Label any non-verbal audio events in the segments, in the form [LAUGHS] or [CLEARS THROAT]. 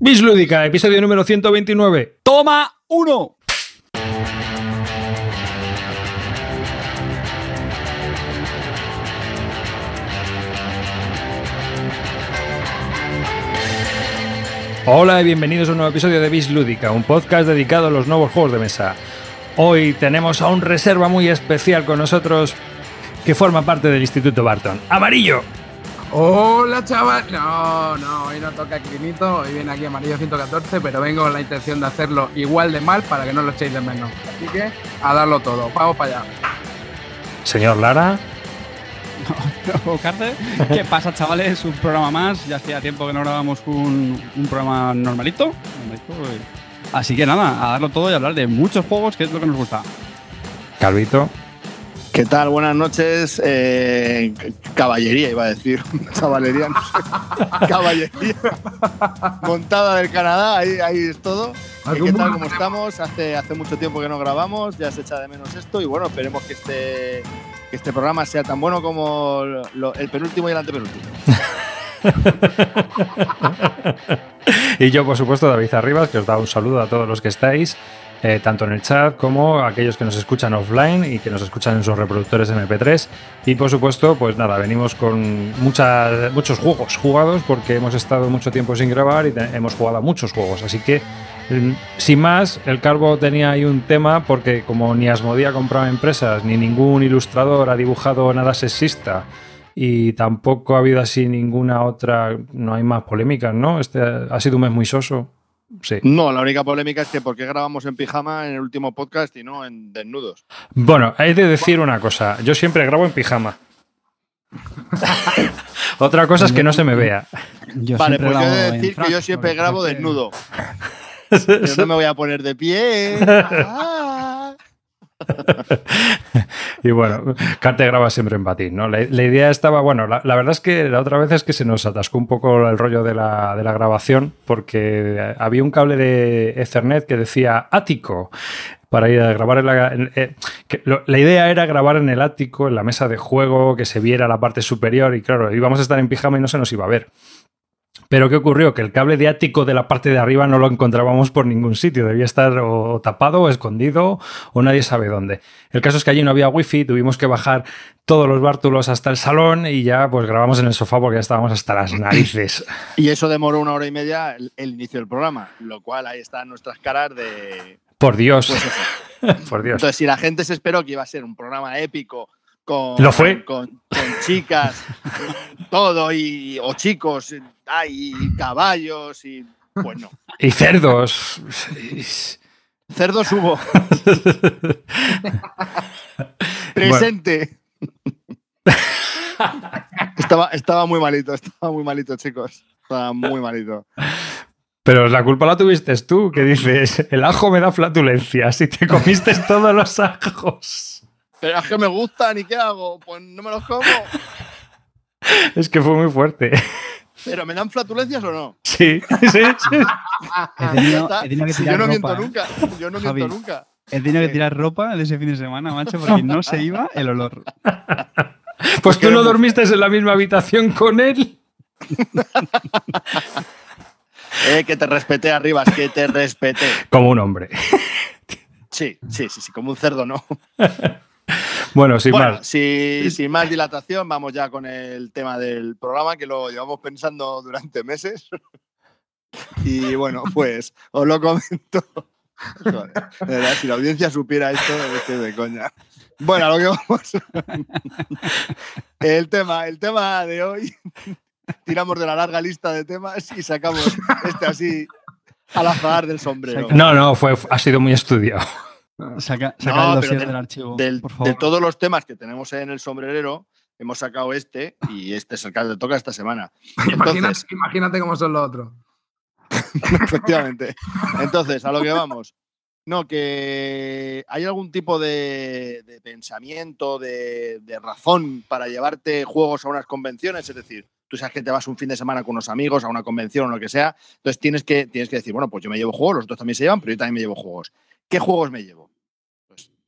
Bislúdica, episodio número 129. ¡Toma uno! Hola y bienvenidos a un nuevo episodio de Bislúdica, un podcast dedicado a los nuevos juegos de mesa. Hoy tenemos a un reserva muy especial con nosotros que forma parte del Instituto Barton. ¡Amarillo! Hola chaval, no, no, hoy no toca Crinito, hoy viene aquí Amarillo 114, pero vengo con la intención de hacerlo igual de mal para que no lo echéis de menos. Así que a darlo todo, vamos para allá. Señor Lara. [LAUGHS] No, Cárcel. ¿Qué pasa, chavales? Un programa más. Ya hacía tiempo que no grabamos un, un programa normalito. normalito, eh. Así que nada, a darlo todo y hablar de muchos juegos, que es lo que nos gusta. Calvito. ¿Qué tal? Buenas noches. Eh, caballería, iba a decir. [LAUGHS] Chavalería, no sé. [LAUGHS] Caballería. Montada del Canadá, ahí, ahí es todo. Eh, ¿Qué tal? ¿Cómo estamos? Hace, hace mucho tiempo que no grabamos, ya se echa de menos esto y bueno, esperemos que este, que este programa sea tan bueno como lo- el penúltimo y el antepenúltimo. [LAUGHS] y yo, por supuesto, David Arribas, que os da un saludo a todos los que estáis, eh, tanto en el chat como aquellos que nos escuchan offline y que nos escuchan en sus reproductores MP3. Y por supuesto, pues nada, venimos con muchas, muchos juegos jugados porque hemos estado mucho tiempo sin grabar y hemos jugado a muchos juegos. Así que, mm, sin más, el Calvo tenía ahí un tema porque como ni Asmodee ha comprado empresas, ni ningún ilustrador ha dibujado nada sexista, y tampoco ha habido así ninguna otra, no hay más polémicas, ¿no? Este ha sido un mes muy soso. Sí. No, la única polémica es que ¿por qué grabamos en pijama en el último podcast y no en desnudos? Bueno, hay de decir una cosa, yo siempre grabo en pijama. [LAUGHS] Otra cosa es que no se me vea. Yo vale, pues yo he de decir que yo siempre grabo desnudo. [LAUGHS] Yo no me voy a poner de pie. Ah. [LAUGHS] [LAUGHS] Y bueno, Carte graba siempre en batín, ¿no? La, idea estaba, bueno, la, verdad es que la otra vez es que se nos atascó un poco el rollo de la, de la grabación porque había un cable de Ethernet que decía ático para ir a grabar en la... eh, la idea era grabar en el ático, en la mesa de juego, que se viera la parte superior y claro, íbamos a estar en pijama y no se nos iba a ver. Pero ¿qué ocurrió? Que el cable de ático de la parte de arriba no lo encontrábamos por ningún sitio. Debía estar o tapado o escondido o nadie sabe dónde. El caso es que allí no había wifi, tuvimos que bajar todos los bártulos hasta el salón y ya pues grabamos en el sofá porque ya estábamos hasta las narices. [LAUGHS] Y eso demoró una hora y media el, el inicio del programa, lo cual ahí están nuestras caras de... Por Dios, Pues [LAUGHS] por Dios. Entonces, si la gente se esperó que iba a ser un programa épico con, Lo fue. con, con chicas, todo, y, o chicos, hay caballos y... Pues no. Y cerdos. Cerdos hubo. [LAUGHS] Presente. estaba, estaba muy malito, estaba muy malito, chicos. Estaba muy malito. Pero la culpa la tuviste tú, que dices, el ajo me da flatulencia, si te comiste todos los ajos. Pero es que me gustan y ¿qué hago? Pues no me los [LAUGHS] como. Es que fue muy fuerte. ¿Pero me dan flatulencias o no? Sí, sí, sí. He tenido, he tenido que tirar yo no ropa. miento ¿eh? nunca. Yo no Javi. miento nunca. He tenido que tirar ropa de ese fin de semana, macho, porque no se iba el olor. [LAUGHS] Pues tú no dormiste en la misma habitación con él. [LAUGHS] Eh, que te respeté arriba, que te respeté. Como un hombre. Sí, sí, sí, sí, como un cerdo, ¿no? [LAUGHS] Bueno, sin bueno, más. si- sin más dilatación, vamos ya con el tema del programa que lo llevamos pensando durante meses. [LAUGHS] Y bueno, pues os lo comento. [LAUGHS] Joder, de verdad, si la audiencia supiera esto, es que de coña. Bueno, a lo que vamos. El tema, el tema de hoy, tiramos de la larga lista de temas y sacamos este así al azar del sombrero. No, no, fue, ha sido muy estudiado. Saca, saca No, el pero dossier de- del archivo, Del- por de todos los temas que tenemos en el sombrerero, hemos sacado este y este es el que le toca esta semana. [LAUGHS] Imagínate, cómo son los otros. [LAUGHS] efectivamente. Entonces, a lo que vamos. No, que hay algún tipo de, de pensamiento, de, de razón para llevarte juegos a unas convenciones, es decir, tú sabes que te vas un fin de semana con unos amigos a una convención o lo que sea, entonces tienes que, tienes que decir, bueno, pues yo me llevo juegos, los otros también se llevan, pero yo también me llevo juegos. ¿Qué juegos me llevo?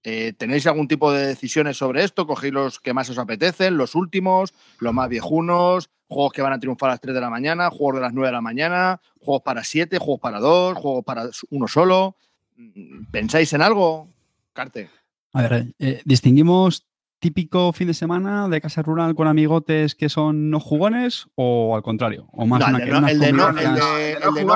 Eh, ¿Tenéis algún tipo de decisiones sobre esto? ¿Cogéis los que más os apetecen, los últimos, los más viejunos, juegos que van a triunfar a las 3 de la mañana, juegos de las 9 de la mañana, juegos para 7, juegos para 2, juegos para uno solo? ¿Pensáis en algo? Carte. A ver, eh, distinguimos típico fin de semana de casa rural con amigotes que son no jugones o al contrario? O más el, de no, el, de no,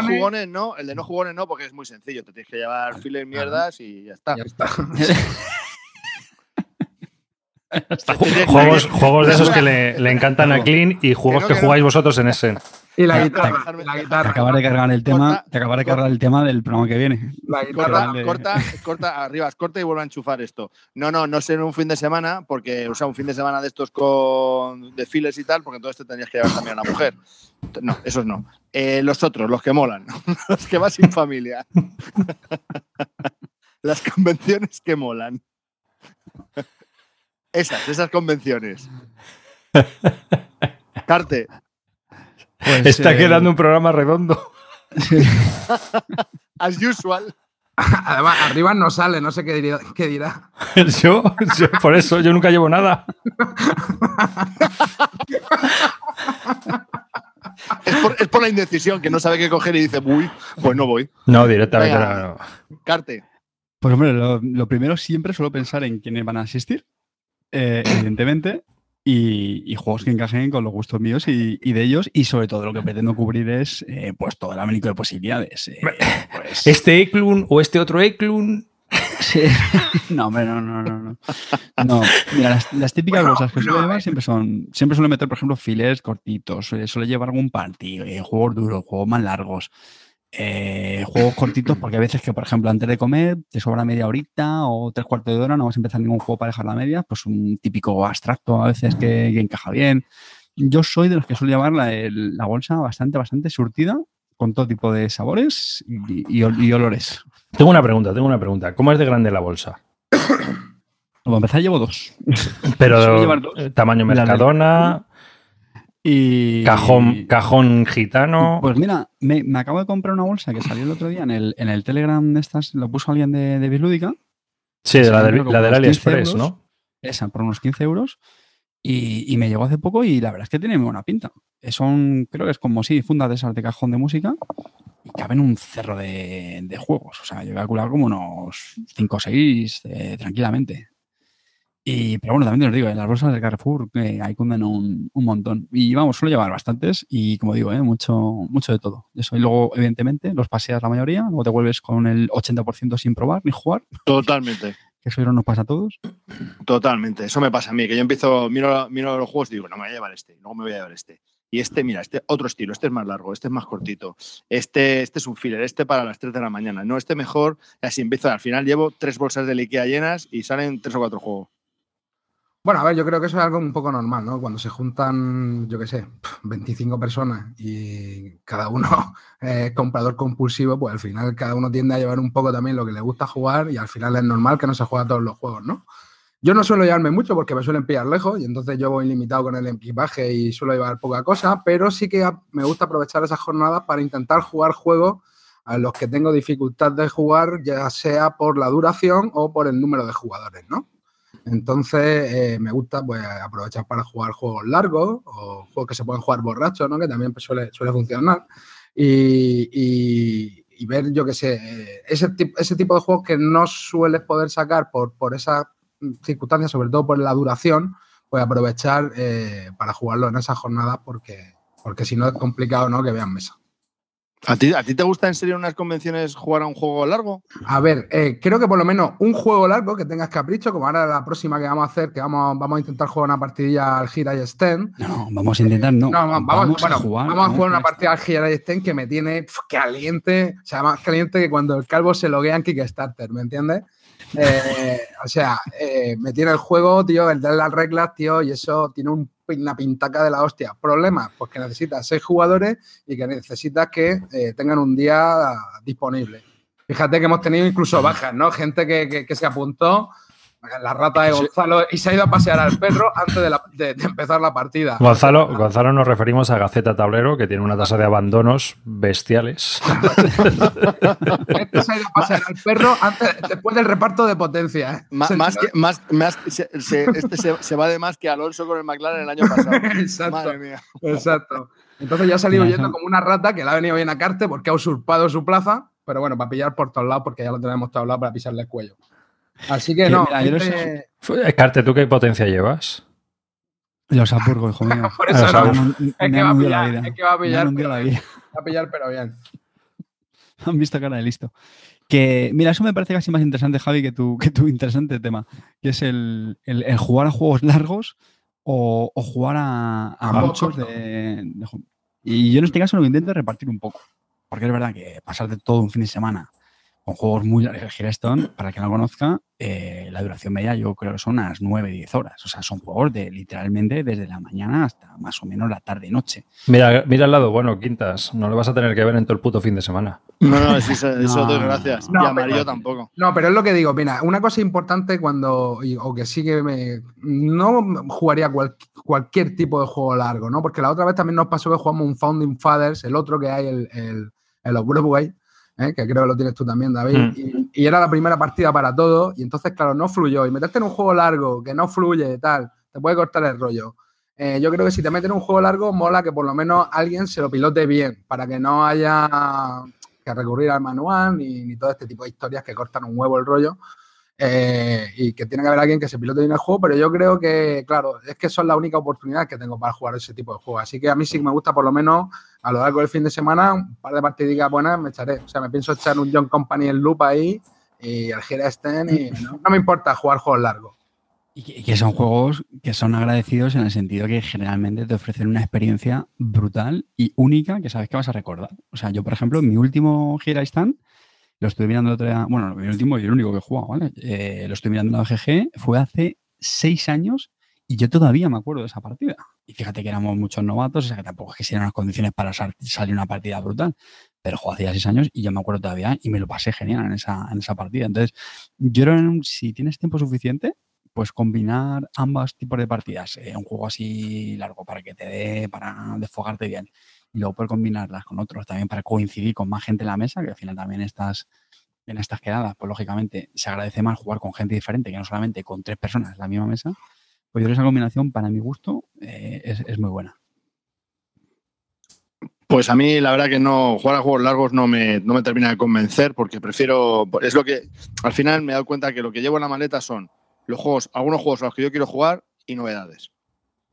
jugones no, el de no jugones no, porque es muy sencillo. Te tienes que llevar files mierdas y ya está. Ya está. [LAUGHS] juegos, juegos de esos que le, le encantan a Clean y juegos que, jugáis vosotros en ese. Y la guitarra. Te acabaré de cargar el tema, te acabaré de cargar el tema del programa que viene. La corta, corta, corta, arriba, corta y vuelve a enchufar esto. No, no, no ser un fin de semana, porque, o sea, un fin de semana de estos con desfiles y tal, porque entonces te tendrías que llevar también a una mujer. No, esos no. Eh, los otros, los que molan, [LAUGHS] los que vas sin familia. [LAUGHS] Las convenciones que molan. Esas, esas convenciones. [LAUGHS] Carte, pues, Está eh, quedando un programa redondo. [LAUGHS] As usual. [LAUGHS] Además, arriba no sale, no sé qué dirá. Qué dirá. [LAUGHS] Yo, por eso, yo nunca llevo nada. es, por, la indecisión, que no sabe qué coger y dice, uy, pues no voy. No, directamente no. Carte. Pues hombre, lo, primero siempre suelo pensar en quiénes van a asistir, eh, evidentemente, y, juegos que encajen con los gustos míos y, de ellos. Y sobre todo lo que pretendo cubrir es eh, pues todo el abanico de posibilidades. Eh, pues [LAUGHS] ¿Este Eklund o este otro Eklund? [LAUGHS] no, hombre, no, no, no. No, mira, las, típicas cosas que suelo llevar siempre son. Siempre suelo meter, por ejemplo, files cortitos. Suele llevar algún eh, juegos duros, juegos más largos. Eh, juegos cortitos, porque a veces que, por ejemplo, antes de comer te sobra media horita o tres cuartos de hora, no vas a empezar ningún juego para dejar la media, pues un típico abstracto a veces que, encaja bien. Yo soy de los que suele llevar la, bolsa bastante, bastante surtida, con todo tipo de sabores y, olores. Tengo una pregunta, tengo una pregunta. ¿Cómo es de grande la bolsa? Como empezar llevo dos. Pero tamaño Mercadona. Y. Cajón, cajón gitano. Pues mira, me, acabo de comprar una bolsa que salió el otro día en el, en el Telegram de estas, lo puso alguien de, de Bislúdica. Sí, la, de, la del AliExpress, ¿no? Esa, por unos 15 euros. Y, me llegó hace poco y la verdad es que tiene muy buena pinta. Son, creo que es como si fundas de esas de cajón de música y caben un cerro de, juegos. O sea, yo he calculado como unos 5 o 6 eh, tranquilamente. Y, pero bueno, también os digo, en las bolsas del Carrefour eh, hay cunden un, un, montón. Y vamos, suelo llevar bastantes y como digo, eh, mucho, mucho de todo. Eso. Y luego, evidentemente, los paseas la mayoría, luego te vuelves con el 80% sin probar ni jugar. Totalmente. [LAUGHS] Que eso no nos pasa a todos. Totalmente, eso me pasa a mí, que yo empiezo, miro, miro los juegos y digo, no me voy a llevar este, luego me voy a llevar este. Y este, mira, este otro estilo, este es más largo, este es más cortito, este, este es un filler, este para las 3 de la mañana, no, este mejor, y así empiezo. Al final llevo tres bolsas de Ikea llenas y salen tres o cuatro juegos. Bueno, a ver, yo creo que eso es algo un poco normal, ¿no? Cuando se juntan, yo qué sé, 25 personas y cada uno [LAUGHS] es comprador compulsivo, pues al final cada uno tiende a llevar un poco también lo que le gusta jugar y al final es normal que no se juega todos los juegos, ¿no? Yo no suelo llevarme mucho porque me suelen pillar lejos y entonces yo voy limitado con el equipaje y suelo llevar poca cosa, pero sí que me gusta aprovechar esas jornadas para intentar jugar juegos a los que tengo dificultad de jugar, ya sea por la duración o por el número de jugadores, ¿no? Entonces, eh, me gusta pues, aprovechar para jugar juegos largos o juegos que se pueden jugar borrachos, ¿no? que también pues, suele, funcionar. Y, ver, yo qué sé, eh, ese, ese tipo de juegos que no sueles poder sacar por, por esas circunstancias, sobre todo por la duración, pues aprovechar eh, para jugarlo en esas jornadas porque, porque si no es complicado ¿no? que vean mesa. ¿A ti, te gusta en serio en unas convenciones jugar a un juego largo? A ver, eh, creo que por lo menos un juego largo que tengas capricho, como ahora la próxima que vamos a hacer, que vamos, vamos a intentar jugar una partidilla al Gira y Sten. No, vamos a intentar, no. vamos, a jugar. Vamos a jugar una partida al Gira y Sten que me tiene caliente, o sea, más caliente que cuando el calvo se loguea en Kickstarter, ¿me entiendes? Eh, o sea, eh, me el juego, tío, el de las reglas, tío, y eso tiene un una pintaca de la hostia. Problema, pues que necesitas seis jugadores y que necesitas que eh, tengan un día disponible. Fíjate que hemos tenido incluso bajas, ¿no? Gente que, se apuntó La rata de Gonzalo y se ha ido a pasear al perro antes de, empezar la partida. Gonzalo, Gonzalo nos referimos a Gaceta Tablero, que tiene una tasa de abandonos bestiales. este se ha ido a pasear al perro antes, después del reparto de potencia. ¿eh? Más, que, más, este se, va de más que Alonso con el McLaren el año pasado. [LAUGHS] exacto, Madre mía. Exacto. Entonces ya ha salido yendo como una rata que le ha venido bien a Carte porque ha usurpado su plaza, pero bueno, para pillar por todos lados porque ya lo tenemos todos lados para pisarle el cuello. Así que no. Carte, ¿tú qué potencia llevas? Los Hamburgo, hijo mío. [LAUGHS] Por eso no. Es que va a pillar, es que va a pillar. Va a pillar, pero bien. [LAUGHS] Han visto cara de listo. Que, mira, eso me parece casi más interesante, Javi, que tu, que tu interesante tema, que es el, el, jugar a juegos largos o, o jugar a, a muchos de, Y yo en este caso lo intento repartir un poco, porque es verdad que pasar de todo un fin de semana con juegos muy largos. El para el que no lo conozca, eh, la duración media yo creo que son unas 9-10 horas. O sea, son juegos de literalmente desde la mañana hasta más o menos la tarde-noche. Mira, mira al lado bueno, Quintas. No lo vas a tener que ver en todo el puto fin de semana. No, no, eso, eso doy gracias. No, y Amarillo tampoco. No, pero es lo que digo. Mira, una cosa importante cuando, o que sí que me. No jugaría cualquier tipo de juego largo, ¿no? Porque la otra vez también nos pasó que jugamos un Founding Fathers, el otro que hay, el, el, el Broadway ¿eh? que creo que lo tienes tú también, David, mm. y, era la primera partida para todo, y entonces, claro, no fluyó. Y meterte en un juego largo que no fluye, tal, te puede cortar el rollo. Eh, yo creo que si te metes en un juego largo, mola que por lo menos alguien se lo pilote bien, para que no haya que recurrir al manual ni, ni todo este tipo de historias que cortan un huevo el rollo. Eh, y que tiene que haber alguien que se pilote bien el juego, pero yo creo que, claro, es que son la única oportunidad que tengo para jugar ese tipo de juegos. Así que a mí sí me gusta por lo menos a lo largo del fin de semana, un par de partiditas buenas me echaré. O sea, me pienso echar un John Company en loop ahí y el Gira Sten y no, me importa jugar juegos largos. Y que, son juegos que son agradecidos en el sentido que generalmente te ofrecen una experiencia brutal y única que sabes que vas a recordar. O sea, yo, por ejemplo, mi último Gira Stand lo estoy mirando el otro día, bueno, el último y el único que he jugado, ¿vale? Eh, lo estoy mirando en la GG, fue hace seis años y yo todavía me acuerdo de esa partida. Y fíjate que éramos muchos novatos, o sea que tampoco es que sean unas condiciones para salir una partida brutal. Pero jugó hacía seis años y yo me acuerdo todavía y me lo pasé genial en esa, en esa partida. Entonces, yo creo que si tienes tiempo suficiente, pues combinar ambas tipos de partidas, eh, un juego así largo para que te dé, para desfogarte bien, y luego poder combinarlas con otros también para coincidir con más gente en la mesa, que al final también estás en estas quedadas, pues lógicamente se agradece más jugar con gente diferente que no solamente con tres personas en la misma mesa. Pues yo creo que esa combinación, para mi gusto, eh, es, muy buena. Pues a mí la verdad que no, jugar a juegos largos no me, no me termina de convencer porque prefiero, es lo que, al final me he dado cuenta que lo que llevo en la maleta son los juegos, algunos juegos a los que yo quiero jugar y novedades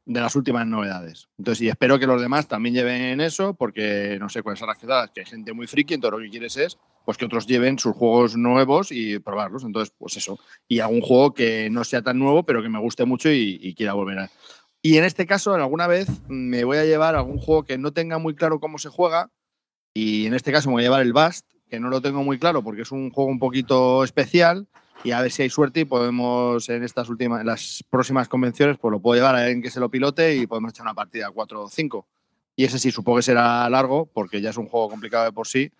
de las últimas novedades. Entonces, y espero que los demás también lleven eso, porque no sé cuáles son las que hay gente muy friki, entonces lo que quieres es pues que otros lleven sus juegos nuevos y probarlos. Entonces, pues eso. Y algún juego que no sea tan nuevo, pero que me guste mucho y, quiera volver a. Y en este caso, alguna vez me voy a llevar algún juego que no tenga muy claro cómo se juega. Y en este caso me voy a llevar el Bast, que no lo tengo muy claro porque es un juego un poquito especial y a ver si hay suerte y podemos en estas últimas, en las próximas convenciones, pues lo puedo llevar a alguien que se lo pilote y podemos echar una partida 4 o 5. Y ese sí, supongo que será largo, porque ya es un juego complicado de por sí.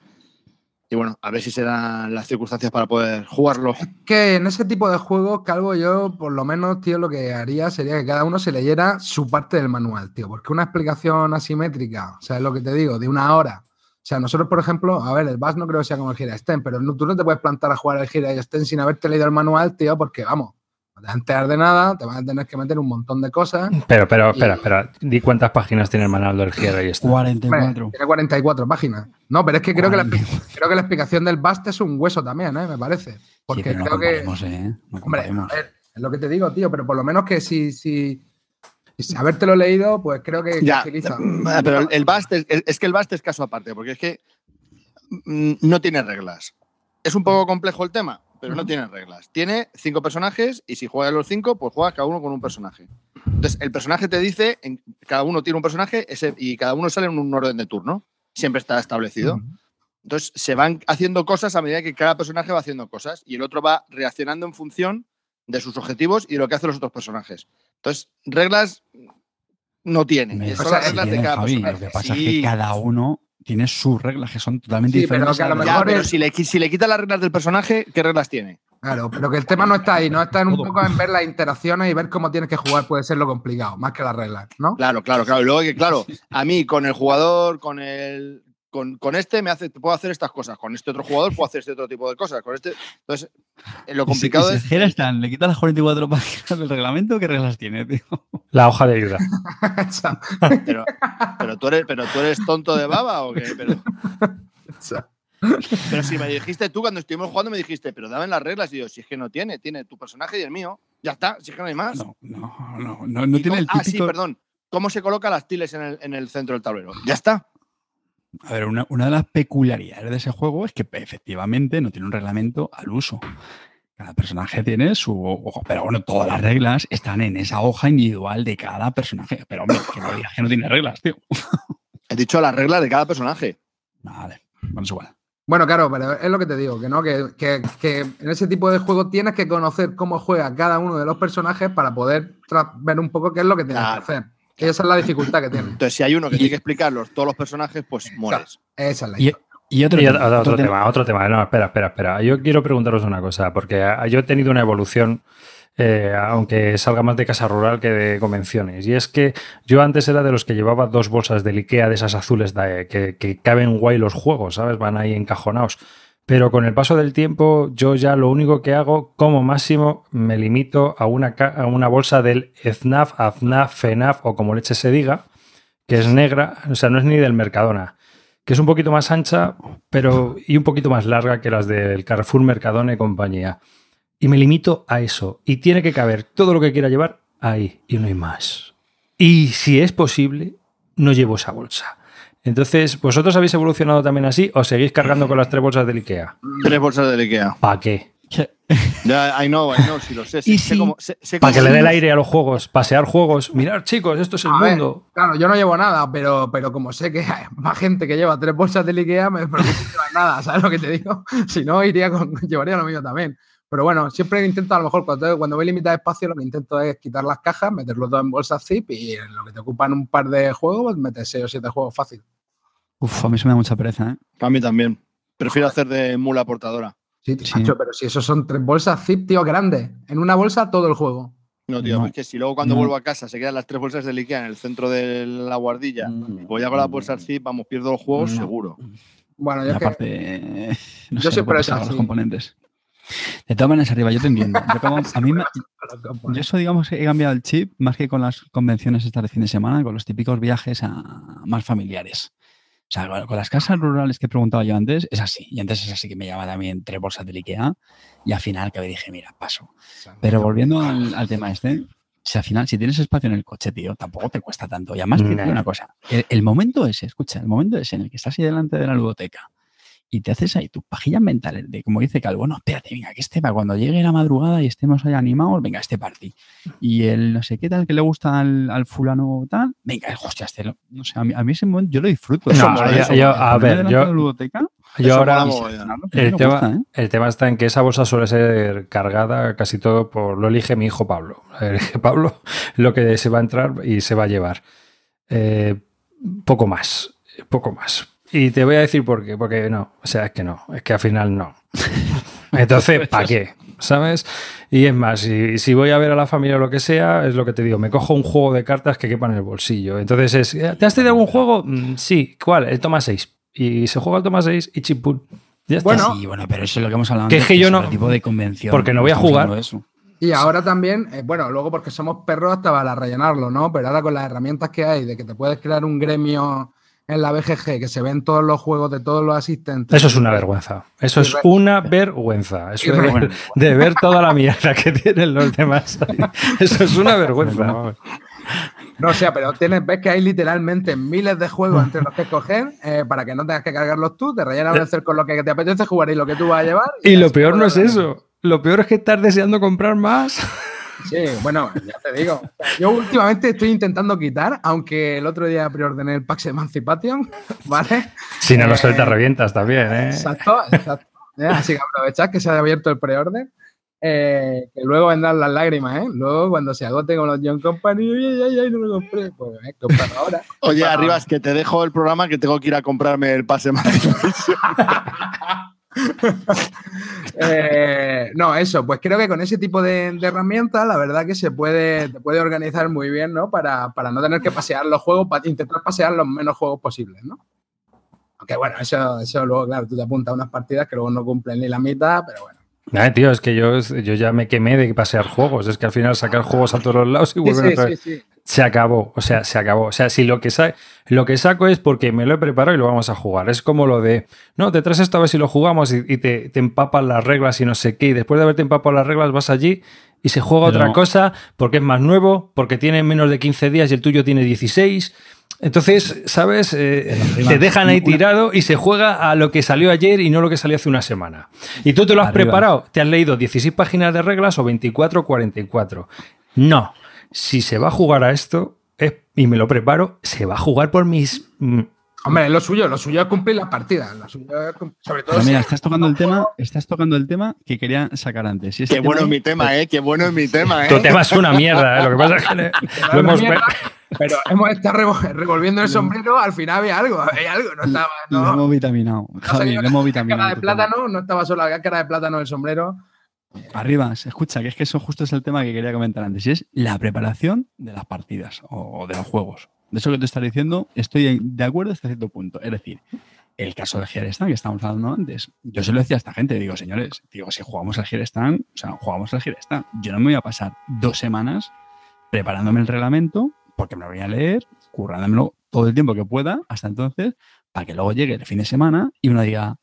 Y bueno, a ver si se dan las circunstancias para poder jugarlo. Es que en ese tipo de juegos, Calvo, yo por lo menos, tío, lo que haría sería que cada uno se leyera su parte del manual, tío. Porque una explicación asimétrica, o sea, es lo que te digo, de una hora, o sea, nosotros, por ejemplo, a ver, el BAS no creo que sea como el Gira Sten, pero tú no te puedes plantar a jugar el Gira Sten sin haberte leído el manual, tío, porque vamos, te vas a enterar de nada, te vas a tener que meter un montón de cosas. Pero, pero, espera, espera, di cuántas páginas tiene el manual del Gira Sten. 44. tiene 44 páginas. No, pero es que creo que, la, creo que la explicación del BAST es un hueso también, ¿eh? me parece. Porque creo que. ¿eh? hombre, a ver, es lo que te digo, tío, pero por lo menos que si. si y habértelo leído, pues creo que, ya, mm, Pero el, Bast es, que el Bast es caso aparte, porque es que mm, no tiene reglas. Es un poco complejo el tema, pero no tiene reglas. Tiene cinco personajes y si juegas los cinco, pues juegas cada uno con un personaje. Entonces, el personaje te dice, cada uno tiene un personaje y cada uno sale en un orden de turno. Siempre está establecido. Entonces, se van haciendo cosas a medida que cada personaje va haciendo cosas y el otro va reaccionando en función de sus objetivos y de lo que hacen los otros personajes. Entonces, reglas no tiene. Son las reglas de cada Lo que pasa es que cada uno tiene sus reglas que son totalmente diferentes. Pero, si, le, si le quita las reglas del personaje, ¿qué reglas tiene? Claro, pero que el tema no está ahí, no está en un poco en ver las interacciones y ver cómo tienes que jugar puede ser lo complicado, más que las reglas, ¿no? Claro, claro, claro. Y luego que, claro, a mí con el jugador, con el. Con, con este me hace, puedo hacer estas cosas, con este otro jugador puedo hacer este otro tipo de cosas, con este. Entonces, eh, lo complicado si, es. Le quitas las 44 páginas del reglamento, ¿qué reglas tiene, tío? La hoja de ayuda. [LAUGHS] pero, pero, tú eres, pero tú eres tonto de baba o qué? Pero... Pero si me dijiste tú cuando estuvimos jugando, me dijiste, pero dame las reglas. Y yo, si es que no tiene, tiene tu personaje y el mío. Ya está, si es que no hay más. No, no, no, no, no tiene el típico... Ah, sí, perdón. ¿Cómo se colocan las tiles en el, en el centro del tablero? Ya está. A ver, una, una, de las peculiaridades de ese juego es que efectivamente no tiene un reglamento al uso. Cada personaje tiene su hoja, pero bueno, todas las reglas están en esa hoja individual de cada personaje. Pero hombre, que no digas que no tiene reglas, tío. He dicho las reglas de cada personaje. Vale, bueno, es igual. Bueno, claro, pero es lo que te digo, que no, que, que, que, en ese tipo de juego tienes que conocer cómo juega cada uno de los personajes para poder ver un poco qué es lo que tienes claro. que hacer. Esa es la dificultad que tiene. Entonces, si hay uno que y, tiene que explicarlos todos los personajes, pues mueres. Claro, esa es la y, y, otro, y otro, otro, otro tema, tema, otro tema. No, espera, espera, espera. Yo quiero preguntaros una cosa, porque yo he tenido una evolución eh, aunque salga más de casa rural que de convenciones. Y es que yo antes era de los que llevaba dos bolsas del Ikea de esas azules de, que, que, caben guay los juegos, ¿sabes? Van ahí encajonados. Pero con el paso del tiempo, yo ya lo único que hago, como máximo, me limito a una, bolsa del FNAF, AFNAF, FENAF o como leche se diga, que es negra, o sea, no es ni del Mercadona que es un poquito más ancha, pero y un poquito más larga que las del Carrefour, Mercadona y compañía y me limito a eso. Y tiene que caber todo lo que quiera llevar ahí y no hay más. Y si es posible, no llevo esa bolsa. Entonces, ¿vosotros habéis evolucionado también así o seguís cargando con las tres bolsas del IKEA? Tres bolsas del IKEA. ¿Para qué? Ya, I know, I know, si lo sé. [LAUGHS] sé, sé cómo, sé, sé para que le dé el aire a los juegos, pasear juegos. Mirar, chicos, esto es el a mundo. Ver, claro, yo no llevo nada, pero, pero como sé que hay más gente que lleva tres bolsas del IKEA, me [LAUGHS] preocupa nada, ¿sabes lo que te digo? [LAUGHS] Si no, iría con, llevaría lo mío también. Pero bueno, siempre intento, a lo mejor, cuando, cuando voy limitar espacio, lo que intento es quitar las cajas, meterlo todo en bolsas zip y en lo que te ocupan un par de juegos, pues metes 6 o 7 juegos fácil. Uf, a mí se me da mucha pereza, ¿eh? A mí también. Prefiero hacer de mula portadora. Sí, sí. Macho, pero si esos son tres bolsas zip, tío, grandes. En una bolsa todo el juego. No, tío, no. es que si luego cuando no. vuelvo a casa se quedan las tres bolsas de Ikea en el centro de la guardilla, voy a con las bolsas zip, vamos, pierdo los juegos seguro. Bueno, yo, aparte, no yo sé, siempre es los componentes. De todas maneras, arriba, yo te entiendo. Yo, como, a mí me, yo eso, digamos, he cambiado el chip más que con las convenciones estas de fin de semana, con los típicos viajes a, más familiares. O sea, con, las casas rurales que he preguntado yo antes, es así. Y antes es así que me llama también tres bolsas de Ikea. Y al final que me dije, mira, paso. Pero volviendo al, al tema este, si al final, si tienes espacio en el coche, tío, tampoco te cuesta tanto. Y además, te digo una cosa, el, el, momento ese, escucha, el momento ese en el que estás ahí delante de la ludoteca y te haces ahí tus pajillas mentales de, como dice Calvo, no, espérate, venga, que este para cuando llegue la madrugada y estemos ahí animados, venga, este party. Y el no sé qué tal que le gusta al, al fulano tal, venga, hostia, este, lo, no sé, a mí, a mí, ese momento yo lo disfruto. No, yo, eso, yo, a ver, yo, ludoteca, yo ahora, mola, el, tema, gusta, ¿eh? el tema está en que esa bolsa suele ser cargada casi todo por, lo elige mi hijo Pablo. [LAUGHS] Elige Pablo lo que se va a entrar y se va a llevar. Eh, poco más, poco más. Y te voy a decir por qué, porque no, o sea, es que no, es que al final no. [LAUGHS] Entonces, ¿para qué? ¿Sabes? Y es más, si, si, voy a ver a la familia o lo que sea, es lo que te digo, me cojo un juego de cartas que quepa en el bolsillo. Entonces es, ¿te has tenido algún juego? Mm, sí, ¿cuál? El toma 6. Y se juega el toma 6 y. Ya está. Bueno, sí, bueno, pero eso es lo que hemos hablado que antes, es que yo no, tipo de convención. Porque no voy a jugar. Y ahora también, eh, bueno, luego porque somos perros hasta para rellenarlo, ¿no? Pero ahora con las herramientas que hay, de que te puedes crear un gremio en la BGG, que se ven todos los juegos de todos los asistentes. Eso es una vergüenza. Eso es una vergüenza. Eso de ver, de ver, toda la mierda que tienen los demás. Eso es una vergüenza. No o sea, pero tienes, ves que hay literalmente miles de juegos entre los que escoger eh, para que no tengas que cargarlos tú, te rellenas el hacer con lo que te apetece jugar y lo que tú vas a llevar. Y, y lo peor no es eso. Lo peor es que estás deseando comprar más. Sí, bueno, ya te digo. Yo últimamente estoy intentando quitar, aunque el otro día preordené el Pax Emancipation, [LAUGHS] ¿vale? Si no lo sueltas, eh, revientas también, ¿eh? Exacto, exacto. ¿Eh? Así que aprovechad que se ha abierto el preorden. Eh, que luego vendrán las lágrimas, ¿eh? Luego, cuando se agote con los John Company, ay, ay, ay, no lo compré, pues eh, comprarlo ahora. [LAUGHS] Oye, Arribas, que te dejo el programa que tengo que ir a comprarme el pase Emancipation. [LAUGHS] eh, no, eso, pues creo que con ese tipo de, herramientas, la verdad que se puede, puede organizar muy bien, ¿no? Para, no tener que pasear los juegos, para intentar pasear los menos juegos posibles, ¿no? Aunque bueno, eso, eso luego, claro, tú te apuntas a unas partidas que luego no cumplen ni la mitad, pero bueno. Nah, tío, es que yo, yo ya me quemé de pasear juegos. Es que al final sacar juegos a todos los lados y vuelven a Se acabó, o sea, se acabó. O sea, si lo que, lo que saco es porque me lo he preparado y lo vamos a jugar. Es como lo de, no, te traes esto a ver si lo jugamos y, te, te, empapan las reglas y no sé qué. Y después de haberte empapado las reglas vas allí y se juega otra cosa porque es más nuevo, porque tiene menos de 15 días y el tuyo tiene 16 entonces, ¿sabes? Eh, te dejan ahí tirado y se juega a lo que salió ayer y no lo que salió hace una semana. Y tú te lo has preparado, te has leído 16 páginas de reglas o 24 o 44. No, si se va a jugar a esto y me lo preparo, se va a jugar por mis... Mm, Hombre, lo suyo, lo suyo es cumplir la partida. sobre todo. mira, estás tocando el tema, estás tocando el tema que quería sacar antes. Qué bueno es mi tema, eh. Qué bueno es mi tema, eh. Tu tema es una mierda, eh. Lo que pasa es que [LAUGHS] lo hemos pero hemos estado revolviendo el sombrero, al final había algo, había algo, no estaba. No, lo hemos vitaminado. Javi, lo hemos vitaminado. Cara de plátano, no estaba solo la cara de plátano del sombrero. Arriba, escucha, que es que eso justo es el tema que quería comentar antes, y es la preparación de las partidas o de los juegos. De eso que te estás diciendo, estoy de acuerdo hasta cierto punto. Es decir, el caso del Gierestan que estábamos hablando antes, yo se lo decía a esta gente, digo, señores, digo, si jugamos al Gierestan, o sea, jugamos al Gierestan, yo no me voy a pasar dos semanas preparándome el reglamento, porque me lo voy a leer, currándomelo todo el tiempo que pueda, hasta entonces, para que luego llegue el fin de semana y uno diga,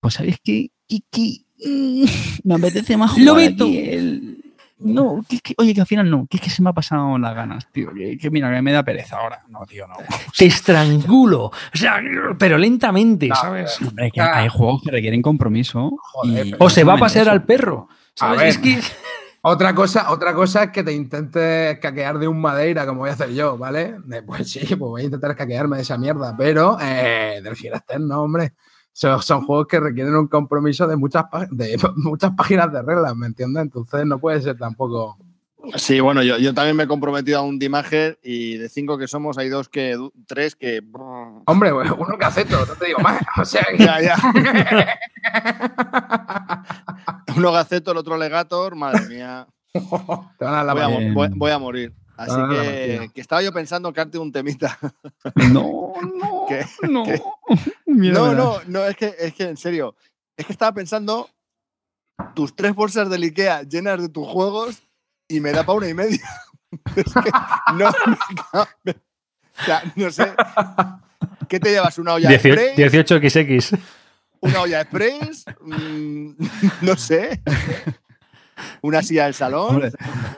pues ¿sabéis qué? Kiki, [LAUGHS] me apetece más jugar aquí el, no, oye, que al final no, que es que se me ha pasado las ganas, tío. Que, mira, que me da pereza ahora. No, tío, no. Te estrangulo. O sea, pero lentamente, ¿sabes? Hombre, que hay juegos que requieren compromiso. o se va a pasear al perro. ¿sabes? Otra cosa, otra cosa es que te intentes caquear de un madeira, como voy a hacer yo, ¿vale? Pues sí, pues voy a intentar caquearme de esa mierda, pero eh, del Fieraster no, hombre. Son, juegos que requieren un compromiso de muchas, de [LAUGHS] muchas páginas de reglas, ¿me entiendes? Entonces no puede ser tampoco. Sí, bueno, yo, yo también me he comprometido a un Dimager y de cinco que somos hay dos que, tres que... Hombre, uno que acepto, no te digo más. [LAUGHS] O sea, ya, ya. [LAUGHS] uno Gaceto, el otro Legator, madre mía. Te van a la voy, a, morir. Así que, que, estaba yo pensando que arte un temita. No, [LAUGHS] no, no. [LAUGHS] no, no, no, es que, es que en serio, es que estaba pensando tus tres bolsas de Ikea llenas de tus juegos y me da para una y media. [LAUGHS] es que no, o sea, no sé. ¿Qué te llevas? ¿Una olla express? 18XX. ¿Una olla express? Mm, no sé una silla del salón.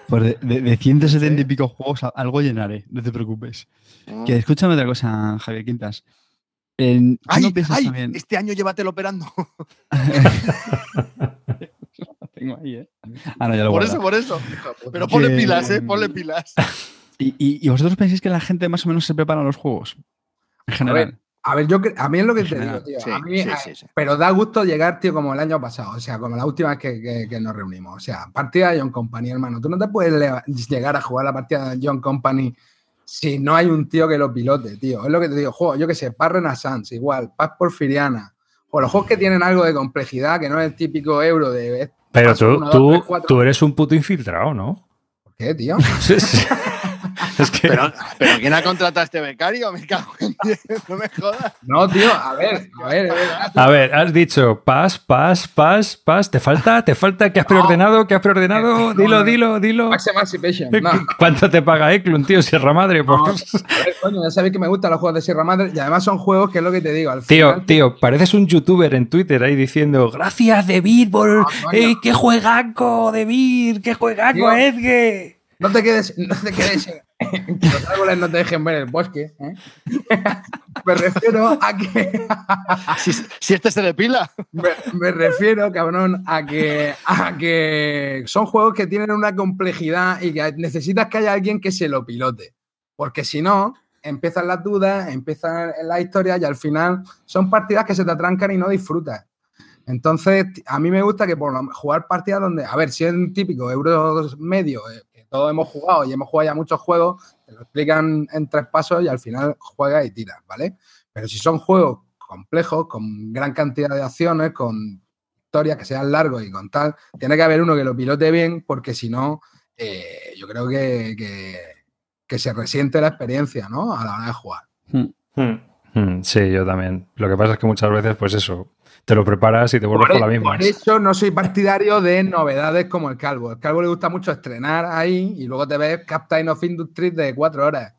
pues de, 170 y pico juegos algo llenaré, no te preocupes. Ah. Que escúchame otra cosa, Javier Quintas. ay, ay, Este año llévatelo operando. [LAUGHS] tengo ahí, ¿eh? Ah, no, ya lo por eso, por eso. Pero ponle pilas, ¿eh? Ponle pilas. ¿Y, y, vosotros pensáis que la gente más o menos se prepara los juegos? En general. A ver, yo a mí es lo que te digo, tío. a mí, pero da gusto llegar, tío, como el año pasado, o sea, como la última vez que, nos reunimos. O sea, partida de John Company, hermano. Tú no te puedes llegar a jugar la partida de John Company si no hay un tío que lo pilote, tío. Es lo que te digo, juego, yo qué sé, Paz Renaissance, igual, Paz Porfiriana. O los juegos que tienen algo de complejidad, que no es el típico euro de. Pero tú, tú, tú eres un puto infiltrado, ¿no? ¿Por qué, tío? [LAUGHS] [LAUGHS] pero, ¿quién ha contratado a este becario? Me cago en no me jodas. No, tío, a ver, a ver, a ver. has dicho paz, paz, paz, paz. ¿Te falta? ¿Te falta? ¿Qué has preordenado? ¿Qué has preordenado? Eh, dilo, dilo, dilo. Max Emancipation. ¿Cuánto te paga Eklund, tío? Sierra Madre. Pues. A ver, coño, ya sabéis que me gustan los juegos de Sierra Madre y además son juegos que es lo que te digo. Al tío, tío, pareces un youtuber en Twitter ahí diciendo gracias, David, por. Eh, ¡Qué juegaco, David! ¡Qué juegaco, Edge! No te quedes, [LAUGHS] no te quedes que los árboles no te dejen ver el bosque. ¿eh? [LAUGHS] me refiero a que. [LAUGHS] si, este se depila. Me, me, refiero, cabrón, a que, a que son juegos que tienen una complejidad y que necesitas que haya alguien que se lo pilote. Porque si no, empiezan las dudas, empiezan la historia y al final son partidas que se te atrancan y no disfrutas. Entonces, a mí me gusta que por jugar partidas donde, a ver, si es un típico euro medio, eh, todos hemos jugado y hemos jugado ya muchos juegos, te lo explican en tres pasos y al final juegas y tiras, ¿vale? Pero si son juegos complejos, con gran cantidad de acciones, con historias, que sean largos y con tal, tiene que haber uno que lo pilote bien, porque si no, eh, yo creo que, que, se resiente la experiencia, ¿no? A la hora de jugar. Hmm. Hmm. Hmm. Sí, yo también. Lo que pasa es que muchas veces, pues eso, te lo preparas y te vuelves con la misma. Por eso no soy partidario de novedades como el Calvo. El Calvo le gusta mucho estrenar ahí y luego te ves Captain of Industry de cuatro horas.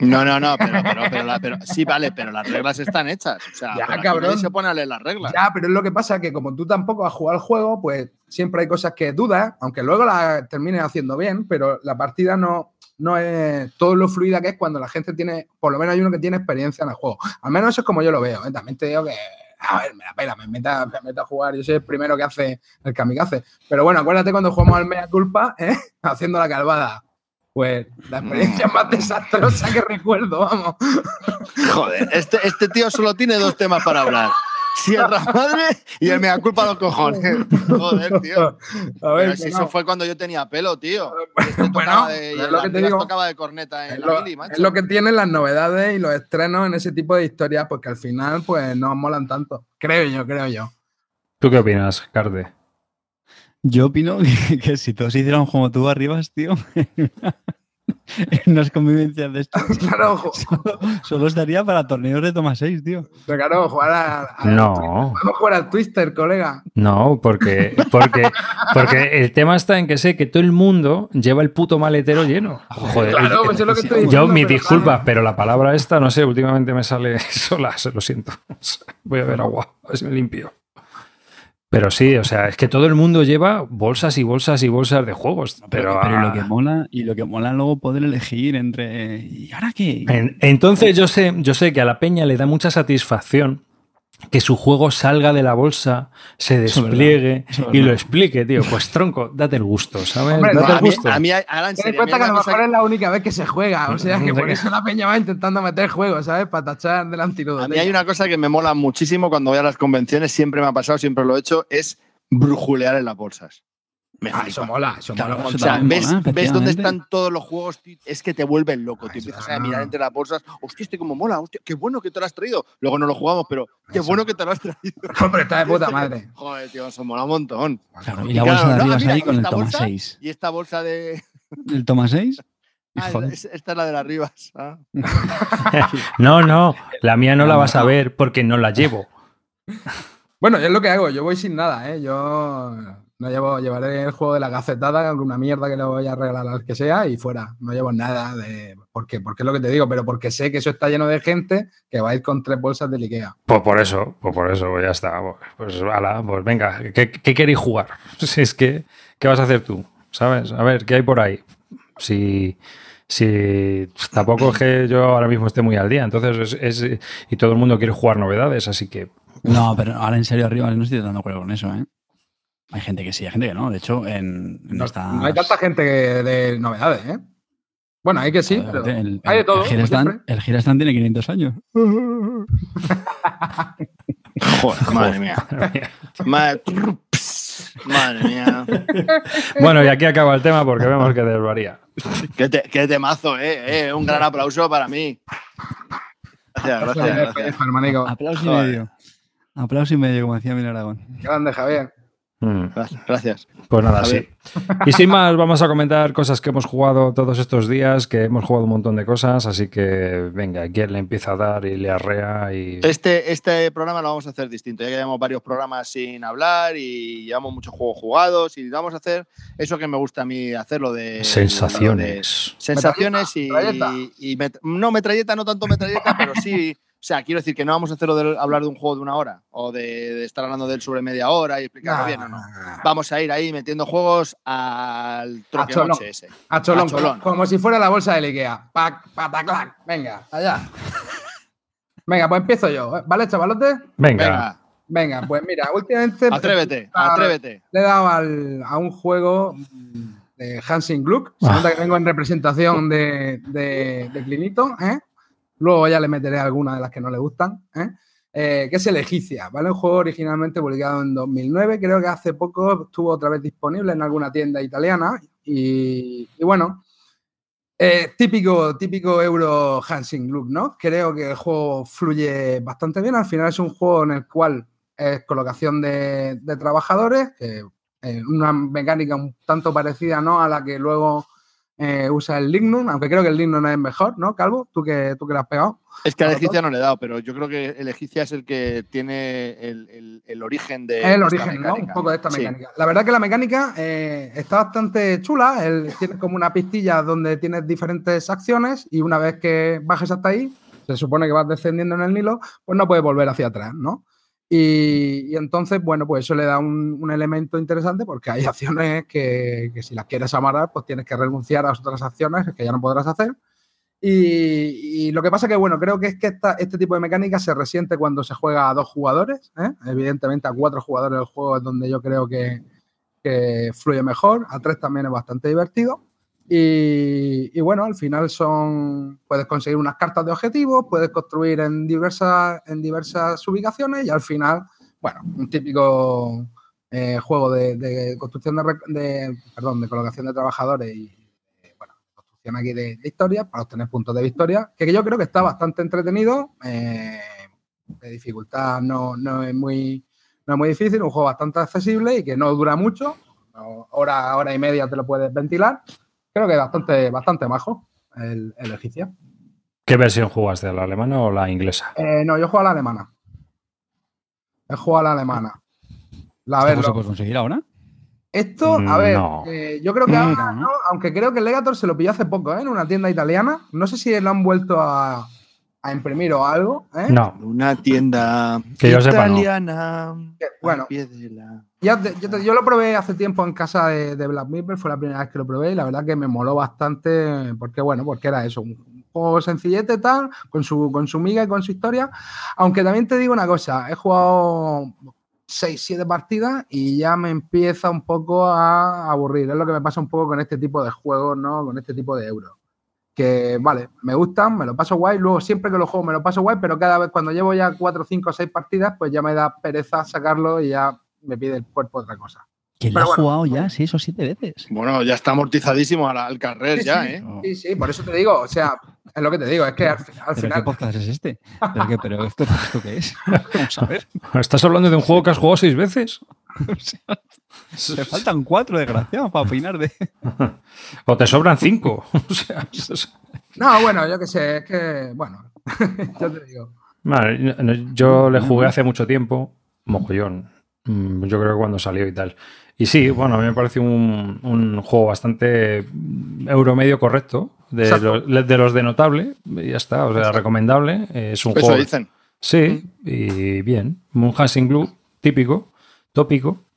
No, no, no, pero, pero, pero, sí, vale, pero las reglas están hechas. O sea, ya, cabrón. se pone a leer las reglas. Ya, pero es lo que pasa que como tú tampoco has jugado al juego, pues siempre hay cosas que dudas, aunque luego las termines haciendo bien, pero la partida no, no es todo lo fluida que es cuando la gente tiene, por lo menos hay uno que tiene experiencia en el juego. Al menos eso es como yo lo veo. ¿eh? También te digo que, a ver, me la pela, me meta, me a jugar. Yo soy el primero que hace el kamikaze. Pero bueno, acuérdate cuando jugamos al Mea Culpa, [LAUGHS] ¿eh? haciendo la calvada. Pues la experiencia más desastrosa que recuerdo, vamos. Joder, este, este tío solo tiene dos temas para hablar. Sierra Madre y el mea culpa a los cojones. [LAUGHS] Joder, tío. A ver, si eso fue cuando yo tenía pelo, tío. Este bueno, de, es lo que te digo. tocaba de corneta en la lo, Es lo que tienen las novedades y los estrenos en ese tipo de historias, porque al final, pues no molan tanto. Creo yo, creo yo. ¿Tú qué opinas, Carde? Yo opino [LAUGHS] que, si todos hicieran como tú arriba, tío, [LAUGHS] [LAUGHS] en unas convivencias de. [LAUGHS] Claro, solo, estaría para torneos de toma 6, tío. Pero claro, jugar a, no. Podemos jugar al Twister, colega. No, porque, porque, porque el tema está en que sé que todo el mundo lleva el puto maletero lleno. Joder, claro, pues es lo que estoy diciendo, Yo, mi disculpa, pero la palabra esta, no sé, últimamente me sale [LAUGHS] sola, se lo siento. Voy a ver agua, a ver si me limpio. Pero sí, o sea, es que todo el mundo lleva bolsas y bolsas y bolsas de juegos. Pero, lo que mola, y lo que mola luego poder elegir entre. ¿Y ahora qué? entonces yo sé, yo sé que a la peña le da mucha satisfacción que su juego salga de la bolsa, se despliegue y lo explique, tío. Pues tronco, date el gusto, ¿sabes? date el gusto. A mí, a Ten en cuenta que a lo mejor es la única vez que se juega, o sea que por eso la peña va intentando meter juegos, ¿sabes? Para tachar del antinudo. A mí hay una cosa que me mola muchísimo cuando voy a las convenciones, siempre me ha pasado, siempre lo he hecho, es brujulear en las bolsas. Ah, eso mola, eso mola. O sea, ves, ves dónde están todos los juegos, es que te vuelven loco. Ah, te empiezas a mirar entre las bolsas. Hostia, este como mola, hostia, qué bueno que te lo has traído. Luego no lo jugamos, pero qué bueno que te lo has traído. [LAUGHS] Hombre, está de puta [LAUGHS] madre. Joder, tío, eso mola un montón. y la bolsa de arriba es ahí con el toma 6. Y esta bolsa de. [LAUGHS] ¿El toma 6? Ah, esta es la de las ribas. Ah. no, no, la mía no la vas a ver porque no la llevo. Bueno, es lo que hago, yo voy sin nada, ¿eh? Yo no llevo, llevaré el juego de la gacetada, una mierda que le voy a regalar al que sea y fuera. No llevo nada de. Porque, porque es lo que te digo, pero porque sé que eso está lleno de gente que va a ir con tres bolsas de Ikea. Pues por eso, pues por eso, pues ya está. Pues, ala, pues venga, ¿qué, queréis jugar? [LAUGHS] Si es que, ¿qué vas a hacer tú? ¿Sabes? A ver, ¿qué hay por ahí? Si. Si tampoco es que yo ahora mismo esté muy al día, entonces es, es, y todo el mundo quiere jugar novedades, así que. No, pero ahora en serio arriba no estoy dando acuerdo con eso, ¿eh? Hay gente que sí, hay gente que no. De hecho, en, no, no hay tanta gente de novedades, ¿eh? Bueno, hay que sí, pero hay de todo. El Girastan, tiene 500 años. [LAUGHS] Joder, madre mía. madre, mía. Bueno, y aquí acaba el tema porque vemos que desvaría. qué, qué temazo, ¿eh? ¿eh? Un gran aplauso para mí. Gracias, gracias. gracias. Aplauso y medio. Aplauso y medio, como decía Mil Aragón. Grande, Javier. Mm. Gracias. Pues nada, sí. Y sin más, vamos a comentar cosas que hemos jugado todos estos días, que hemos jugado un montón de cosas, así que venga, quien le empieza a dar y le arrea y... Este, este programa lo vamos a hacer distinto, ya que llevamos varios programas sin hablar y llevamos muchos juegos jugados y vamos a hacer eso que me gusta a mí hacerlo de... Sensaciones. sensaciones y, y, no metralleta, no tanto metralleta, pero sí o sea, quiero decir que no vamos a hacerlo de hablar de un juego de una hora o de, estar hablando de él sobre media hora y explicarlo bien. No, no. Vamos a ir ahí metiendo juegos al troque noche ese. A cholón, Como, si fuera la bolsa de Ikea. Pac, pataclac. Venga, allá. Venga, pues empiezo yo. ¿eh? ¿Vale, chavalote? Venga. Venga. pues mira, últimamente. Atrévete, atrévete. Le he dado a un juego de Hansing Gluck. Se nota que vengo en representación de, de, de Clinito, ¿eh? Luego ya le meteré algunas de las que no le gustan. ¿eh? Eh, que es el Egipcia, ¿vale? Un juego originalmente publicado en 2009, creo que hace poco estuvo otra vez disponible en alguna tienda italiana y, bueno, eh, típico, típico Euro Hansing Look, ¿no? Creo que el juego fluye bastante bien, al final es un juego en el cual es colocación de, trabajadores, una mecánica un tanto parecida ¿no? a la que luego eh, usa el Lignum, aunque creo que el Lignum es mejor, ¿no, Calvo? ¿Tú que, tú que le has pegado? Es que a Egicia no le he dado, pero yo creo que el Egicia es el que tiene el, origen de. El origen, ¿no? Un poco de esta mecánica. La verdad que la mecánica eh, está bastante chula. Él tiene como una pistilla donde tienes diferentes acciones y una vez que bajes hasta ahí, se supone que vas descendiendo en el Nilo, pues no puedes volver hacia atrás, ¿no? Y, entonces, bueno, pues eso le da un, elemento interesante porque hay [LAUGHS] acciones que, si las quieres amarrar, pues tienes que renunciar a otras acciones que ya no podrás hacer. Y, lo que pasa que, bueno, creo que es que este tipo de mecánica se resiente cuando se juega a dos jugadores. ¿eh? Evidentemente, a cuatro jugadores el juego es donde yo creo que, que fluye mejor. A tres también es bastante divertido. Y, bueno, al final son, puedes conseguir unas cartas de objetivos, puedes construir en diversas, en diversas ubicaciones y al final, bueno, un típico eh, juego de, construcción de, perdón, de colocación de trabajadores y bueno, construcción aquí de, historia para obtener puntos de victoria, que yo creo que está bastante entretenido, eh, de dificultad no, no, es muy, no es muy difícil, un juego bastante accesible y que no dura mucho, hora, hora y media te lo puedes ventilar creo que bastante, bastante majo el, el egipcio. ¿Qué versión jugaste? ¿La alemana o la inglesa? Eh, no, yo juego a la alemana. He jugado a la alemana. La ¿Cómo se puede conseguir ahora? Esto, a ver, eh, yo creo que ahora, ¿no? aunque creo que el Legator se lo pilló hace poco, ¿eh? En una tienda italiana. No sé si lo han vuelto a, a imprimir o algo. ¿eh? No. Una tienda que yo italiana. bueno, yo, lo probé hace tiempo en casa de, Black Mirror, fue la primera vez que lo probé y la verdad que me moló bastante porque, bueno, porque era eso, un juego sencillete tal, con su, con su miga y con su historia. Aunque también te digo una cosa, he jugado 6, 7 partidas y ya me empieza un poco a aburrir. Es lo que me pasa un poco con este tipo de juegos, ¿no? Con este tipo de euros que vale, me gustan, me lo paso guay, luego siempre que lo juego me lo paso guay, pero cada vez cuando llevo ya 4, 5, 6 partidas, pues ya me da pereza sacarlo y ya me pide el cuerpo otra cosa. Que lo ha jugado ya 6 o 7 veces. Bueno, ya está amortizadísimo al, carrer ya, sí, ¿eh? Sí, sí, por eso te digo, o sea, es lo que te digo, es que al, al ¿Pero final... ¿Qué podcast es este? ¿Pero, qué, pero esto, esto, qué es? [LAUGHS] Vamos a ver. ¿Estás hablando de un juego que has jugado 6 veces? [LAUGHS] [LAUGHS] te faltan cuatro, desgraciados, para opinar de. [LAUGHS] o te sobran cinco. [LAUGHS] o sea, no, bueno, yo qué sé, es que, bueno, yo te digo. yo le jugué hace mucho tiempo, mojollón. Mm, yo creo que cuando salió y tal. Y sí, bueno, a mí me parece un, un juego bastante euro medio correcto, de los, de los, de notable, y ya está, o sea, recomendable. Es un juego. dicen. Sí, y bien. Un Hansing Blue típico, tópico,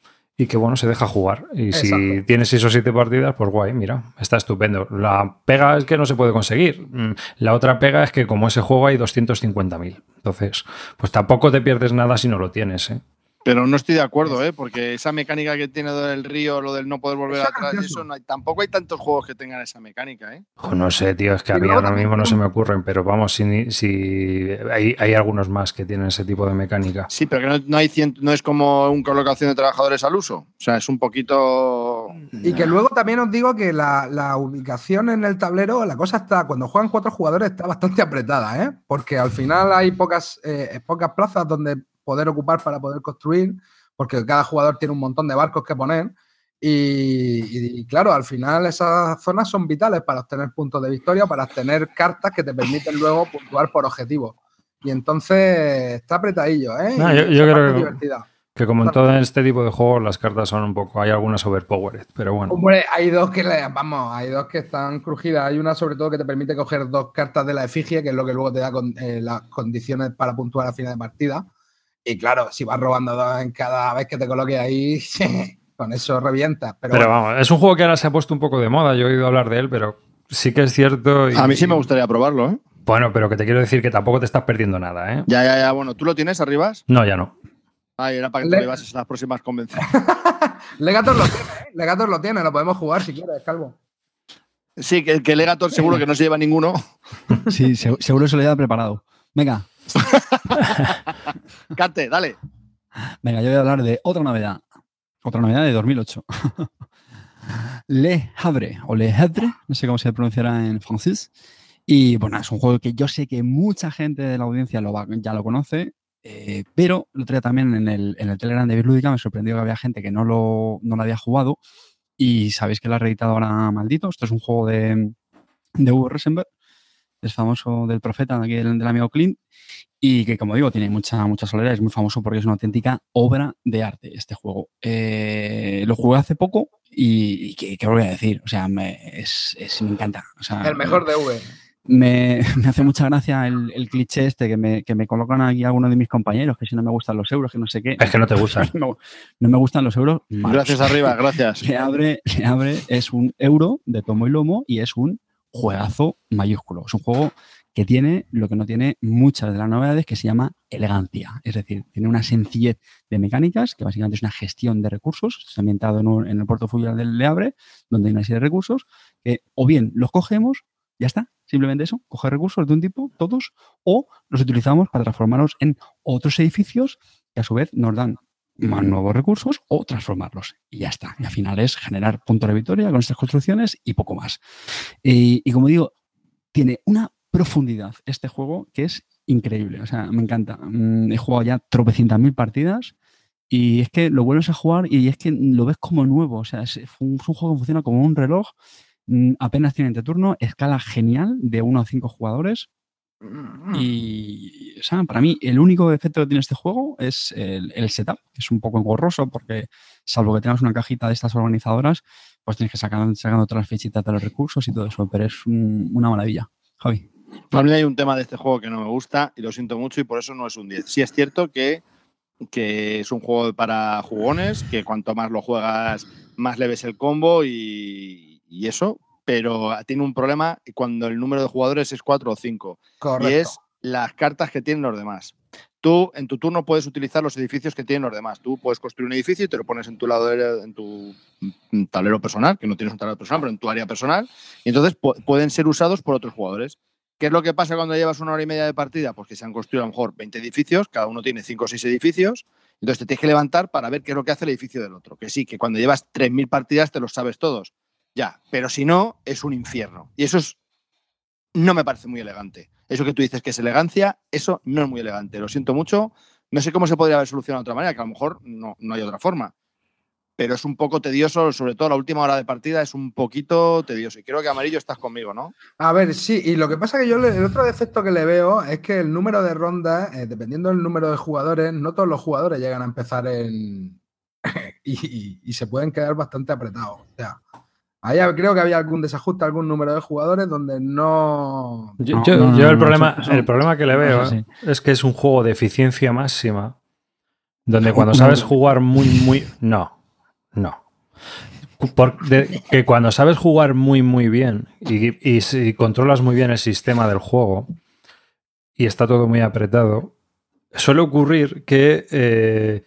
y que bueno, se deja jugar. Y si tienes seis o siete partidas, pues guay, mira, está estupendo. La pega es que no se puede conseguir. Mm, la otra pega es que como ese juego hay 250.000. Entonces, pues tampoco te pierdes nada si no lo tienes, ¿eh? Pero no estoy de acuerdo, ¿eh? porque esa mecánica que tiene del río, lo del no poder volver atrás, eso no hay, tampoco hay tantos juegos que tengan esa mecánica. ¿eh? no sé, tío, es que a mí ahora mismo no se me ocurren, pero vamos, si, si hay, hay, algunos más que tienen ese tipo de mecánica. Sí, pero que no, hay no es como un colocación de trabajadores al uso. O sea, es un poquito. Y que luego también os digo que la, la ubicación en el tablero, la cosa está, cuando juegan cuatro jugadores, está bastante apretada, ¿eh? porque al final hay pocas, eh, pocas plazas donde poder ocupar para poder construir, porque cada jugador tiene un montón de barcos que poner. Y, claro, al final esas zonas son vitales para obtener puntos de victoria, para obtener cartas que te permiten luego puntuar por objetivo. Y entonces está apretadillo, ¿eh? yo, creo que, como en todo este tipo de juegos, las cartas son un poco, hay algunas overpowered, pero bueno. Hombre, hay dos que, vamos, hay dos que están crujidas. Hay una sobre todo que te permite coger dos cartas de la efigie, que es lo que luego te da con, eh, las condiciones para puntuar a final de partida. Y claro, si vas robando dos en cada vez que te coloque ahí, [LAUGHS] con eso revientas. Pero, vamos, es un juego que ahora se ha puesto un poco de moda. Yo he oído hablar de él, pero sí que es cierto. a mí sí me gustaría probarlo, ¿eh? Bueno, pero que te quiero decir que tampoco te estás perdiendo nada, ¿eh? Ya, ya, ya. Bueno, ¿tú lo tienes arriba? No, ya no. Ay, era para que te lo llevases a las próximas convenciones. [LAUGHS] Legator lo tiene, ¿eh? Legator lo tiene, lo podemos jugar si quieres, Calvo. Sí, que, que Legator seguro que no se lleva ninguno. Sí, seguro se lo lleva preparado. Venga, [LAUGHS] Cate, dale. Venga, yo voy a hablar de otra novedad. Otra novedad de 2008. [LAUGHS] Le Havre, o Le Havre, no sé cómo se pronunciará en francés. Y bueno, es un juego que yo sé que mucha gente de la audiencia lo ya lo conoce. Eh, pero el otro día también en el, en el Telegram de Birlúdica me sorprendió que había gente que no lo, no lo había jugado y sabéis que lo ha reeditado ahora maldito. Esto es un juego de, de Rosenberg, es famoso del profeta, del, del amigo Clint, y que, como digo, tiene mucha, mucha soledad, es muy famoso porque es una auténtica obra de arte este juego. Eh, lo jugué hace poco y, ¿qué, qué voy a decir? O sea, me, es, es, me encanta. O sea, el mejor de V. Me, me, hace mucha gracia el, el, cliché este que me, que me colocan aquí algunos de mis compañeros, que si no me gustan los euros, que no sé qué. Es que no te [LAUGHS] gustan. no, no, me gustan los euros. Malos. Gracias arriba, gracias. [LAUGHS] Le abre, le abre, es un euro de tomo y lomo y es un juegazo mayúsculo. Es un juego que tiene lo que no tiene muchas de las novedades, que se llama elegancia. Es decir, tiene una sencillez de mecánicas, que básicamente es una gestión de recursos, está ambientado en, un, en el portafolio del Leabre, donde hay una serie de recursos, que o bien los cogemos, ya está, simplemente eso, coger recursos de un tipo, todos, o los utilizamos para transformarlos en otros edificios que a su vez nos dan nuevos recursos o transformarlos. Y ya está. Y al final es generar puntos de victoria con estas construcciones y poco más. Y, como digo, tiene una profundidad este juego que es increíble. O sea, me encanta. He jugado ya tropecientas mil partidas y es que lo vuelves a jugar y es que lo ves como nuevo. O sea, es, un, juego que funciona como un reloj. Apenas tiene turno, escala genial de uno a cinco jugadores. Y, o sea, para mí, el único defecto que tiene este juego es el, el, setup, que es un poco engorroso, porque salvo que tengas una cajita de estas organizadoras, pues tienes que sacar sacando otras fichitas de los recursos y todo eso, pero es un, una maravilla. Javi. A mí hay un tema de este juego que no me gusta y lo siento mucho y por eso no es un 10. Sí es cierto que, que es un juego para jugones, que cuanto más lo juegas, más le ves el combo y, y eso, pero tiene un problema cuando el número de jugadores es 4 o 5. Y es las cartas que tienen los demás. Tú en tu turno puedes utilizar los edificios que tienen los demás. Tú puedes construir un edificio y te lo pones en tu lado, de, en tu tablero personal, que no tienes un tablero personal, pero en tu área personal, y entonces pueden ser usados por otros jugadores. ¿Qué es lo que pasa cuando llevas una hora y media de partida? Pues que se han construido a lo mejor 20 edificios, cada uno tiene 5 o 6 edificios, entonces te tienes que levantar para ver qué es lo que hace el edificio del otro. Que sí, que cuando llevas 3.000 partidas te los sabes todos, ya, pero si no, es un infierno. Y eso es, no me parece muy elegante. Eso que tú dices que es elegancia, eso no es muy elegante. Lo siento mucho. No sé cómo se podría haber solucionado de otra manera, que a lo mejor no, no hay otra forma. Pero es un poco tedioso, sobre todo la última hora de partida es un poquito tedioso. Y creo que Amarillo estás conmigo, ¿no? A ver, sí, y lo que pasa que yo el otro defecto que le veo es que el número de rondas, eh, dependiendo del número de jugadores, no todos los jugadores llegan a empezar en. [LAUGHS] y, y, y se pueden quedar bastante apretados. O sea, Ahí creo que había algún desajuste, algún número de jugadores donde no. Yo, no, yo, no, yo no, el, no, problema, el problema que le veo. ¿eh? es que es un juego de eficiencia máxima. Donde [LAUGHS] cuando sabes jugar muy, muy. No, no. Por- de- que cuando sabes jugar muy, muy bien y, y controlas muy bien el sistema del juego y está todo muy apretado, suele ocurrir que. eh,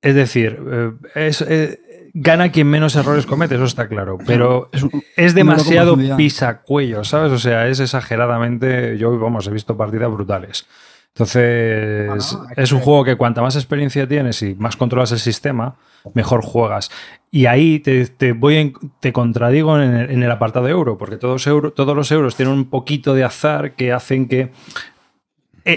es decir, eh, es, eh, gana quien menos errores comete, eso está claro. Pero Es demasiado pisacuello, ¿sabes? O sea, es exageradamente. Yo, vamos, he visto partidas brutales. Entonces, Bueno, es, un juego que cuanta más experiencia tienes y más controlas el sistema, mejor juegas. Y ahí te, te voy en- te contradigo en el, en el apartado euro, porque todos, euro, todos los euros tienen un poquito de azar que hacen que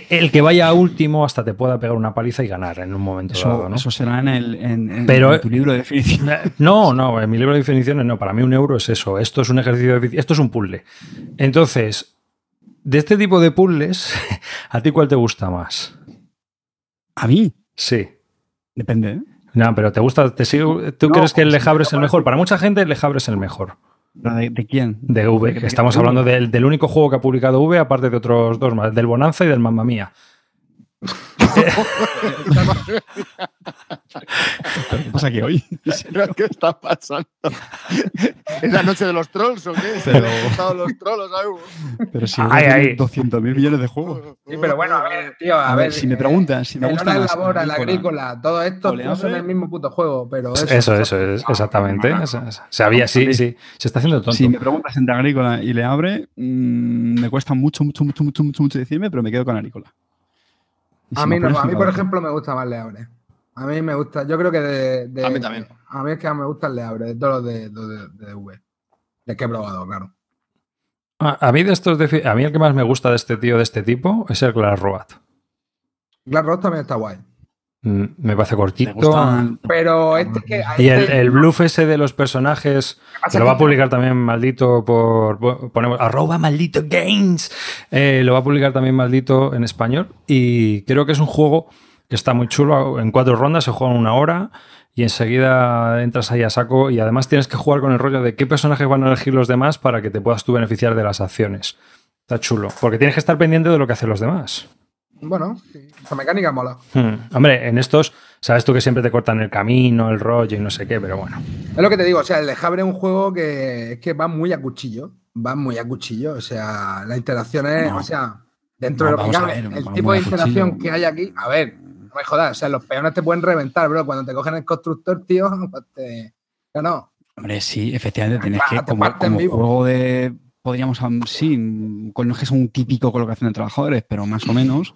el que vaya a último hasta te pueda pegar una paliza y ganar en un momento Eso, dado, ¿no? eso será en, el, en, en- Pero- en tu libro de definición. No, no, en mi libro de definiciones no. Para mí un euro es eso. Esto es un ejercicio de Esto es un puzzle. Entonces, de este tipo de puzzles, [LAUGHS] ¿a ti cuál te gusta más? A mí, Sí. depende. ¿eh? No, pero ¿te gusta? Te sigo- ¿Tú No, crees que el sí, Lejabre es el mejor? Para mucha gente el Lejabre es el mejor. ¿De, de quién? De V. ¿De- Estamos hablando del, del único juego que ha publicado V, aparte de otros dos más, del Bonanza y del Mamma Mía. [LAUGHS] ¿Qué pasa aquí hoy? ¿Qué está pasando? ¿Es la noche de los trolls o qué? Pero- ¿Han gustado los trolls algo? Pero si Ay, ay. 200 mil millones de juegos. Sí, pero bueno, a ver, tío, a, A ver. ver, si me eh, preguntas, si me el gusta hora de más labor, el Agrícola. todo esto no son el mismo puto juego, pero eso. Eso, eso, es, exactamente. Ah. Se había, sí, sí. Se está haciendo tonto. Si me preguntas entre Agrícola y Le Abre, mmm, me cuesta mucho, mucho, mucho, mucho, mucho, mucho decirme, pero me quedo con Agrícola. A mí, no, apuras, a mí, con por ejemplo, me gusta más Leabre. A mí me gusta, yo creo que de. de- A mí también. A mí es que me gusta el Leabre, de todos los de, de, de, de V. De que he probado, claro. A, a mí de estos de a mí el que más me gusta de este tío de este tipo es el Glass Road. Glass Rock también está guay. Mm, me parece cortito. Pero este que. Y el, este- el, bluff ese de los personajes. lo va a publicar también maldito por. ponemos arroba maldito games. Eh, lo va a publicar también maldito en español. Y creo que es un juego que está muy chulo. En cuatro rondas se juega en una hora. Y enseguida entras ahí a saco. Y además tienes que jugar con el rollo de qué personajes van a elegir los demás para que te puedas tú beneficiar de las acciones. Está chulo. Porque tienes que estar pendiente de lo que hacen los demás. Bueno, esa mecánica mola. Hmm. Hombre, en estos, sabes tú que siempre te cortan el camino, el rollo y no sé qué, pero bueno. Es lo que te digo, o sea, el de Jabre es un juego que, es que va muy a cuchillo. Va muy a cuchillo. O sea, la interacción es, o sea, dentro de lo que cabe, el tipo de interacción que hay aquí, a ver, no me jodas, o sea, los peones te pueden reventar, bro. Cuando te cogen el constructor, tío, pues te. No, Hombre, sí, efectivamente, tienes que, como, como juego de podríamos, sí, no es que es un típico colocación de trabajadores, pero más o menos,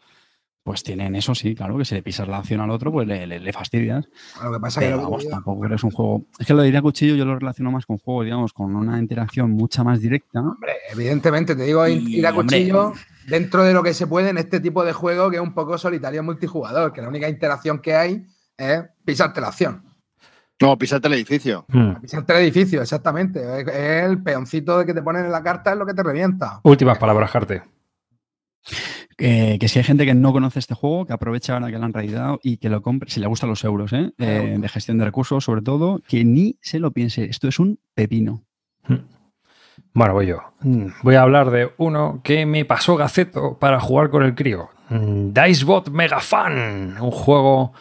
pues tienen eso sí, claro, que si le pisas la acción al otro, pues le, le, fastidias. Lo que pasa es que vamos, tampoco eres un juego. Es que lo diría cuchillo, yo lo relaciono más con juegos, digamos, con una interacción mucha más directa. Hombre, evidentemente, te digo, ir a cuchillo dentro de lo que se puede en este tipo de juego que es un poco solitario multijugador, que la única interacción que hay es pisarte la acción. No, pisarte el edificio. Hmm. Pisarte el edificio, exactamente. Es el peoncito que te ponen en la carta es lo que te revienta. Últimas palabras, Jarte que si hay gente que no conoce este juego, que aprovecha ahora que lo han realizado y que lo compre, si le gustan los euros, ¿eh? Eh, de gestión de recursos, sobre todo, que ni se lo piense. Esto es un pepino. Hmm. Bueno, voy yo. Hmm. Voy a hablar de uno que me pasó Gaceto para jugar con el crío. Hmm. Dicebot Mega Fan, un juego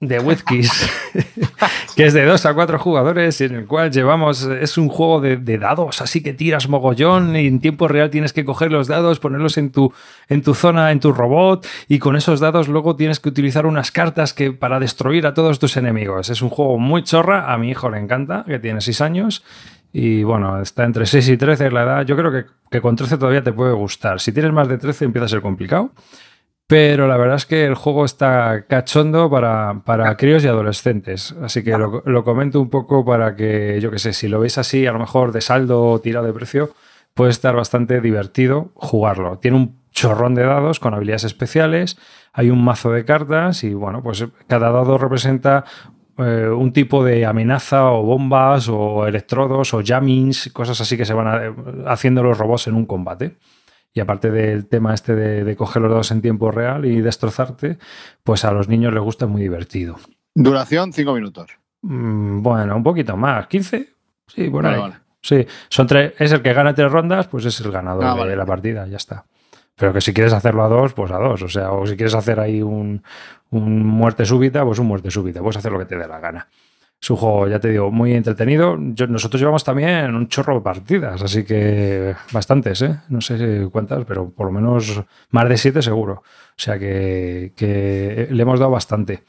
de Wizkiss, [LAUGHS] [LAUGHS] que es de dos a cuatro jugadores y en el cual llevamos, es un juego de, dados, así que tiras mogollón y en tiempo real tienes que coger los dados, ponerlos en tu, en tu zona, en tu robot y con esos dados luego tienes que utilizar unas cartas que para destruir a todos tus enemigos. Es un juego muy chorra, a mi hijo le encanta, que tiene seis años. Y bueno, está entre 6 y 13 la edad. Yo creo que, que con 13 todavía te puede gustar. Si tienes más de 13 empieza a ser complicado. Pero la verdad es que el juego está cachondo para, para críos y adolescentes. Así que lo, comento un poco para que, yo qué sé, si lo veis así, a lo mejor de saldo o tirado de precio, puede estar bastante divertido jugarlo. Tiene un chorrón de dados con habilidades especiales, hay un mazo de cartas y bueno, pues cada dado representa eh, un tipo de amenaza o bombas o electrodos o jammings, cosas así que se van haciendo los robots en un combate. Y aparte del tema este de, coger los dados en tiempo real y destrozarte, pues a los niños les gusta muy divertido. Duración, cinco minutos. Mm, bueno, un poquito más. ¿15? Sí, bueno. Sí, son tres, es el que gana tres rondas, pues es el ganador ah, de la partida, ya está. Pero que si quieres hacerlo a dos, pues a dos. O sea, o si quieres hacer ahí un, un muerte súbita, pues un muerte súbita. Puedes hacer lo que te dé la gana. Es un juego, ya te digo, muy entretenido. nosotros llevamos también un chorro de partidas, así que bastantes, ¿eh? No sé cuántas, pero por lo menos más de siete seguro. O sea que, le hemos dado bastante.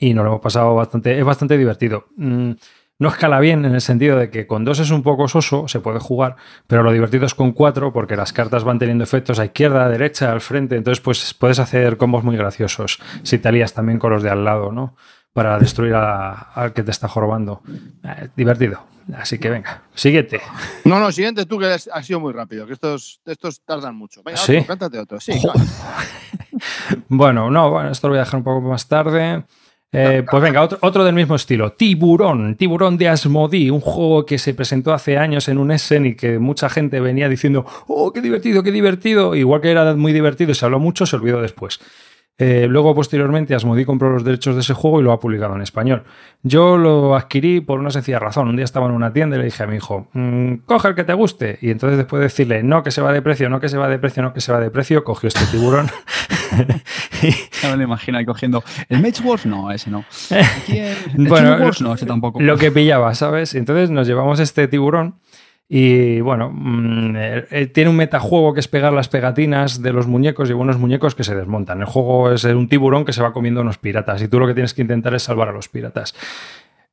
Y nos lo hemos pasado bastante. Es bastante divertido. Mm, no escala bien en el sentido de que con dos es un poco soso, se puede jugar, pero lo divertido es con cuatro porque las cartas van teniendo efectos a izquierda, a derecha, al frente, entonces pues puedes hacer combos muy graciosos si te alías también con los de al lado, ¿no? Para destruir al que te está jorobando. Eh, divertido. Así que venga, siguiente. No, no, siguiente tú que has sido muy rápido, que estos, estos tardan mucho. Venga, ¿Sí? otro, cántate otro. Sí, [LAUGHS] bueno, no, bueno, esto lo voy a dejar un poco más tarde. Eh, pues venga, otro, otro, del mismo estilo. Tiburón, Tiburón de Asmodee, un juego que se presentó hace años en un Essen y que mucha gente venía diciendo, oh, qué divertido, qué divertido. Igual que era muy divertido y se habló mucho, se olvidó después. Eh, luego, posteriormente, Asmodee compró los derechos de ese juego y lo ha publicado en español. Yo lo adquirí por una sencilla razón. Un día estaba en una tienda y le dije a mi hijo, mm, coge el que te guste. Y entonces, después de decirle, no, que se va de precio, no, que se va de precio, no, que se va de precio, cogió este tiburón. [LAUGHS] ya me lo imagino ahí cogiendo. ¿El Mage Wars? No, ese no. [LAUGHS] ¿El bueno, Wars? No, ese tampoco. Lo que pillaba, ¿sabes? Entonces nos llevamos este tiburón y bueno, mm, eh, eh, tiene un metajuego que es pegar las pegatinas de los muñecos y buenos muñecos que se desmontan. El juego es un tiburón que se va comiendo unos piratas y tú lo que tienes que intentar es salvar a los piratas.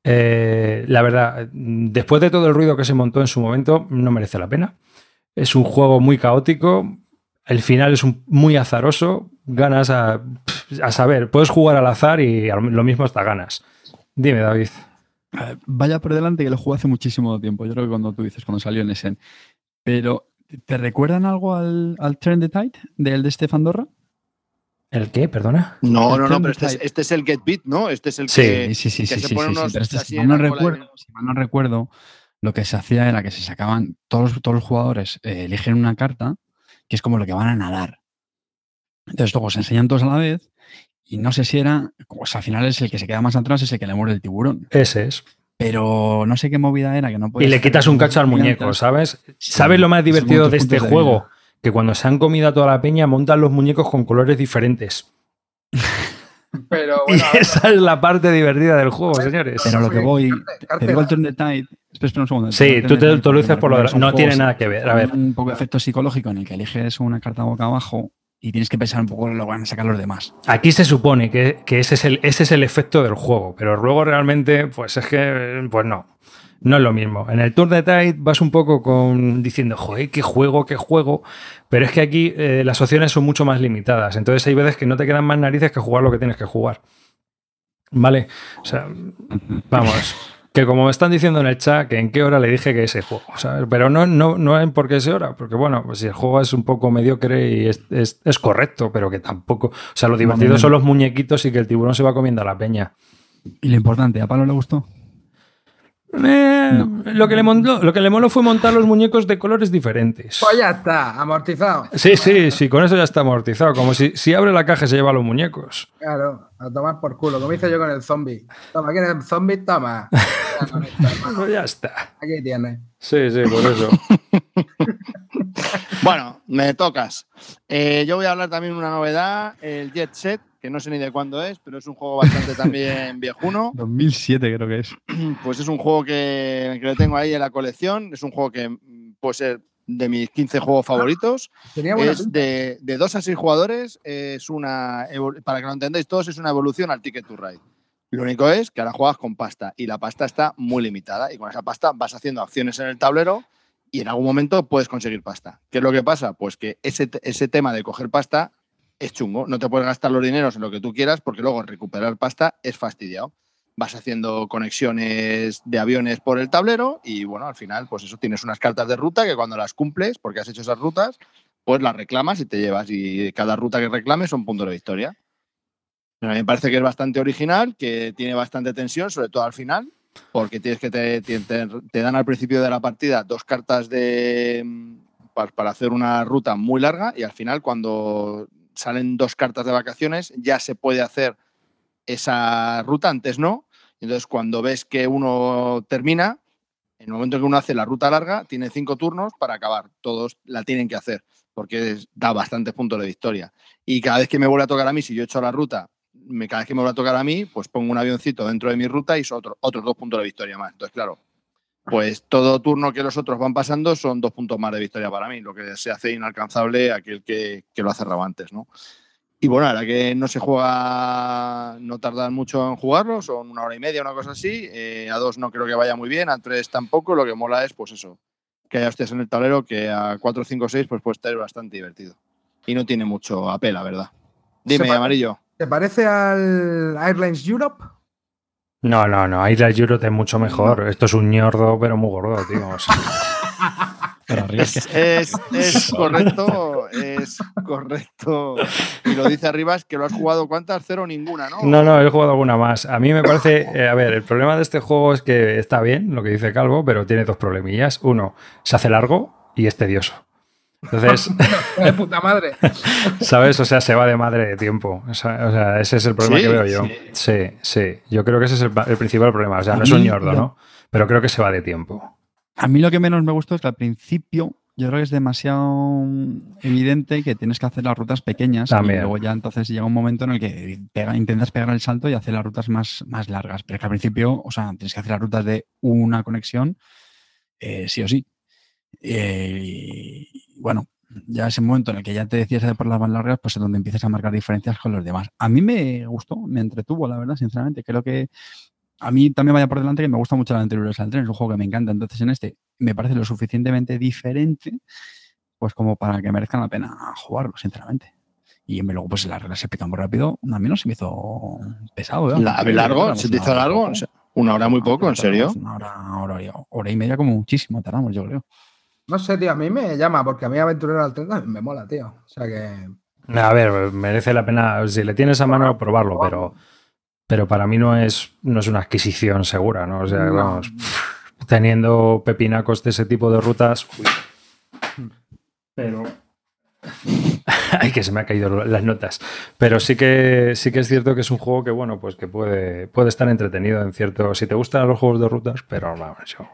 Eh, la verdad, después de todo el ruido que se montó en su momento, no merece la pena. Es un juego muy caótico. El final es muy azaroso. Ganas a saber. Puedes jugar al azar y lo mismo hasta ganas. Dime, David. Vaya por delante que lo jugué hace muchísimo tiempo. Yo creo que cuando tú dices, cuando salió en Essen. Pero, ¿te recuerdan algo al, al Turn the Tide del de Stefan Dorra? ¿El qué? ¿Perdona? No, no, no, pero este es, este es, el Get Beat, ¿no? Este es el que, sí, sí, sí, se pone unos este, si, mal no recuerdo, si no recuerdo, lo que se hacía era que se sacaban, todos, todos los jugadores eh, eligen una carta que es como lo que van a nadar. Entonces luego se enseñan todos a la vez y no sé si era, pues al final es el que se queda más atrás, es el que le muerde el tiburón. Ese es. Pero no sé qué movida era que no Y le quitas un cacho al muñeco, ¿sabes? ¿Sabes lo más divertido de este juego? que cuando se han comido a toda la peña montan los muñecos con colores diferentes. [LAUGHS] Pero, y esa es la parte divertida del juego, señores. Pero lo que voy. Te digo el turn the tide. Espera un segundo. Sí, tú te lo dices por lo de. No tiene nada que ver. A ver. Un poco de efecto psicológico en el que eliges una carta boca abajo y tienes que pensar un poco lo que van a sacar los demás. Aquí se supone que, que, ese, es el, ese es el efecto del juego, pero luego realmente, pues es que, pues no no es lo mismo. En el Tour de Tide vas un poco con diciendo, joder, qué juego, qué juego. Pero es que aquí eh, las opciones son mucho más limitadas. Entonces hay veces que no te quedan más narices que jugar lo que tienes que jugar. ¿Vale? O sea, vamos. Que como me están diciendo en el chat, que en qué hora le dije que ese juego. Pero no, no, no es porque ese hora. Porque bueno, pues si el juego es un poco mediocre y es, es correcto, pero que tampoco. O sea, lo divertido son los muñequitos y que el tiburón se va comiendo a la peña. Y lo importante, ¿a Palo le gustó? Eh, lo, que le montó, lo que le moló fue montar los muñecos de colores diferentes. Pues ya está, amortizado. Sí, sí, sí, con eso ya está amortizado. Como si, si abre la caja y se lleva los muñecos. Claro, a tomar por culo, como hice yo con el zombie. Toma, ¿quién es el zombie? Toma. pues [LAUGHS] ya está. Aquí tienes. Sí, sí, por eso. [LAUGHS] bueno, me tocas. Eh, yo voy a hablar también de una novedad, el Jet Set que no sé ni de cuándo es, pero es un juego bastante [LAUGHS] también viejuno. 2007 creo que es. [CLEARS THROAT] Pues es un juego que, que lo tengo ahí en la colección, es un juego que puede ser de mis 15 juegos favoritos. es de, de, dos a seis jugadores, es una, para que lo entendáis todos, es una evolución al Ticket to Ride. Lo único es que ahora juegas con pasta y la pasta está muy limitada y con esa pasta vas haciendo acciones en el tablero y en algún momento puedes conseguir pasta. ¿Qué es lo que pasa? Pues que ese, ese tema de coger pasta es chungo. No te puedes gastar los dineros en lo que tú quieras porque luego recuperar pasta es fastidiado. Vas haciendo conexiones de aviones por el tablero y bueno, al final pues eso tienes unas cartas de ruta que cuando las cumples, porque has hecho esas rutas, pues las reclamas y te llevas y cada ruta que reclames son puntos de victoria. A mí me parece que es bastante original, que tiene bastante tensión, sobre todo al final, porque tienes que te, te, dan al principio de la partida dos cartas de para hacer una ruta muy larga y al final cuando salen dos cartas de vacaciones, ya se puede hacer esa ruta, antes no. Entonces, cuando ves que uno termina, en el momento en que uno hace la ruta larga, tiene cinco turnos para acabar. Todos la tienen que hacer, porque da bastantes puntos de victoria. Y cada vez que me vuelve a tocar a mí, si yo he hecho la ruta, cada vez que me vuelve a tocar a mí, pues pongo un avioncito dentro de mi ruta y son otro, otros dos puntos de victoria más. Entonces, claro, pues todo turno que los otros van pasando son dos puntos más de victoria para mí, lo que se hace inalcanzable aquel que, que lo ha cerrado antes, ¿no? Y bueno, ahora que no se juega, no tardan mucho en jugarlo, son una hora y media, una cosa así. Eh, a dos no creo que vaya muy bien, a tres tampoco. Lo que mola es, pues eso, que haya hostias en el tablero, que a cuatro, cinco, seis, pues puede estar bastante divertido. Y no tiene mucho apel, la verdad. Dime, Amarillo. ¿Te parece al Airlines Europe? No, no, no. Isla Europe es mucho mejor. Esto es un ñordo, pero muy gordo, tío. [LAUGHS] es, [LAUGHS] correcto, es correcto. Y lo dice arriba es que lo has jugado cuántas, cero ninguna, ¿no? No, no, he jugado alguna más. A mí me parece, eh, a ver, el problema de este juego es que está bien lo que dice Calvo, pero tiene dos problemillas. Uno, se hace largo y es tedioso. Entonces. [LAUGHS] de puta madre. [LAUGHS] ¿Sabes? O sea, se va de madre de tiempo. O sea, ese es el problema que veo yo. Sí. sí, Yo creo que ese es el, principal problema. O sea, no es un ñordo, ¿no? Pero creo que se va de tiempo. A mí lo que menos me gustó es que al principio yo creo que es demasiado evidente que tienes que hacer las rutas pequeñas También. y luego ya entonces llega un momento en el que intentas pegar el salto y hacer las rutas más, más largas. Pero es que al principio, o sea, tienes que hacer las rutas de una conexión eh, sí o sí. Eh, bueno, ya ese momento en el que ya te decías de por las más largas, pues es donde empiezas a marcar diferencias con los demás. A mí me gustó, me entretuvo, la verdad, sinceramente. Creo que a mí también vaya por delante que me gusta mucho la anterior al tren, es un juego que me encanta. Entonces, en este me parece lo suficientemente diferente, pues como para que merezca la pena jugarlo, sinceramente. Y luego, pues las reglas se explican muy rápido. A mí no se me hizo pesado. ¿eh? ¿Largo? ¿Se te hizo largo? Una hora muy poco, ¿en serio? Una hora, hora, hora y media como muchísimo tardamos, yo creo. No sé, tío, a mí me llama, porque a mí Aventurero al 30 me mola, tío. O sea que A ver, merece la pena, si le tienes a mano, probarlo, pero, pero para mí no es, no es una adquisición segura, ¿no? O sea, vamos, teniendo pepinacos de ese tipo de rutas. Pero. [LAUGHS] Ay, que se me han caído las notas. Pero sí que sí que es cierto que es un juego que, bueno, pues que puede, puede estar entretenido en cierto. Si te gustan los juegos de rutas, pero vamos, yo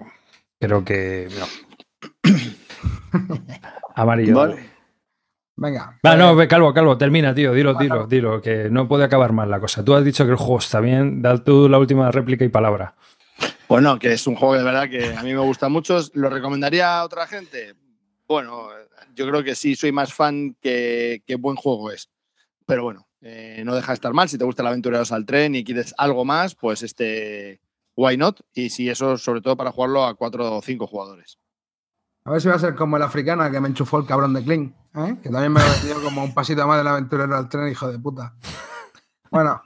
creo que. Amarillo. Vale. Venga. Va, no, calvo, calvo, termina, tío. Dilo, dilo, dilo, que no puede acabar mal la cosa. Tú has dicho que el juego está bien, da tú la última réplica y palabra. Bueno, que es un juego de verdad que a mí me gusta mucho. ¿Lo recomendaría a otra gente? Bueno, yo creo que sí, soy más fan que, buen juego es. Pero bueno, eh, no deja de estar mal. Si te gusta el Aventureros al Tren y quieres algo más, pues este, why not? Y si eso, sobre todo para jugarlo a cuatro o cinco jugadores. A ver si va a ser como el africana que me enchufó el cabrón de Kling, ¿eh? que también me ha metido como un pasito más del aventurero al tren, hijo de puta. Bueno,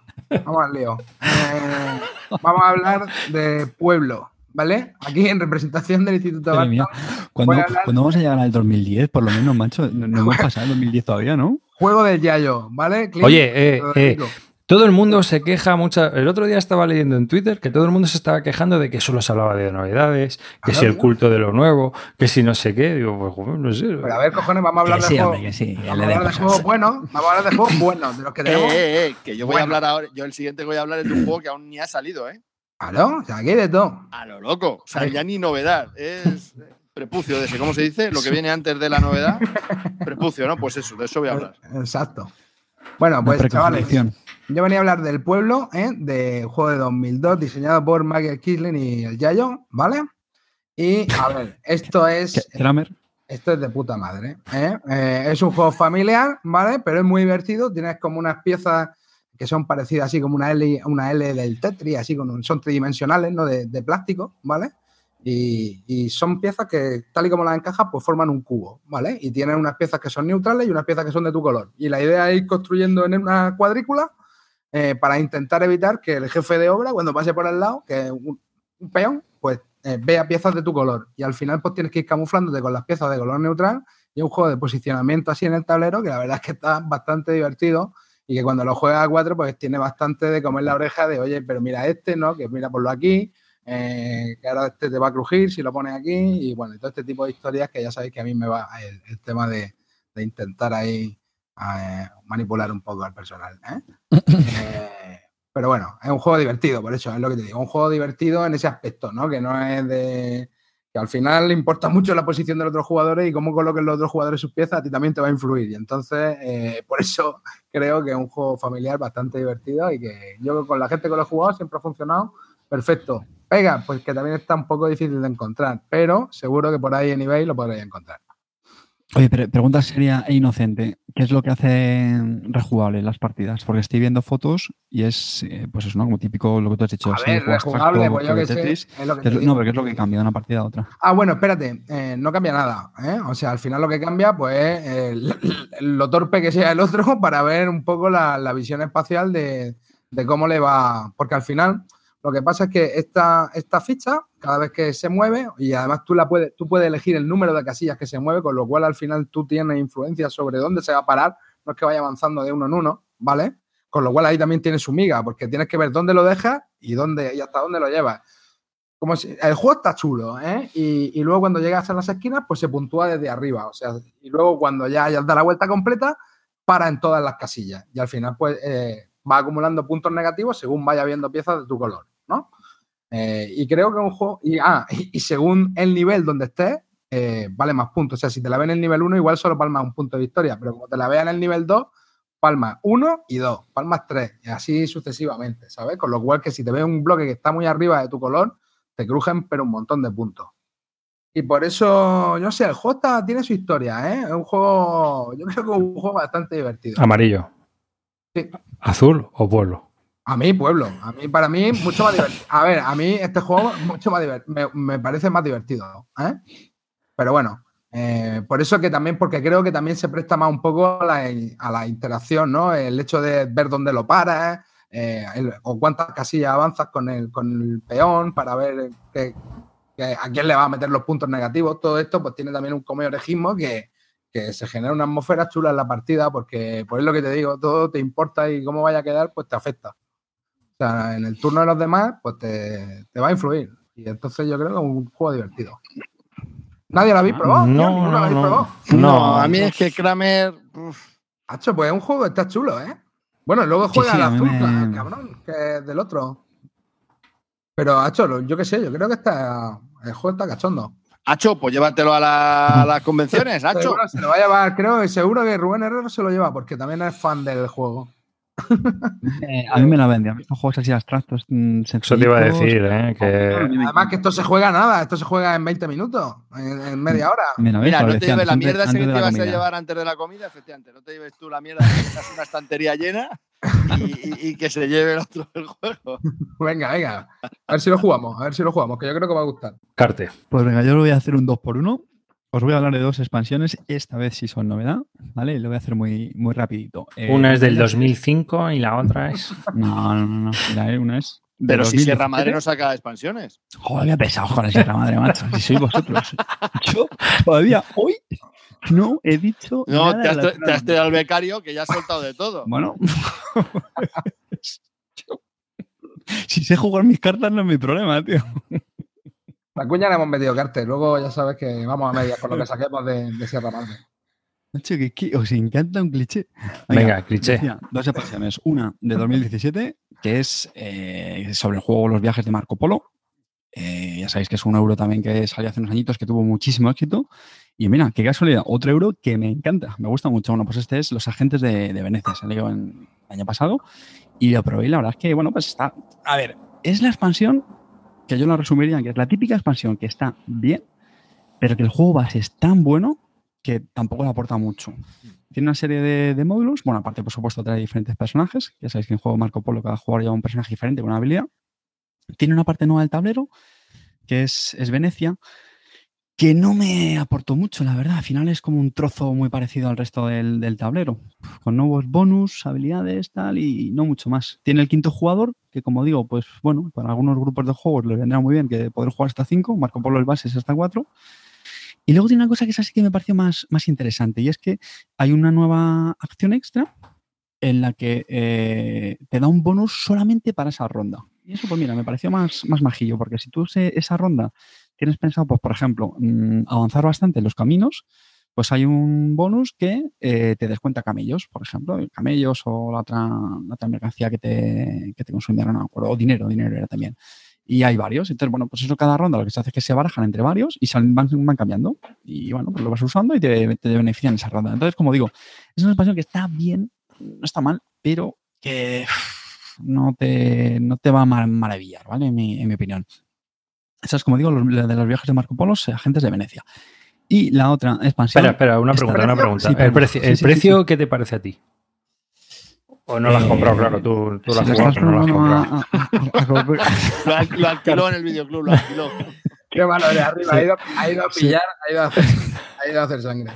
vamos al lío. Eh, vamos a hablar de pueblo, ¿vale? Aquí en representación del Instituto de ¿Cuándo, vamos a llegar al 2010? Por lo menos, macho. No, hemos pasado el 2010 todavía, ¿no? Juego del Yayo, ¿vale? Oye, eh, eh, todo el mundo se queja mucho. El otro día estaba leyendo en Twitter que todo el mundo se estaba quejando de que solo se hablaba de novedades, que si el culto de lo nuevo, que si no sé qué. Digo, pues no sé. Pero a ver, cojones, vamos a hablar de juegos. Sí, vamos a hablar de juegos buenos. Vamos a hablar de juegos buenos, de los que tenemos. Eh, eh, eh, que yo voy a hablar ahora. Yo el siguiente voy a hablar de un juego que aún ni ha salido, ¿eh? ¿Aló? O sea, aquí de todo. A lo loco. O sea, ya ni novedad. Es prepucio de ese, ¿cómo se dice? Lo que viene antes de la novedad. Prepucio, ¿no? Pues eso, de eso voy a hablar. Exacto. Bueno, pues chavales, yo venía a hablar del pueblo, ¿eh? del juego de 2002, diseñado por Michael Kisling y el Yayo, ¿vale? Y a ver, esto [LAUGHS] es. Esto es de puta madre. ¿eh? ¿eh? es un juego familiar, ¿vale? Pero es muy divertido. Tienes como unas piezas que son parecidas, así como una L, una L del Tetris, así como son tridimensionales, ¿no? De, de plástico, ¿vale? Y, son piezas que, tal y como las encajas, pues forman un cubo, ¿vale? Y tienen unas piezas que son neutrales y unas piezas que son de tu color. Y la idea es ir construyendo en una cuadrícula eh, para intentar evitar que el jefe de obra, cuando pase por al lado, que es un, peón, pues eh, vea piezas de tu color. Y al final, pues tienes que ir camuflándote con las piezas de color neutral. Y es un juego de posicionamiento así en el tablero que la verdad es que está bastante divertido y que cuando lo juegas a cuatro, pues tiene bastante de comer la oreja de, oye, pero mira este, ¿no? Que mira por lo aquí eh, que ahora este te va a crujir si lo pones aquí y bueno, todo este tipo de historias que ya sabéis que a mí me va el, tema de, intentar ahí eh, manipular un poco al personal. [LAUGHS] ¿eh? pero bueno, es un juego divertido, por eso es lo que te digo, un juego divertido en ese aspecto, ¿no? Que no es de que al final le importa mucho la posición de los otros jugadores y cómo coloquen los otros jugadores sus piezas, a ti también te va a influir. Y entonces, por eso creo que es un juego familiar bastante divertido y que yo con la gente que lo he jugado siempre ha funcionado perfecto. Pega, pues que también está un poco difícil de encontrar, pero seguro que por ahí en eBay lo podréis encontrar. Oye, pregunta seria e inocente. ¿Qué es lo que hace rejugable las partidas? Porque estoy viendo fotos y es, eh, pues es ¿no? como típico lo que tú has dicho. A ver, rejugable, pues yo que sé. Es lo que no, pero ¿qué es lo que cambia de una partida a otra? Ah, bueno, espérate, eh, no cambia nada. ¿eh? O sea, al final lo que cambia, pues lo torpe que sea el otro [LAUGHS] para ver un poco la, visión espacial de, de, cómo le va. Porque al final lo que pasa es que esta, esta ficha, cada vez que se mueve, y además tú, la puedes, tú puedes elegir el número de casillas que se mueve, con lo cual al final tú tienes influencia sobre dónde se va a parar, no es que vaya avanzando de uno en uno, ¿vale? Con lo cual ahí también tiene su miga, porque tienes que ver dónde lo dejas y, dónde, y hasta dónde lo llevas. Como el juego está chulo, ¿eh? Y, y, luego cuando llegas a las esquinas, pues se puntúa desde arriba. O sea, y luego cuando ya hayas dado la vuelta completa, para en todas las casillas. Y al final, pues, eh, va acumulando puntos negativos según vaya viendo piezas de tu color. ¿No? Eh, y creo que un juego. Y, ah, y, según el nivel donde estés, eh, vale más puntos. O sea, si te la ven en el nivel 1, igual solo palmas un punto de victoria, pero como te la vean en el nivel 2, palmas 1 y 2, palmas 3, y así sucesivamente, ¿sabes? Con lo cual que si te ves un bloque que está muy arriba de tu color, te crujen, pero un montón de puntos. Y por eso, yo sé, el juego tiene su historia, ¿eh? Es un juego, yo creo que es un juego bastante divertido. Amarillo. Sí. ¿Azul o pueblo? A mí, pueblo. A mí, para mí, mucho más divertido. A ver, a mí este juego mucho más me, me, parece más divertido. ¿eh? Pero bueno, eh, por eso que también, porque creo que también se presta más un poco a la, interacción, ¿no? El hecho de ver dónde lo paras, eh, o cuántas casillas avanzas con el, con el peón para ver a quién le va a meter los puntos negativos. Todo esto, pues tiene también un come orejismo que, que se genera una atmósfera chula en la partida, porque por es lo que te digo, todo te importa y cómo vaya a quedar, pues te afecta. O sea, en el turno de los demás, pues te, va a influir. Y entonces yo creo que es un juego divertido. ¿Nadie lo habéis probado? No, no, no, no, a mí es que Kramer. Hacho, pues es un juego que está chulo, ¿eh? Bueno, luego juega el azul, cabrón, que es del otro. Pero, Hacho, yo qué sé, yo creo que está, el juego está cachondo. Hacho, pues llévatelo a, las convenciones, [LAUGHS] Hacho. se lo va a llevar, creo, seguro que Rubén Herrero se lo lleva, porque también es fan del juego. Eh, a mí me la vende, a mí estos juegos así abstractos. Mm, Eso te iba a decir, ¿eh? Que... Además que esto se juega nada, esto se juega en 20 minutos, en, media hora. Mira, no te lleves la mierda esa que te ibas a llevar antes de la comida, efectivamente. No te lleves tú la mierda que tengas una estantería llena y, que se lleve el otro del juego. [LAUGHS] Venga, venga. A ver si lo jugamos, a ver si lo jugamos, que yo creo que va a gustar. Carte. Pues venga, yo lo voy a hacer un 2 por 1 os voy a hablar de dos expansiones, esta vez sí son novedad, ¿vale? Lo voy a hacer muy, muy rapidito. Eh, una es del 2005 y la otra es... No, no, no, no. una es... Pero si Sierra Madre no saca expansiones. Joder, había pesado con la Sierra Madre, macho. Si sois vosotros. [LAUGHS] Yo todavía hoy no he dicho. No, te, has, te has al becario que ya ha soltado de todo. Bueno. [LAUGHS] si sé jugar mis cartas no es mi problema, tío. La cuña le hemos metido cartel, luego ya sabes que vamos a medias con lo que saquemos de, Sierra Madre. Nacho, que, os encanta un cliché. Venga, cliché. dos expansiones. Una de 2017, que es eh, sobre el juego Los viajes de Marco Polo. Eh, ya sabéis que es un euro también que salió hace unos añitos, que tuvo muchísimo éxito. Y mira, qué casualidad, otro euro que me encanta, me gusta mucho. Bueno, pues este es Los Agentes de, de Venecia, salió el año pasado. Y lo probé y la verdad es que, bueno, pues está... A ver, es la expansión que yo la resumiría en que es la típica expansión que está bien, pero que el juego base es tan bueno que tampoco le aporta mucho. Tiene una serie de, módulos, bueno, aparte por supuesto trae diferentes personajes, ya sabéis que en juego Marco Polo cada jugador lleva un personaje diferente con una habilidad. Tiene una parte nueva del tablero, que es, es Venecia, que no me aportó mucho, la verdad. Al final es como un trozo muy parecido al resto del, tablero, con nuevos bonus, habilidades, tal, y no mucho más. Tiene el quinto jugador, que como digo, pues bueno, para algunos grupos de juegos les vendrá muy bien que poder jugar hasta cinco, Marco Polo el base es hasta cuatro. Y luego tiene una cosa que es así que me pareció más, más interesante, y es que hay una nueva acción extra en la que eh, te da un bonus solamente para esa ronda. Y eso, pues mira, me pareció más, más majillo, porque si tú esa ronda tienes pensado, pues, por ejemplo, mm, avanzar bastante en los caminos, pues hay un bonus que eh, te descuenta camellos, por ejemplo, camellos o la otra, mercancía que te, que te consumieron, no o dinero, dinero era también. Y hay varios. Entonces, bueno, pues eso cada ronda lo que se hace es que se barajan entre varios y van, van cambiando. Y bueno, pues lo vas usando y te, te benefician esa ronda. Entonces, como digo, es una expansión que está bien, no está mal, pero que no te, no te va a maravillar, ¿vale? En mi, en mi opinión. Esa es, como digo, la de los viajes de Marco Polo, agentes de Venecia. Y la otra expansión. Espera, espera, una pregunta, una pregunta. ¿El, precio, ¿el precio qué te parece a ti? ¿O no lo has comprado? Claro, tú, tú lo has jugado, pero no lo has comprado. [LAUGHS] lo, alquiló en el videoclub, lo alquiló. Qué malo de arriba. Ha ido, ha ido a pillar, ha ido a hacer ha ido a hacer sangre.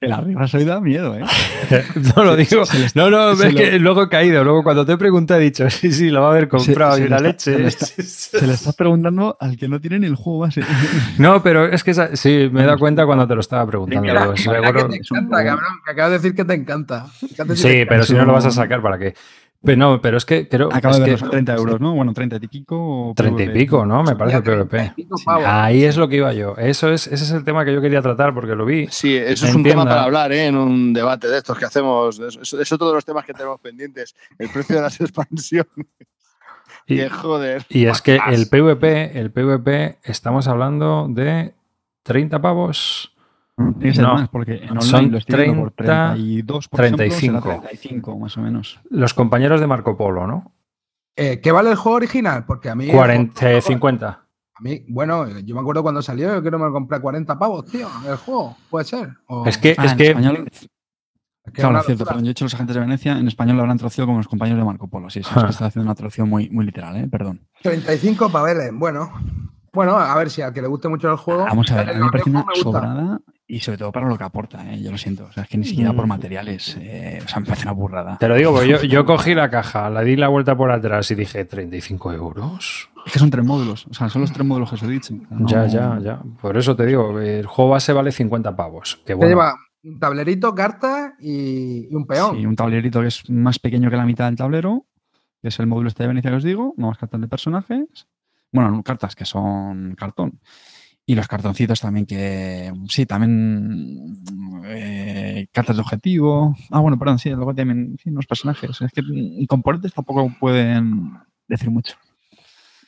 El arriba, soy da miedo, ¿eh? [LAUGHS] no lo digo. no, no, ves que luego he caído. Luego cuando te pregunté he dicho, sí, sí, lo va a haber comprado y la leche. Se le, estás [LAUGHS] preguntando al que no tiene ni el juego base. [LAUGHS] no, pero es que sí, me he dado cuenta cuando te lo estaba preguntando. Que, te encanta, cabrón, que acabas de decir que te encanta. sí, pero si no lo vas a sacar, ¿para qué? Pero no, pero es que creo Acaba de ver que, 30 euros, ¿no? Bueno, 30 y pico. 30 y pico, ¿no? Me parece PvP. Ahí es lo que iba yo. Eso es, ese es el tema que yo quería tratar porque lo vi. Sí, eso es un tema para hablar ¿eh? en un debate de estos que hacemos. Es, otro de los temas que tenemos pendientes. El precio de las [LAUGHS] expansiones. Y, joder. Y es que el PvP, el PvP, estamos hablando de 30 pavos no, porque en online son lo 30, por 32, 35. 35, más o menos. Los compañeros de Marco Polo, ¿no? Eh, ¿Qué vale el juego original? Porque a mí. 40, 50. A mí, bueno, yo me acuerdo cuando salió, yo creo que me lo compré a 40 pavos, tío, el juego. Puede ser. Es que. Ah, es que español, claro, es cierto, pero yo he hecho los agentes de Venecia, en español lo habrán traducido como los compañeros de Marco Polo. Sí, sí, es que está haciendo una traducción muy, muy literal, ¿eh? Perdón. 35 paveles, bueno. Bueno, a ver si al que le guste mucho el juego. Vamos a ver, a mí me parece una sobrada y sobre todo para lo que aporta, ¿eh? yo lo siento. O sea, es que ni siquiera por mm. materiales, eh, o sea, me parece una burrada. Te lo digo, porque yo, yo cogí la caja, la di la vuelta por atrás y dije, ¿35 euros? Es que son tres módulos, o sea, son los tres módulos que os he dicho. Ya, ya, ya. Por eso te digo, el juego base vale 50 pavos. Que bueno, lleva, Un tablerito, carta y, un peón. Sí, un tablerito que es más pequeño que la mitad del tablero, que es el módulo este de Venecia que os digo, más cartas de personajes. Bueno, cartas que son cartón. Y los cartoncitos también que, sí, también eh, cartas de objetivo. Ah, bueno, perdón, sí, luego también sí, los personajes. Es que componentes tampoco pueden decir mucho.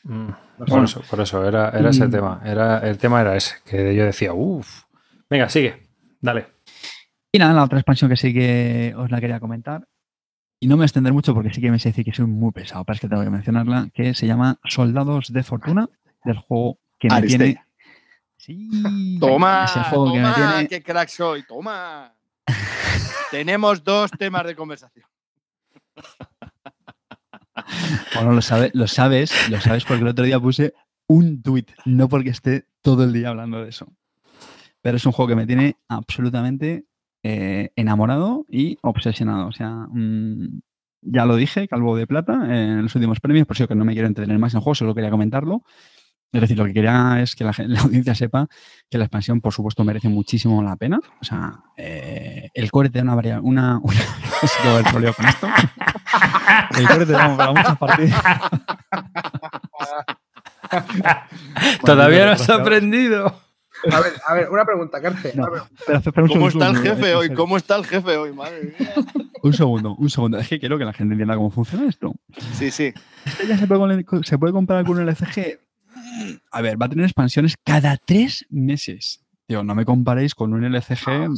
Mm, por, eso, por eso, era, era ese tema. Era, el tema era ese, que yo decía, uff. Venga, sigue, dale. Y nada, la otra expansión que sí que os la quería comentar, y no me voy a extender mucho porque sí que me sé decir que soy muy pesado, pero es que tengo que mencionarla, que se llama Soldados de Fortuna, del juego que me tiene... Sí, toma, juego que tiene... qué crack soy, toma. Tenemos dos temas de conversación. Bueno, lo, sabes, lo sabes, lo sabes porque el otro día puse un tweet, no porque esté todo el día hablando de eso. Pero es un juego que me tiene absolutamente eh, enamorado y obsesionado. O sea, mm, ya lo dije, Calvo de Plata, en los últimos premios, por eso que no me quiero entretener más en el juego, solo quería comentarlo. Es decir, lo que quería es que [LAUGHS] la, audiencia sepa que la expansión, por supuesto, merece muchísimo la pena. O sea, eh, el core te da una variable. Una, [LAUGHS] una el con esto. El core te da para muchas partidas. [LAUGHS] Todavía no has aprendido. A ver, a ver, una pregunta, Carte. ¿Cómo está el jefe hoy? ¿Cómo está el jefe hoy? Madre mía. Un segundo, un segundo. Es que quiero que la gente entienda cómo funciona esto. Sí, sí. Este ya se puede, se puede comprar con el LCG. A ver, va a tener expansiones cada tres meses. Tío, no me comparéis con un LCG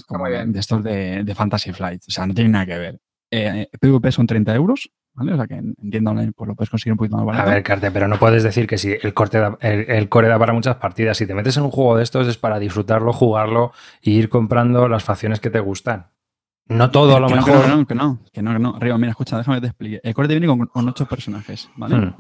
de estos de, de, Fantasy Flight. O sea, no tiene nada que ver. Eh, PvP son 30 euros o sea que entiendo pues lo puedes conseguir un poquito más barato. A ver, Carte, pero no puedes decir que si el, corte el, core da para muchas partidas. Si te metes en un juego de estos es para disfrutarlo, jugarlo y ir comprando las facciones que te gustan. No todo, a lo mejor. No, que no, que no, que no. Río, mira, escucha, déjame que te explique. El core te viene con, con ocho personajes, ¿vale? Hmm.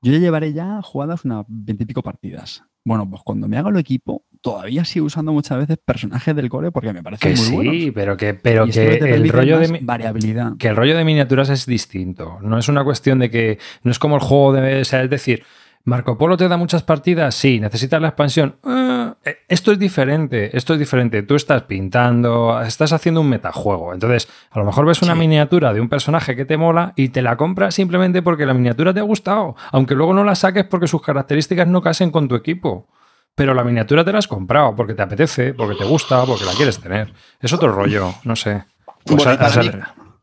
Yo ya llevaré ya jugadas unas veintipico partidas. Bueno, pues cuando me haga el equipo, todavía sigo usando muchas veces personajes del core porque me parece muy sí, pero que, pero que el rollo de variabilidad. Que el rollo de miniaturas es distinto. No es una cuestión de que. No es como el juego de. O sea, es decir, Marco Polo te da muchas partidas, sí, necesitas la expansión. Ah, eh, esto es diferente, esto es diferente. Tú estás pintando, estás haciendo un metajuego. Entonces, a lo mejor ves una miniatura de un personaje que te mola y te la compras simplemente porque la miniatura te ha gustado, aunque luego no la saques porque sus características no casen con tu equipo. Pero la miniatura te la has comprado porque te apetece, porque te gusta, porque la quieres tener. Es otro rollo, no sé.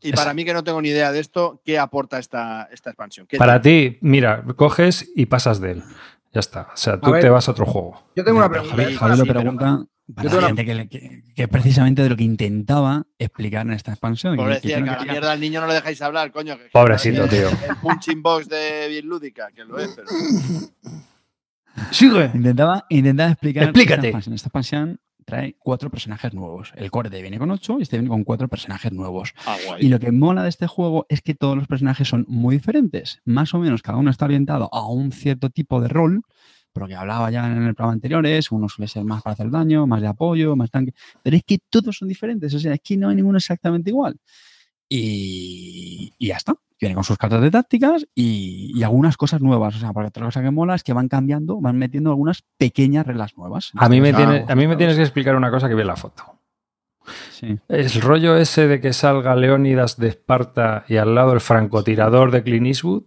Y, para mí, que no tengo ni idea de esto, ¿qué aporta esta, esta expansión? Para ti, mira, coges y pasas de él. Ya está. O sea, tú te vas a otro juego. Yo tengo una pregunta. Javier, lo pregunta para la gente que, que, precisamente de lo que intentaba explicar en esta expansión. Pobrecito, que, a la mierda al niño no le dejáis hablar, coño. Pobrecito, tío. El punching box de bien lúdica, que lo es, pero... Sigue. Intentaba, intentaba explicar. Explícate. Esta expansión, trae cuatro personajes nuevos. El core te viene con ocho y este viene con cuatro personajes nuevos. Ah, y lo que mola de este juego es que todos los personajes son muy diferentes. Más o menos cada uno está orientado a un cierto tipo de rol. Porque hablaba ya en el programa anteriores, uno suele ser más para hacer daño, más de apoyo, más tanque. Pero es que todos son diferentes. O sea, es que no hay ninguno exactamente igual. Y, y ya está viene con sus cartas de tácticas y, algunas cosas nuevas. O sea, porque otra cosa que mola es que van cambiando, van metiendo algunas pequeñas reglas nuevas. A mí, me, tiene, a mí me tienes que explicar una cosa que vi en la foto. Sí. El rollo ese de que salga Leónidas de Esparta y al lado el francotirador de Clint Eastwood.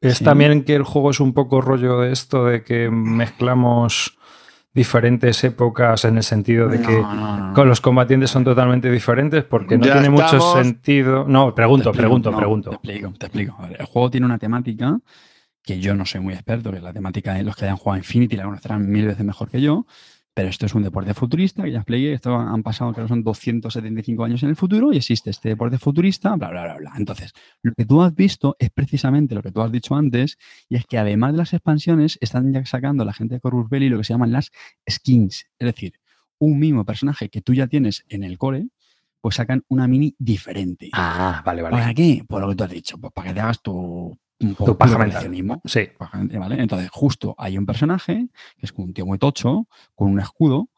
Es también que el juego es un poco rollo de esto de que mezclamos diferentes épocas en el sentido de que con los combatientes son totalmente diferentes porque no tiene mucho sentido. No, pregunto, pregunto, pregunto. Te explico, te explico. el juego tiene una temática que yo no soy muy experto, que es la temática de los que hayan jugado Infinity la conocerán mil veces mejor que yo, pero esto es un deporte futurista, que ya expliqué, esto han pasado, creo que son 275 años en el futuro y existe este deporte futurista, bla, bla, bla, bla. Entonces, lo que tú has visto es precisamente lo que tú has dicho antes, y es que además de las expansiones, están ya sacando la gente de Corvus Belli lo que se llaman las skins. Es decir, un mismo personaje que tú ya tienes en el core, pues sacan una mini diferente. Ah, vale, vale. ¿Para qué? Por lo que tú has dicho, pues para que te hagas tu, un tu paja Sí. ¿vale? Entonces, justo hay un personaje que es un tío muy tocho, con un escudo,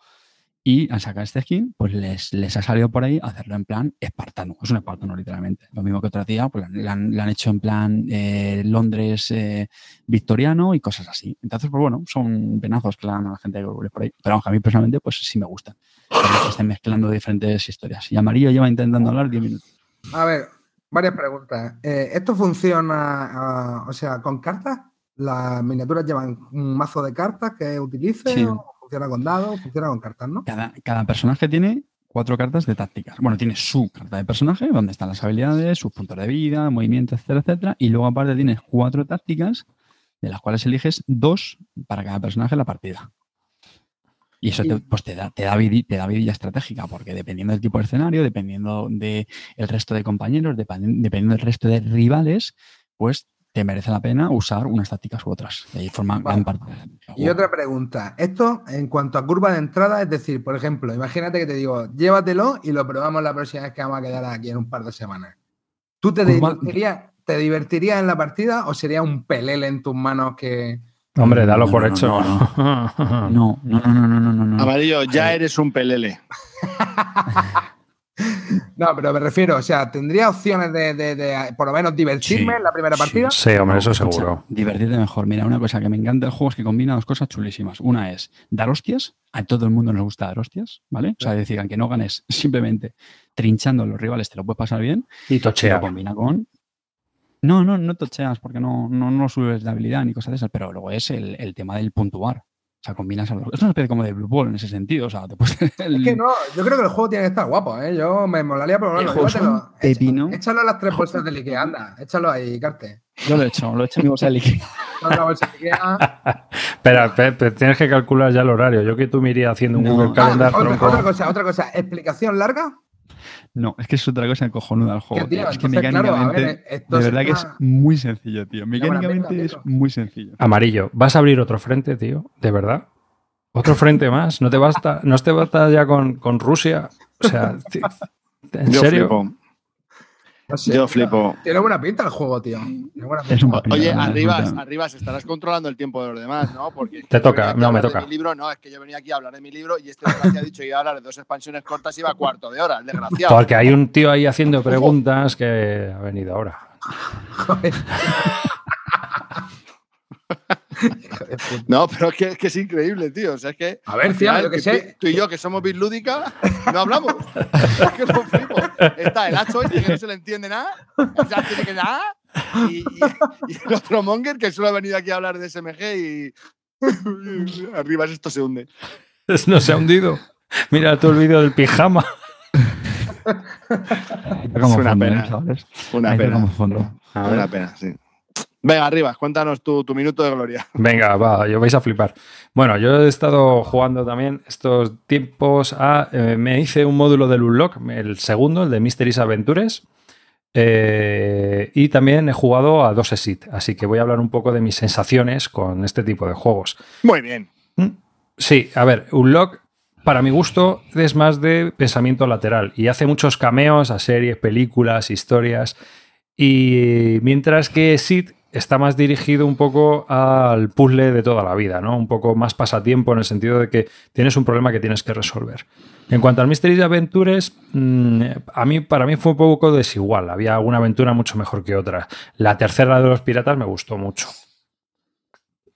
Y al sacar este skin, pues les, les ha salido por ahí hacerlo en plan espartano. Es un espartano, literalmente. Lo mismo que otro día, pues le han, han hecho en plan eh, Londres eh, victoriano y cosas así. Entonces, pues bueno, son penazos que le dan a la gente que por ahí. Pero a mí personalmente, pues sí me gustan. Que estén mezclando diferentes historias. Y Amarillo lleva intentando hablar 10 minutos. A ver, varias preguntas. Eh, ¿Esto funciona, uh, o sea, con cartas? ¿Las miniaturas llevan un mazo de cartas que utilice? Sí. ¿O funciona con dados? ¿Funciona con cartas, no? Cada, cada personaje tiene cuatro cartas de tácticas. Bueno, tiene su carta de personaje, donde están las habilidades, sus puntos de vida, movimientos, etcétera, etcétera. Y luego aparte tienes cuatro tácticas, de las cuales eliges dos para cada personaje en la partida. Y eso te, pues te, da, te, da te da vidilla estratégica, porque dependiendo del tipo de escenario, dependiendo del resto de compañeros, dependiendo del resto de rivales, pues te merece la pena usar unas tácticas u otras. De ahí forma vale. gran parte. Y otra pregunta. Esto en cuanto a curva de entrada, es decir, por ejemplo, imagínate que te digo, llévatelo y lo probamos la próxima vez que vamos a quedar aquí en un par de semanas. ¿Tú te divertirías, te divertirías en la partida o sería un pelele en tus manos que... Hombre, dalo no, por no, hecho. [LAUGHS] No, no, no, no, no, no, no. Amarillo, ya eres un pelele. [LAUGHS] No, pero me refiero, o sea, ¿tendría opciones de, de, de por lo menos divertirme Sí, en la primera partida? Sí, hombre, eso seguro. Divertirte mejor. Mira, una cosa que me encanta del juego es que combina dos cosas chulísimas. Una es dar hostias. A todo el mundo nos gusta dar hostias, ¿vale? O sea, decir, aunque no ganes, [LAUGHS] simplemente trinchando a los rivales te lo puedes pasar bien. Y tochear. Lo combina con. No, no, no tocheas porque no, no, no subes de habilidad ni cosas de esas, pero luego es el, el tema del puntuar. O sea, combinas algo. Es una especie como de Blue Ball en ese sentido. O sea, te puedes el... [LAUGHS] Es que no, yo creo que el juego tiene que estar guapo, ¿eh? Yo me molaría probarlo. Pepino. Échalo a las tres [LAUGHS] bolsas de Ikea, anda. Échalo ahí, Carte. Yo lo he hecho, lo he hecho en mi bolsa de Ikea. [LAUGHS] bolsa Ikea. Espera, Pepe, tienes que calcular ya el horario. Yo que tú me iría haciendo un no. Google Calendar. Ah, otra, otra, cosa, otra cosa. ¿Explicación larga? No, es que es otra cosa cojonuda al juego. Tío, es que mecánicamente, claro, ver, de verdad que es muy sencillo, tío. Mecánicamente es muy sencillo. Amarillo, ¿vas a abrir otro frente, tío? ¿De verdad? ¿Otro frente más? ¿No te basta, no te basta ya con, con Rusia? O sea, ¿en Yo serio? Flipo. No sé, Yo flipo. Tiene buena pinta el juego, tío. Es un papel, Oye, ¿no? arriba, Es un- arriba estarás controlando el tiempo de los demás, ¿no? Porque Te toca, no, me toca. mi libro, no, es que yo venía aquí a hablar de mi libro y este desgraciado ha dicho que iba a hablar de dos expansiones cortas y iba a cuarto de hora, el desgraciado. Porque hay un tío ahí haciendo preguntas que ha venido ahora. [LAUGHS] Joder. [LAUGHS] No, pero es que, es que es increíble, tío. O sea, es que. A ver, tío, final, que sé. Tú, y yo, que somos bislúdica, no hablamos. es que lo flipo. Está el Hacho este que no se le entiende nada. O sea, tiene que nada. Y, y- y el otro Monger que solo ha venido aquí a hablar de SMG y. Arriba esto se hunde. No se ha hundido. Mira tú el vídeo del pijama. [LAUGHS] Ahí está como Es una fondo, ¿eh, pena. chavales? Una pena. como fondo. Una pena, sí. Venga, arriba, cuéntanos tu, tu minuto de gloria. [LAUGHS] Venga, va, yo vais a flipar. Bueno, yo he estado jugando también estos tiempos a. eh, me hice un módulo del Unlock, el segundo, el de Mysteries Adventures. eh, y también he jugado a dos Exit, así que voy a hablar un poco de mis sensaciones con este tipo de juegos. Muy bien. Mm, Sí, a ver, Unlock, para mi gusto, es más de pensamiento lateral y hace muchos cameos a series, películas, historias. Y mientras que Sid está más dirigido un poco al puzzle de toda la vida, ¿no? Un poco más pasatiempo en el sentido de que tienes un problema que tienes que resolver. En cuanto al Mystery Adventures, mmm, a mí, para mí fue un poco desigual. Había alguna aventura mucho mejor que otra. La tercera de los piratas me gustó mucho.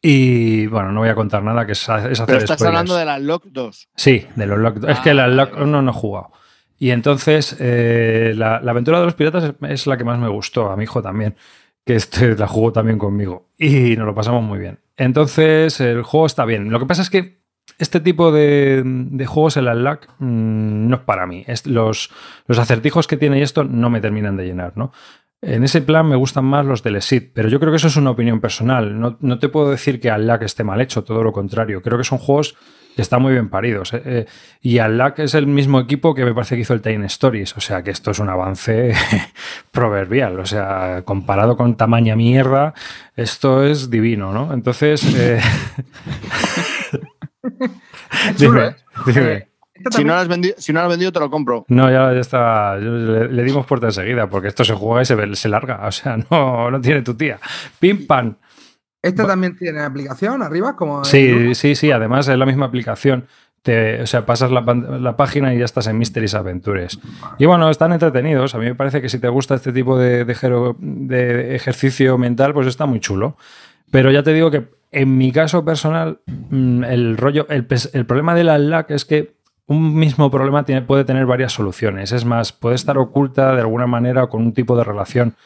Y bueno, no voy a contar nada, que es, es hacer Pero estás spoilers. hablando de la Lock 2. Sí, de los Lock. es Ah, que la Lock vale. no, no he jugado. Y entonces, eh, la, la aventura de los piratas es, es la que más me gustó, a mi hijo también, que este la jugó también conmigo. Y nos lo pasamos muy bien. Entonces, el juego está bien. Lo que pasa es que este tipo de, juegos, el Unlock, mm, no es para mí. Es, los, los acertijos que tiene esto no me terminan de llenar, ¿no? En ese plan me gustan más los del Exit, pero yo creo que eso es una opinión personal. No, no te puedo decir que Unlock esté mal hecho, todo lo contrario. Creo que son juegos que están muy bien paridos. ¿eh? Eh, y Unlock es el mismo equipo que me parece que hizo el Time Stories. O sea que esto es un avance [LAUGHS] proverbial. O sea, comparado con tamaña mierda, esto es divino, ¿no? Entonces. eh, [LAUGHS] [LAUGHS] dime, dime. Si no, lo has vendido, si no lo has vendido, te lo compro. No, ya, ya está. Le, le dimos puerta enseguida porque esto se juega y se, larga. O sea, [LAUGHS] no, no tiene tu tía. Pim pam. ¿Este también tiene aplicación arriba? Como Sí, sí, sí. Además es la misma aplicación. Te, o sea, pasas la, la, página y ya estás en Mysteries Adventures. Y bueno, están entretenidos. A mí me parece que si te gusta este tipo de, de, de ejercicio mental, pues está muy chulo. Pero ya te digo que en mi caso personal, mm, el rollo, el, el problema de la es que un mismo problema tiene, puede tener varias soluciones. Es más, puede estar oculta de alguna manera o con un tipo de relación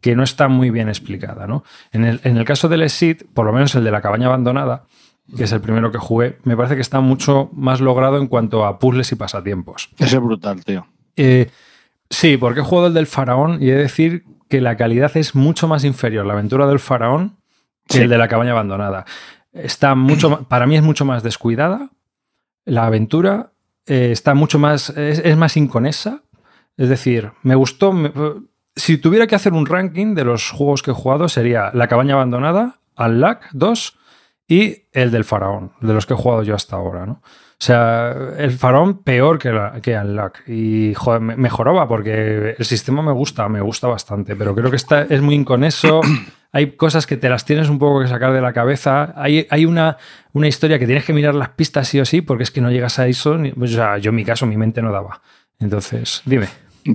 que no está muy bien explicada. ¿no? En, el, en el caso del Exit, por lo menos el de la cabaña abandonada, que es el primero que jugué, me parece que está mucho más logrado en cuanto a puzzles y pasatiempos. Ese es brutal, tío. Eh, sí, porque he jugado el del faraón y he de decir que la calidad es mucho más inferior la aventura del faraón que el de la cabaña abandonada. Está mucho, para mí es mucho más descuidada. La aventura eh, está mucho más, es, más inconesa. Es decir, me gustó. si tuviera que hacer un ranking de los juegos que he jugado, sería La cabaña abandonada, Unlock 2 y el del faraón, de los que he jugado yo hasta ahora, ¿no? O sea, el faraón peor que, la, que. Y mejoraba porque el sistema me gusta, me gusta bastante, pero creo que está, es muy inconeso. Hay cosas que te las tienes un poco que sacar de la cabeza. Hay, hay una, una, historia que tienes que mirar las pistas sí o sí, porque es que no llegas a eso. o sea, yo en mi caso, mi mente no daba. Entonces, dime.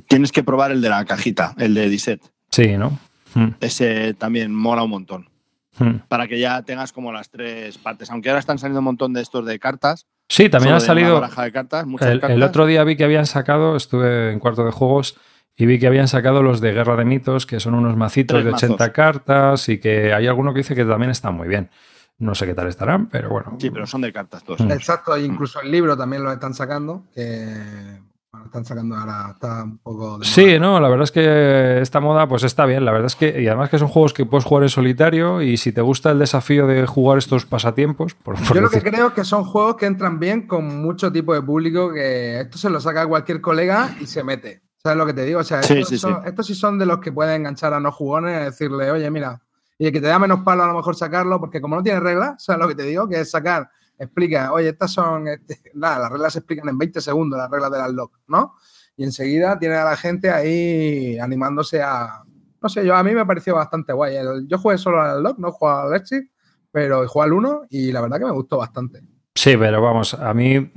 Tienes que probar el de la cajita, el de Disset. Sí, ¿no? Hmm. Ese también mola un montón. Hmm. Para que ya tengas como las tres partes. Aunque ahora están saliendo un montón de estos de cartas. Sí, también ha salido. De cartas, el, el otro día vi que habían sacado, estuve en cuarto de juegos y vi que habían sacado los de Guerra de Mitos, que son unos macitos de 80 cartas y que hay alguno que dice que también están muy bien. No sé qué tal estarán, pero bueno. Sí, pero son de cartas todos. Mm. Exacto, incluso el libro también lo están sacando, que están sacando ahora, está un poco... De sí, no, la verdad es que esta moda pues está bien, la verdad es que, y además que son juegos que puedes jugar en solitario y si te gusta el desafío de jugar estos pasatiempos... Por, Yo lo que creo que son juegos que entran bien con mucho tipo de público, que esto se lo saca cualquier colega y se mete. ¿Sabes lo que te digo? O sea, estos, sí, son, de los que pueden enganchar a no jugones y decirle, oye, mira, y el que te da menos palo a lo mejor sacarlo, porque como no tiene reglas, ¿sabes lo que te digo? Que es sacar, explica, oye, estas son, este, [LAUGHS] nada, las reglas se explican en 20 segundos, las reglas del unlock, ¿no? Y enseguida tiene a la gente ahí animándose a, no sé, yo a mí me pareció bastante guay. yo jugué solo al unlock, no jugué al Exit, pero jugué al 1 y la verdad que me gustó bastante. Sí, pero vamos, a mí,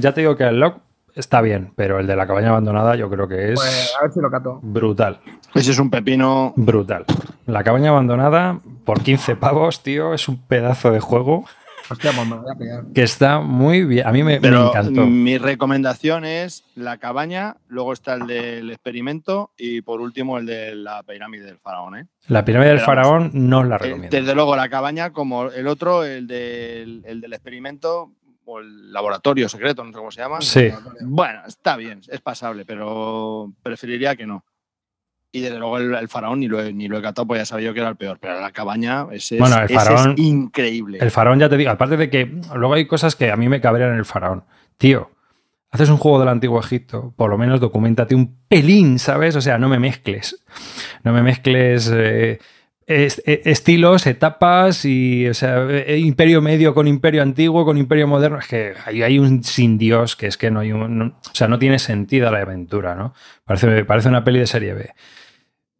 ya te digo que el lock está bien, pero el de la cabaña abandonada yo creo que es pues, a ver si lo cato. brutal. Ese es un pepino brutal. La cabaña abandonada por 15 pavos, tío, es un pedazo de juego. Hostia, pues me voy a pegar. Que está muy bien. A mí me, encantó. Mi recomendación es la cabaña, luego está el del experimento y por último el de la pirámide del faraón. ¿eh? La pirámide del faraón no la eh, recomiendo. Desde luego la cabaña, como el otro, el del, el del experimento, o el laboratorio secreto, no sé cómo se llama. Sí. Bueno, está bien, es pasable, pero preferiría que no. Y desde luego el, faraón ni lo, he, ni lo he catado, pues ya sabía yo que era el peor. Pero la cabaña, ese, es, es, increíble. El faraón, ya te digo, aparte de que luego hay cosas que a mí me cabrean en el faraón. Tío, haces un juego del antiguo Egipto, por lo menos documentate un pelín, ¿sabes? O sea, no me mezcles. No me mezcles. Eh, estilos, etapas y, o sea, e, imperio medio con imperio antiguo, con imperio moderno. Es que hay, un sin Dios que es que no hay un. o sea, no tiene sentido la aventura, ¿no? Parece, parece una peli de serie B.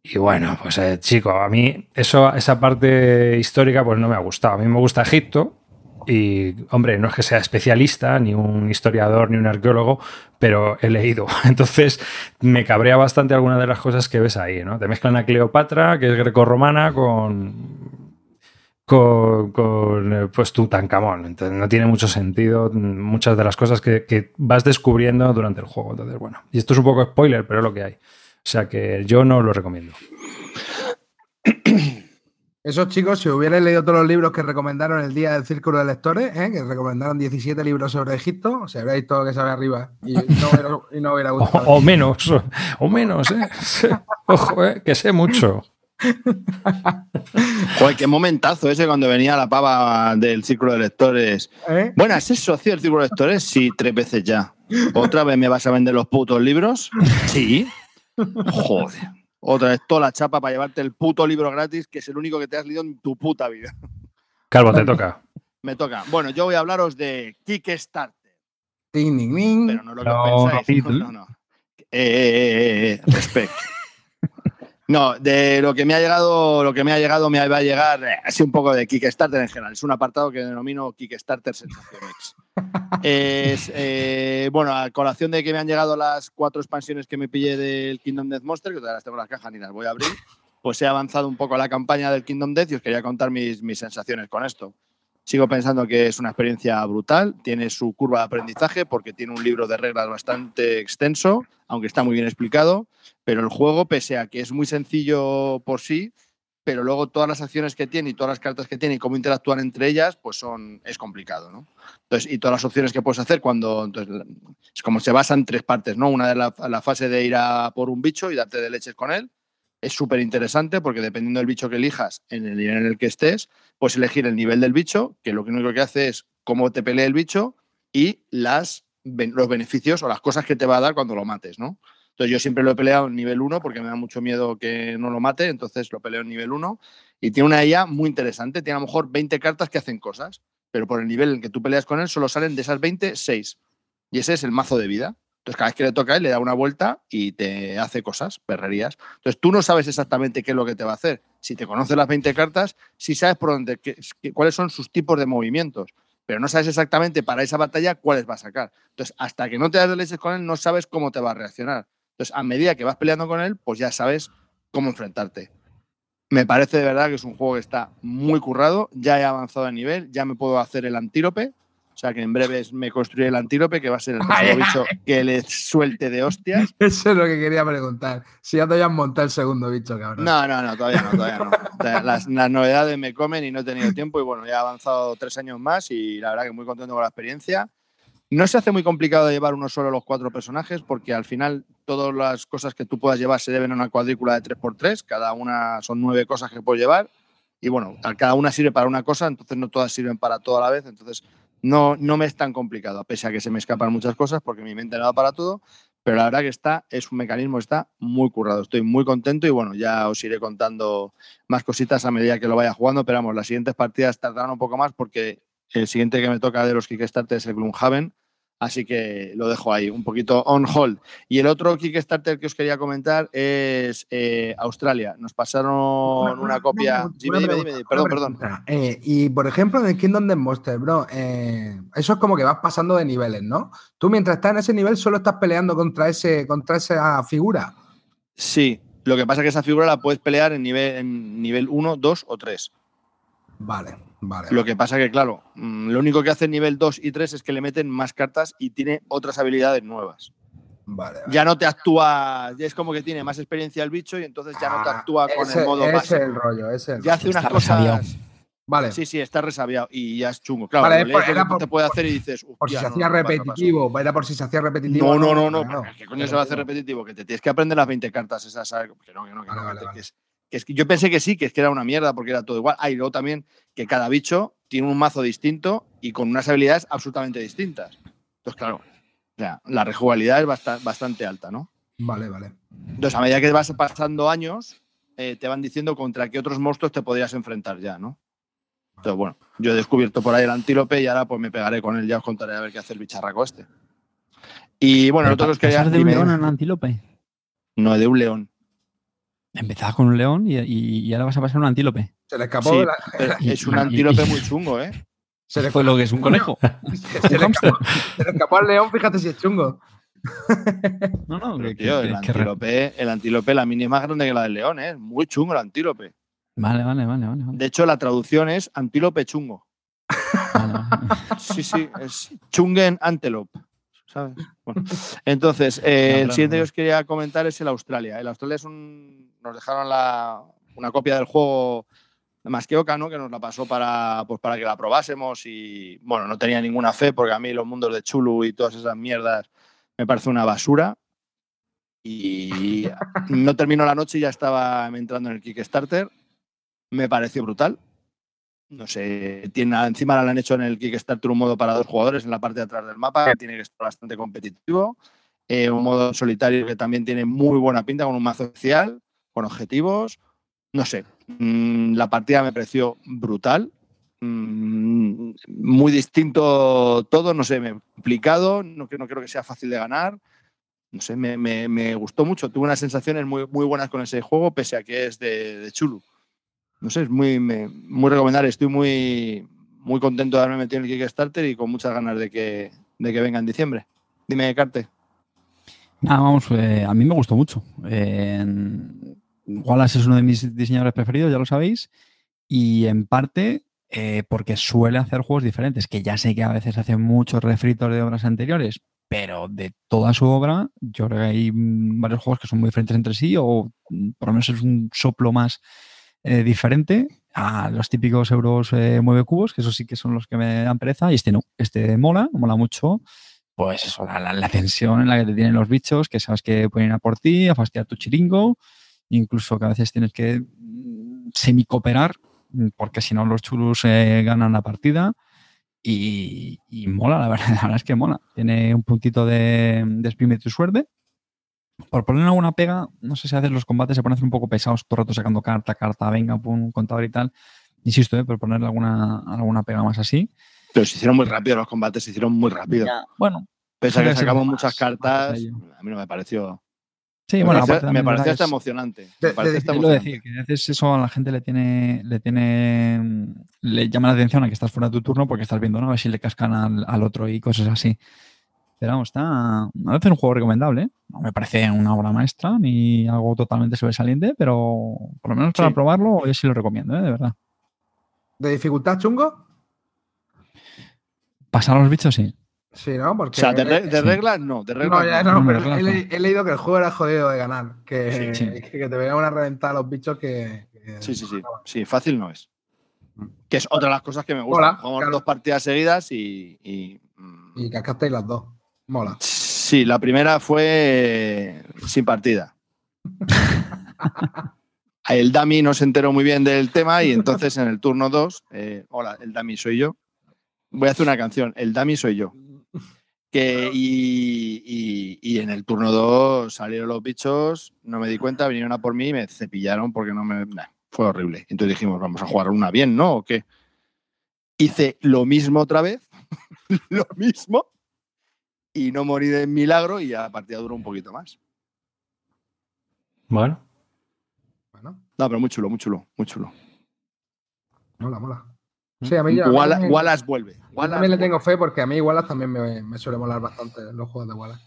Y bueno, pues eh, chico, a mí eso, esa parte histórica pues no me ha gustado. A mí me gusta Egipto, y, hombre, no es que sea especialista, ni un historiador, ni un arqueólogo, pero he leído. [LAUGHS] Entonces, me cabrea bastante alguna de las cosas que ves ahí, ¿no? Te mezclan a Cleopatra, que es grecorromana, con. Con, con eh, pues Tutankamón. Entonces no tiene mucho sentido muchas de las cosas que, que vas descubriendo durante el juego. Entonces, bueno. Y esto es un poco spoiler, pero es lo que hay. O sea que yo no lo recomiendo. Esos chicos, si hubieran leído todos los libros que recomendaron el día del Círculo de Lectores, ¿eh? que recomendaron 17 libros sobre Egipto, o sea, veis todo lo que sabe arriba y no hubiera, [LAUGHS] gustado. O, menos, o menos, ¿eh? [LAUGHS] Ojo, ¿eh? que sé mucho. [LAUGHS] Joder, qué momentazo ese cuando venía la pava del Círculo de Lectores. ¿Eh? Bueno, ¿es eso, socio del Círculo de Lectores? Sí, tres veces ya. ¿Otra vez me vas a vender los putos libros? Sí. Joder. Otra vez toda la chapa para llevarte el puto libro gratis, que es el único que te has leído en tu puta vida. Calvo, te toca. [LAUGHS] Me toca. Bueno, yo voy a hablaros de Kickstarter. Ding, ding, ding. Pero no lo que pensáis. No, no, no. Eh, eh, eh, eh respect. [LAUGHS] No, de lo que me ha llegado, lo que me ha llegado, me va a llegar eh, así un poco de Kickstarter en general. Es un apartado que denomino Kickstarter Sensaciones. Es, eh, bueno, a colación de que me han llegado las cuatro expansiones que me pillé del Kingdom Death Monster, que todavía las tengo en la caja ni las voy a abrir, pues he avanzado un poco la campaña del Kingdom Death y os quería contar mis, mis sensaciones con esto. Sigo pensando que es una experiencia brutal, tiene su curva de aprendizaje porque tiene un libro de reglas bastante extenso, aunque está muy bien explicado, pero el juego, pese a que es muy sencillo por sí, pero luego todas las acciones que tiene y todas las cartas que tiene y cómo interactúan entre ellas, pues son, es complicado, ¿no? Entonces, y todas las opciones que puedes hacer cuando, entonces, es como se basa en tres partes, ¿no? Una de la, fase de ir a por un bicho y darte de leches con él, es súper interesante porque dependiendo del bicho que elijas, en el nivel en el que estés, puedes elegir el nivel del bicho, que lo único que hace es cómo te pelea el bicho y las, los beneficios o las cosas que te va a dar cuando lo mates, ¿no? Entonces yo siempre lo he peleado en nivel 1 porque me da mucho miedo que no lo mate, entonces lo peleo en nivel 1 y tiene una IA muy interesante, tiene a lo mejor 20 cartas que hacen cosas, pero por el nivel en que tú peleas con él solo salen de esas 20, 6. Y ese es el mazo de vida. Entonces, cada vez que le toca él, le da una vuelta y te hace cosas, perrerías. Entonces, tú no sabes exactamente qué es lo que te va a hacer. Si te conoces las 20 cartas, sí sabes por dónde, cuáles son sus tipos de movimientos, pero no sabes exactamente para esa batalla cuáles va a sacar. Entonces, hasta que no te das de leches con él, no sabes cómo te va a reaccionar. Entonces, a medida que vas peleando con él, pues ya sabes cómo enfrentarte. Me parece de verdad que es un juego que está muy currado, ya he avanzado de nivel, ya me puedo hacer el antílope, o sea que en breve me construiré el antílope, que va a ser el [LAUGHS] bicho que le suelte de hostias. [LAUGHS] Eso es lo que quería preguntar. Si ya te habían montado el segundo bicho, cabrón. No, no, no, todavía no, todavía no. Las, novedades me comen y no he tenido tiempo. Y bueno, ya he avanzado tres años más y la verdad que muy contento con la experiencia. No se hace muy complicado llevar uno solo los cuatro personajes, porque al final todas las cosas que tú puedas llevar se deben a una cuadrícula de 3x3. Cada una son nueve cosas que puedes llevar. Y bueno, cada una sirve para una cosa, entonces no todas sirven para toda la vez. Entonces no, no me es tan complicado, pese a que se me escapan muchas cosas porque mi mente no da para todo, pero la verdad que está, es un mecanismo, está muy currado. Estoy muy contento y bueno, ya os iré contando más cositas a medida que lo vaya jugando, pero vamos, las siguientes partidas tardarán un poco más porque el siguiente que me toca de los Kickstarter es el Gloomhaven Así que lo dejo ahí, un poquito on hold. Y el otro Kickstarter que os quería comentar es eh, Australia. Nos pasaron una, copia. dime, dime, dime, perdón, perdón. Eh, y por ejemplo, en el Kingdom de Monster, bro, eh, eso es como que vas pasando de niveles, ¿no? Tú mientras estás en ese nivel solo estás peleando contra, ese, contra esa figura. Sí, lo que pasa es que esa figura la puedes pelear en nivel, en nivel 1, 2 o 3. Vale. Lo que pasa que, claro, mm, lo único que hace nivel 2 y 3 es que le meten más cartas y tiene otras habilidades nuevas. Vale, Ya no te actúa, ya es como que tiene más experiencia el bicho y entonces ya no te ah, actúa con el modo base. el rollo, ese Ya hace unas cosas. Vale. Sí, sí, está resabiado y ya es chungo. Claro, vale, por, te puede hacer y dices. Por si se hacía repetitivo, era por si se hacía repetitivo. No, no, no, no. ¿Qué coño se va a hacer repetitivo? Que te tienes que aprender las 20 cartas esas. Que no, que no, que no. Que es, yo pensé que sí, que es que era una mierda porque era todo igual. Ah, y luego también que cada bicho tiene un mazo distinto y con unas habilidades absolutamente distintas. Entonces, claro, o sea, la rejugabilidad es bastante, alta, ¿no? Vale, vale. Entonces, a medida que vas pasando años, eh, te van diciendo contra qué otros monstruos te podrías enfrentar ya, ¿no? Entonces, bueno, yo he descubierto por ahí el antílope y ahora pues me pegaré con él, ya os contaré a ver qué hace el bicharraco este. Y bueno, nosotros queríamos. ¿De un león en antílope? No, de un león. Empezabas con un león y, ahora vas a pasar un antílope. Se le escapó. [LAUGHS] Es un antílope muy chungo, ¿eh? [LAUGHS] Se le fue lo que es un conejo. [LAUGHS] se, le escapó, al león, fíjate si es chungo. no, no, el, antílope, el antílope, la mini es más grande que la del león, ¿eh? Muy chungo el antílope. Vale, vale, vale, vale. De hecho, la traducción es antílope chungo. sí, sí, es chungen antelope. ¿Sabes? [LAUGHS] Bueno, entonces, eh, el siguiente que os quería comentar es el Australia. El Australia es un nos dejaron una copia del juego más que Oca, ¿no? que nos la pasó para, pues, para que la probásemos y bueno, no tenía ninguna fe porque a mí los mundos de Chulu y todas esas mierdas me parece una basura y [LAUGHS] no terminó la noche y ya estaba entrando en el Kickstarter. Me pareció brutal. No sé, tiene, encima la han hecho en el Kickstarter un modo para dos jugadores en la parte de atrás del mapa, que tiene que estar bastante competitivo. Eh, un modo solitario que también tiene muy buena pinta con un mazo especial con objetivos. No sé, mm, la partida me pareció brutal, mm, muy distinto todo, no sé, me complicado, no, no creo que sea fácil de ganar. no sé, me, gustó mucho. Tuve unas sensaciones muy, muy buenas con ese juego, pese a que es de, de Chulu. No sé, es muy, muy recomendable. Estoy muy, muy contento de haberme metido en el Kickstarter y con muchas ganas de que, de que venga en diciembre. Dime, Carte. Nada, vamos, eh, a mí me gustó mucho. Wallace es uno de mis diseñadores preferidos, ya lo sabéis. Y en parte eh, porque suele hacer juegos diferentes, que ya sé que a veces hace muchos refritos de obras anteriores, pero de toda su obra, yo creo que hay varios juegos que son muy diferentes entre sí, o por lo menos es un soplo más eh, diferente a los típicos euros mueve cubos, que esos sí que son los que me dan pereza, y este no, este mola, mola mucho pues eso, la, tensión en la que te tienen los bichos, que sabes que pueden ir a por ti, a fastidiar tu chiringo, incluso que a veces tienes que mm, semi-cooperar, mm, porque si no los chulus eh, ganan la partida. Y, mola, la [LAUGHS] verdad, la verdad es que mola. Tiene un puntito de, de tu suerte. Por poner alguna pega, no sé si a veces los combates se ponen un poco pesados, todo el rato sacando carta, carta, venga, pum, contador y tal. Insisto, eh, por ponerle alguna, alguna pega más así. Pero se hicieron muy rápido los combates, se hicieron muy rápido. bueno. Pese a que sacamos muchas cartas, a mí no me pareció. Sí, me bueno, pareció, me pareció hasta emocionante. Me pareció hasta emocionante. decir, que a veces eso a la gente le tiene, le tiene, le llama la atención a que estás fuera de tu turno porque estás viendo, ¿no? A ver si le cascan al, al otro y cosas así. Pero vamos, está, a veces un juego recomendable. ¿eh? No me parece una obra maestra ni algo totalmente sobresaliente, pero por lo menos para probarlo yo sí lo recomiendo, ¿eh? de verdad. ¿De dificultad chungo? Pasar a los bichos, sí. Sí, ¿no? Porque, o sea, de, reglas no, de reglas no. pero he, leído que el juego era jodido de ganar, que, que te venía una reventada a los bichos que, Sí, sí, sí. Sí, fácil no es. Mm. Que es otra de las cosas que me gustan. Jugamos dos partidas seguidas y. Y, mm, y cascasteis las dos. Mola. Sí, la primera fue sin partida. [LAUGHS] el Dami no se enteró muy bien del tema y entonces en el turno 2, eh, hola, el Dami soy yo. Voy a hacer una canción, el Dami soy yo. Que, y, en el turno 2 salieron los bichos, no me di cuenta, vinieron a por mí y me cepillaron porque no me. fue horrible. Entonces dijimos, vamos a jugar una bien, ¿no? ¿O qué? Hice lo mismo otra vez, [LAUGHS] lo mismo, y no morí de milagro y la partida duró un poquito más. Bueno. Bueno. No, pero muy chulo, muy chulo, muy chulo. Mola, mola. Sí, a mí ya, Wallace, vuelve. también le tengo fe porque a mí Wallace también me, suele molar bastante los juegos de Wallace.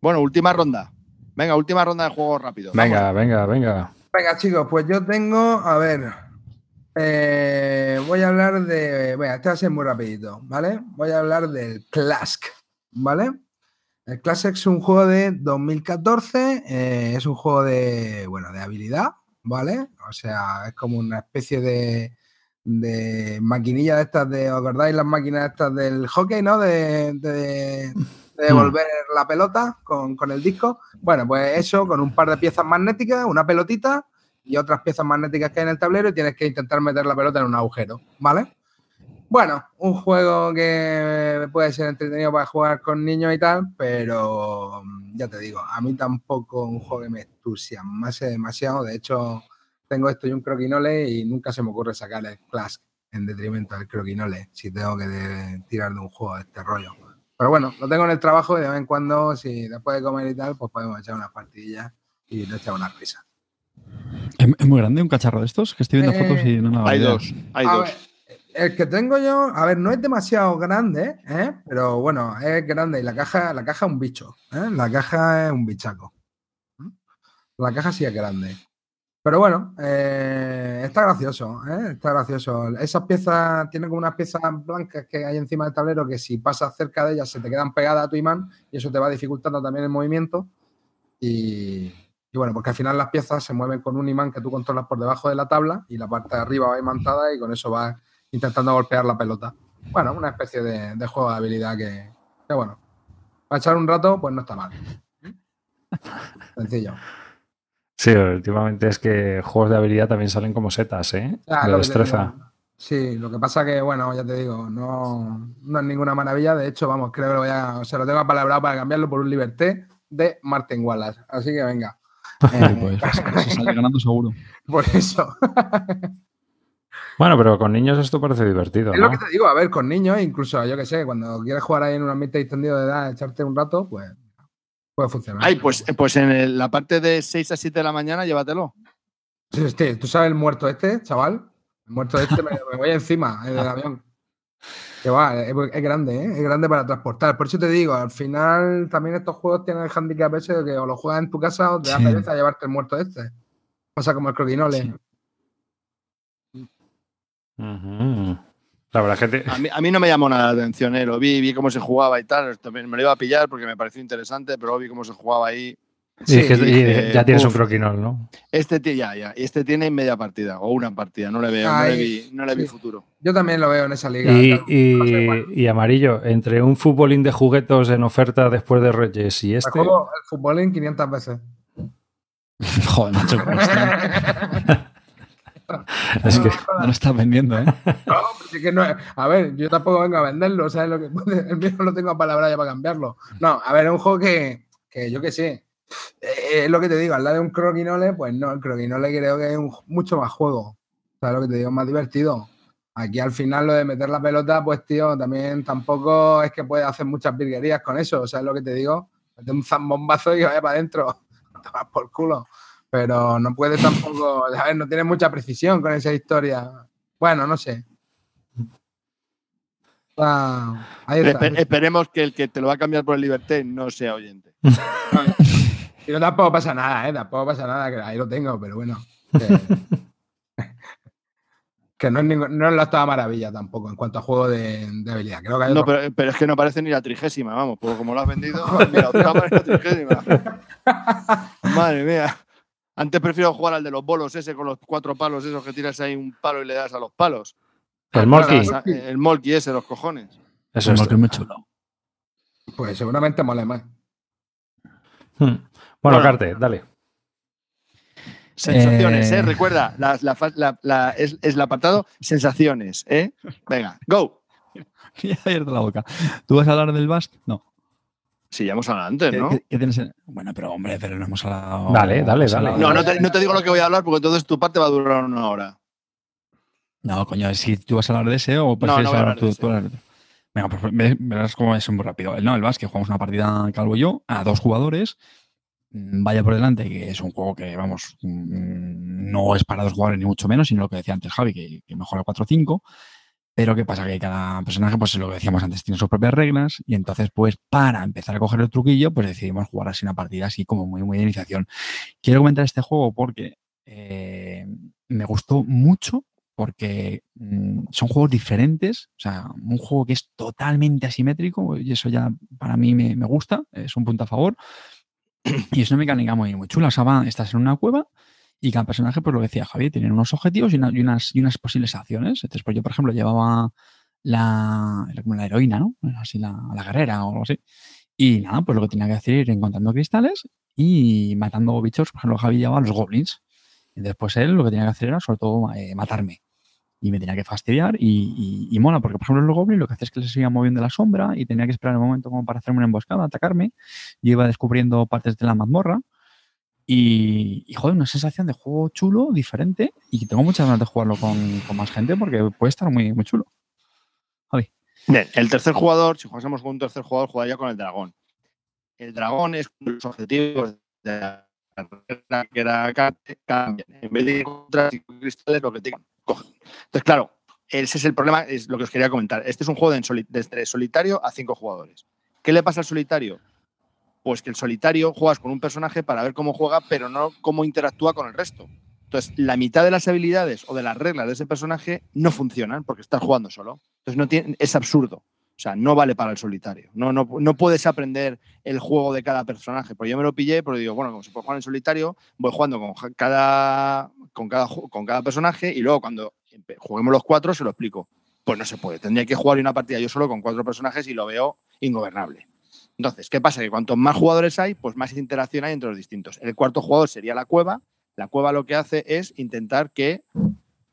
Bueno, última ronda. Venga, última ronda de juegos rápido. Venga, venga, venga. Venga, chicos, pues yo tengo, a ver, eh, voy a hablar de, venga, este va a ser muy rapidito, ¿vale? Voy a hablar del Clask, ¿vale? El Clask es un juego de 2014, eh, es un juego de, bueno, de habilidad, ¿vale? O sea, es como una especie de, de maquinilla de estas de, ¿os acordáis las máquinas estas del hockey, ¿no? De, de, [LAUGHS] mm. devolver la pelota con, el disco. Bueno, pues eso, con un par de piezas magnéticas, una pelotita y otras piezas magnéticas que hay en el tablero y tienes que intentar meter la pelota en un agujero, ¿vale? Bueno, un juego que puede ser entretenido para jugar con niños y tal, pero ya te digo, a mí tampoco un juego que me entusiasmase demasiado. De hecho, tengo esto y un croquinole y nunca se me ocurre sacar el Clash en detrimento del croquinole si tengo que tirar de un juego de este rollo. Pero bueno, lo tengo en el trabajo y de vez en cuando, si después de comer y tal, pues podemos echar unas partidillas y le echar una risa. ¿Es muy grande un cacharro de estos? Que estoy viendo fotos y no nada. Hay dos, hay dos. El que tengo yo, a ver, no es demasiado grande, ¿eh? pero bueno, es grande y la caja, la caja es un bicho. ¿eh? La caja es un bichaco. La caja sí es grande. Pero bueno, eh, está gracioso, ¿eh? está gracioso. Esas piezas, tienen como unas piezas blancas que hay encima del tablero que si pasas cerca de ellas se te quedan pegadas a tu imán y eso te va dificultando también el movimiento. Y, bueno, porque al final las piezas se mueven con un imán que tú controlas por debajo de la tabla y la parte de arriba va imantada y con eso vas intentando golpear la pelota. Bueno, una especie de, juego de habilidad que, que, bueno, para echar un rato, pues no está mal. [LAUGHS] Sencillo. Sí, últimamente es que juegos de habilidad también salen como setas, ¿eh? Ah, de destreza. Sí, lo que pasa que, bueno, ya te digo, no, no es ninguna maravilla. De hecho, vamos, creo que lo voy a, o sea, lo tengo apalabrado para cambiarlo por un Liberté de Martin Wallace. Así que venga. [LAUGHS] Eh, pues, pues, se sale ganando seguro. [LAUGHS] Por eso. Bueno, pero con niños esto parece divertido. Es lo que te digo, a ver, con niños, incluso yo que sé, cuando quieres jugar ahí en un ambiente extendido de edad, echarte un rato, pues puede funcionar. Ay, pues, pues en la parte de 6 a 7 de la mañana, llévatelo. Sí, este, ¿Tú sabes el muerto este, chaval? El muerto este me, voy encima del avión. Que va, es, grande, ¿eh? es grande para transportar. Por eso te digo, al final también estos juegos tienen el handicap ese de que o lo juegas en tu casa o te da pereza llevarte el muerto este. Pasa como el croquinole. La verdad que a, mí, no me llamó nada la atención, ¿eh? lo vi, vi cómo se jugaba y tal. También me lo iba a pillar porque me pareció interesante, pero vi cómo se jugaba ahí. Sí, ya tienes un croquinol, ¿no? Este ya, ya. Este tiene media partida o una partida. No le veo, no le vi, futuro. Yo también lo veo en esa liga. Y, amarillo, entre un futbolín de juguetos en oferta después de Reyes y este. el futbolín 500 veces. [LAUGHS] Joder, macho. [LAUGHS] [LAUGHS] es que no lo estás vendiendo, ¿eh? [LAUGHS] No, es que no, a ver, yo tampoco vengo a venderlo, ¿sabes? Lo que, [LAUGHS] el mío no tengo palabra ya para cambiarlo. No, a ver, es un juego que, que yo qué sé, eh, es lo que te digo, al lado de un croquinole, pues no, el croquinole creo que es mucho más juego. ¿Sabes lo que te digo? Más divertido. Aquí al final lo de meter la pelota, pues tío, también tampoco es que puedes hacer muchas virguerías con eso. ¿Sabes lo que te digo? Mete un zambombazo y vaya para adentro. Te por culo pero no puede tampoco, [LAUGHS] ¿sabes? No tiene mucha precisión con esa historia. Bueno, no sé. esperemos que el que te lo va a cambiar por el Liberté no sea oyente. y [LAUGHS] no tampoco pasa nada, ¿eh? Tampoco pasa nada, que ahí lo tengo, pero bueno. Que, [LAUGHS] no, es no es la octava maravilla tampoco en cuanto a juego de, habilidad. Creo que no, pero, es que no parece ni la trigésima, vamos, porque como lo has vendido, mira, octava es la trigésima. Madre mía. Antes prefiero jugar al de los bolos ese con los cuatro palos, esos que tiras ahí un palo y le das a los palos. El Molky. El Molky ese, los cojones. Eso es muy chulo. Pues seguramente mole más. Hmm. Bueno, Carte, dale. Sensaciones, ¿eh? eh. Recuerda, es, el apartado sensaciones, ¿eh? Venga, go. [LAUGHS] ya abierto la boca. ¿Tú vas a hablar del Bast? No. Sí, ya hemos hablado antes, ¿no? Bueno, pero hombre, pero no hemos hablado. Dale, dale, dale. No, no te, digo lo que voy a hablar porque entonces tu parte va a durar una hora. No, coño, si tú vas a hablar de ese o prefieres no, hablar tú, Venga, pues verás cómo es muy rápido. No, el que jugamos una partida calvo yo a dos jugadores. Mm, vaya por delante, que es un juego que, vamos, mm, no es para dos jugadores ni mucho menos, sino lo que decía antes Javi, que, que mejora 4-5. Pero ¿qué pasa? Que cada personaje, pues lo que decíamos antes, tiene sus propias reglas y entonces, pues para empezar a coger el truquillo, pues decidimos jugar así una partida así como muy, muy de iniciación. Quiero comentar este juego porque eh, me gustó mucho porque mm, son juegos diferentes, o sea, un juego que es totalmente asimétrico y eso ya para mí me, gusta, es un punto a favor. Y es una mecánica muy, muy chula, o sea, estás en una cueva y cada personaje, pues lo decía Javier, tiene unos objetivos y, unas, y unas posibles acciones. Entonces, pues yo, por ejemplo, llevaba la, como la heroína, ¿no? Así la, la guerrera o algo así. Y nada, pues lo que tenía que hacer era ir encontrando cristales y matando bichos. Por ejemplo, Javi llevaba los goblins. Y después él lo que tenía que hacer era, sobre todo, eh, matarme. Y me tenía que fastidiar y, y, mola, porque por ejemplo los goblins lo que hacía es que les iba moviendo la sombra y tenía que esperar un momento como para hacerme una emboscada, atacarme. Yo iba descubriendo partes de la mazmorra y, joder, una sensación de juego chulo, diferente, y tengo muchas ganas de jugarlo con, más gente porque puede estar muy, muy chulo. El tercer jugador, si jugásemos con un tercer jugador, jugaría con el dragón. El dragón es los objetivos de la que era cambian. En vez de encontrar cristales, lo que te cogen. Entonces, claro, ese es el problema, es lo que os quería comentar. Este es un juego de, de solitario a cinco jugadores. ¿Qué le pasa al solitario? Pues que el solitario juegas con un personaje para ver cómo juega, pero no cómo interactúa con el resto. Entonces, la mitad de las habilidades o de las reglas de ese personaje no funcionan porque estás jugando solo. Entonces, no tiene, es absurdo. O sea, no vale para el solitario. No, no, no, puedes aprender el juego de cada personaje. Pues yo me lo pillé, porque digo, bueno, como se puede jugar en solitario, voy jugando con cada, con cada, con cada personaje y luego cuando juguemos los cuatro se lo explico. Pues no se puede. Tendría que jugar una partida yo solo con cuatro personajes y lo veo ingobernable. Entonces, ¿qué pasa? Que cuanto más jugadores hay, pues más interacción hay entre los distintos. El cuarto jugador sería la cueva. La cueva lo que hace es intentar que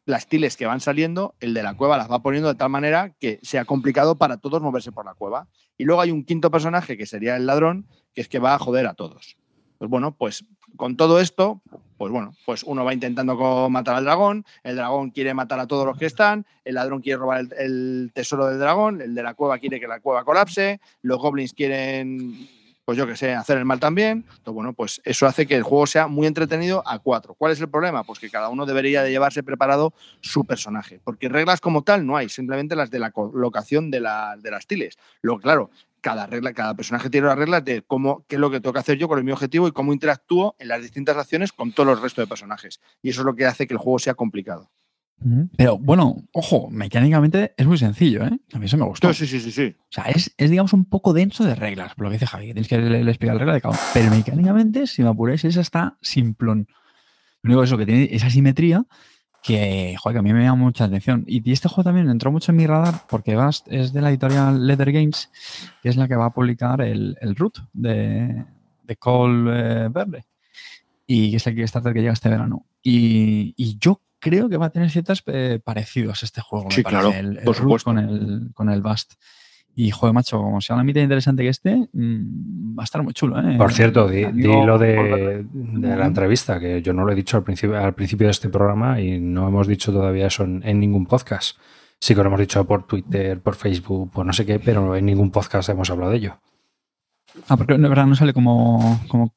las tiles que van saliendo, el de la cueva las va poniendo de tal manera que sea complicado para todos moverse por la cueva. Y luego hay un quinto personaje que sería el ladrón, que es que va a joder a todos. Pues bueno, pues con todo esto, pues bueno, pues uno va intentando matar al dragón, el dragón quiere matar a todos los que están, el ladrón quiere robar el, tesoro del dragón, el de la cueva quiere que la cueva colapse, los goblins quieren pues yo que sé, hacer el mal también. Entonces, bueno, pues eso hace que el juego sea muy entretenido a cuatro. ¿Cuál es el problema? Pues que cada uno debería de llevarse preparado su personaje, porque reglas como tal no hay, simplemente las de la colocación de, de las tiles. Luego, claro, cada regla, cada personaje tiene las reglas de cómo, qué es lo que tengo que hacer yo con mi objetivo y cómo interactúo en las distintas acciones con todos los restos de personajes. Y eso es lo que hace que el juego sea complicado. Pero bueno, ojo, mecánicamente es muy sencillo, ¿eh? A mí eso me gustó. Sí, sí, sí, sí. O sea, es, digamos, un poco denso de reglas, por lo que dice Javi, que tienes que le, explicar la regla de cada uno. Pero mecánicamente, si me apuráis, esa está simplón. Lo único es eso, que tiene esa simetría que, joder, que a mí me llama mucha atención. Y, este juego también entró mucho en mi radar porque es de la editorial Leather Games, que es la que va a publicar el, el root de, de Cole eh, Verde. Y es el Kickstarter que llega este verano. Y, y yo creo que va a tener ciertas eh, parecidos este juego. Sí, claro, el, por supuesto. Con el, con el Bast. Y, joder, macho, como sea una mitad interesante que este, mm, va a estar muy chulo, ¿eh? Por cierto, di, lo de, la entrevista, que yo no lo he dicho al principio, al principio de este programa y no hemos dicho todavía eso en, ningún podcast. Sí que lo hemos dicho por Twitter, por Facebook, por no sé qué, pero en ningún podcast hemos hablado de ello. Ah, porque de verdad no sale como, como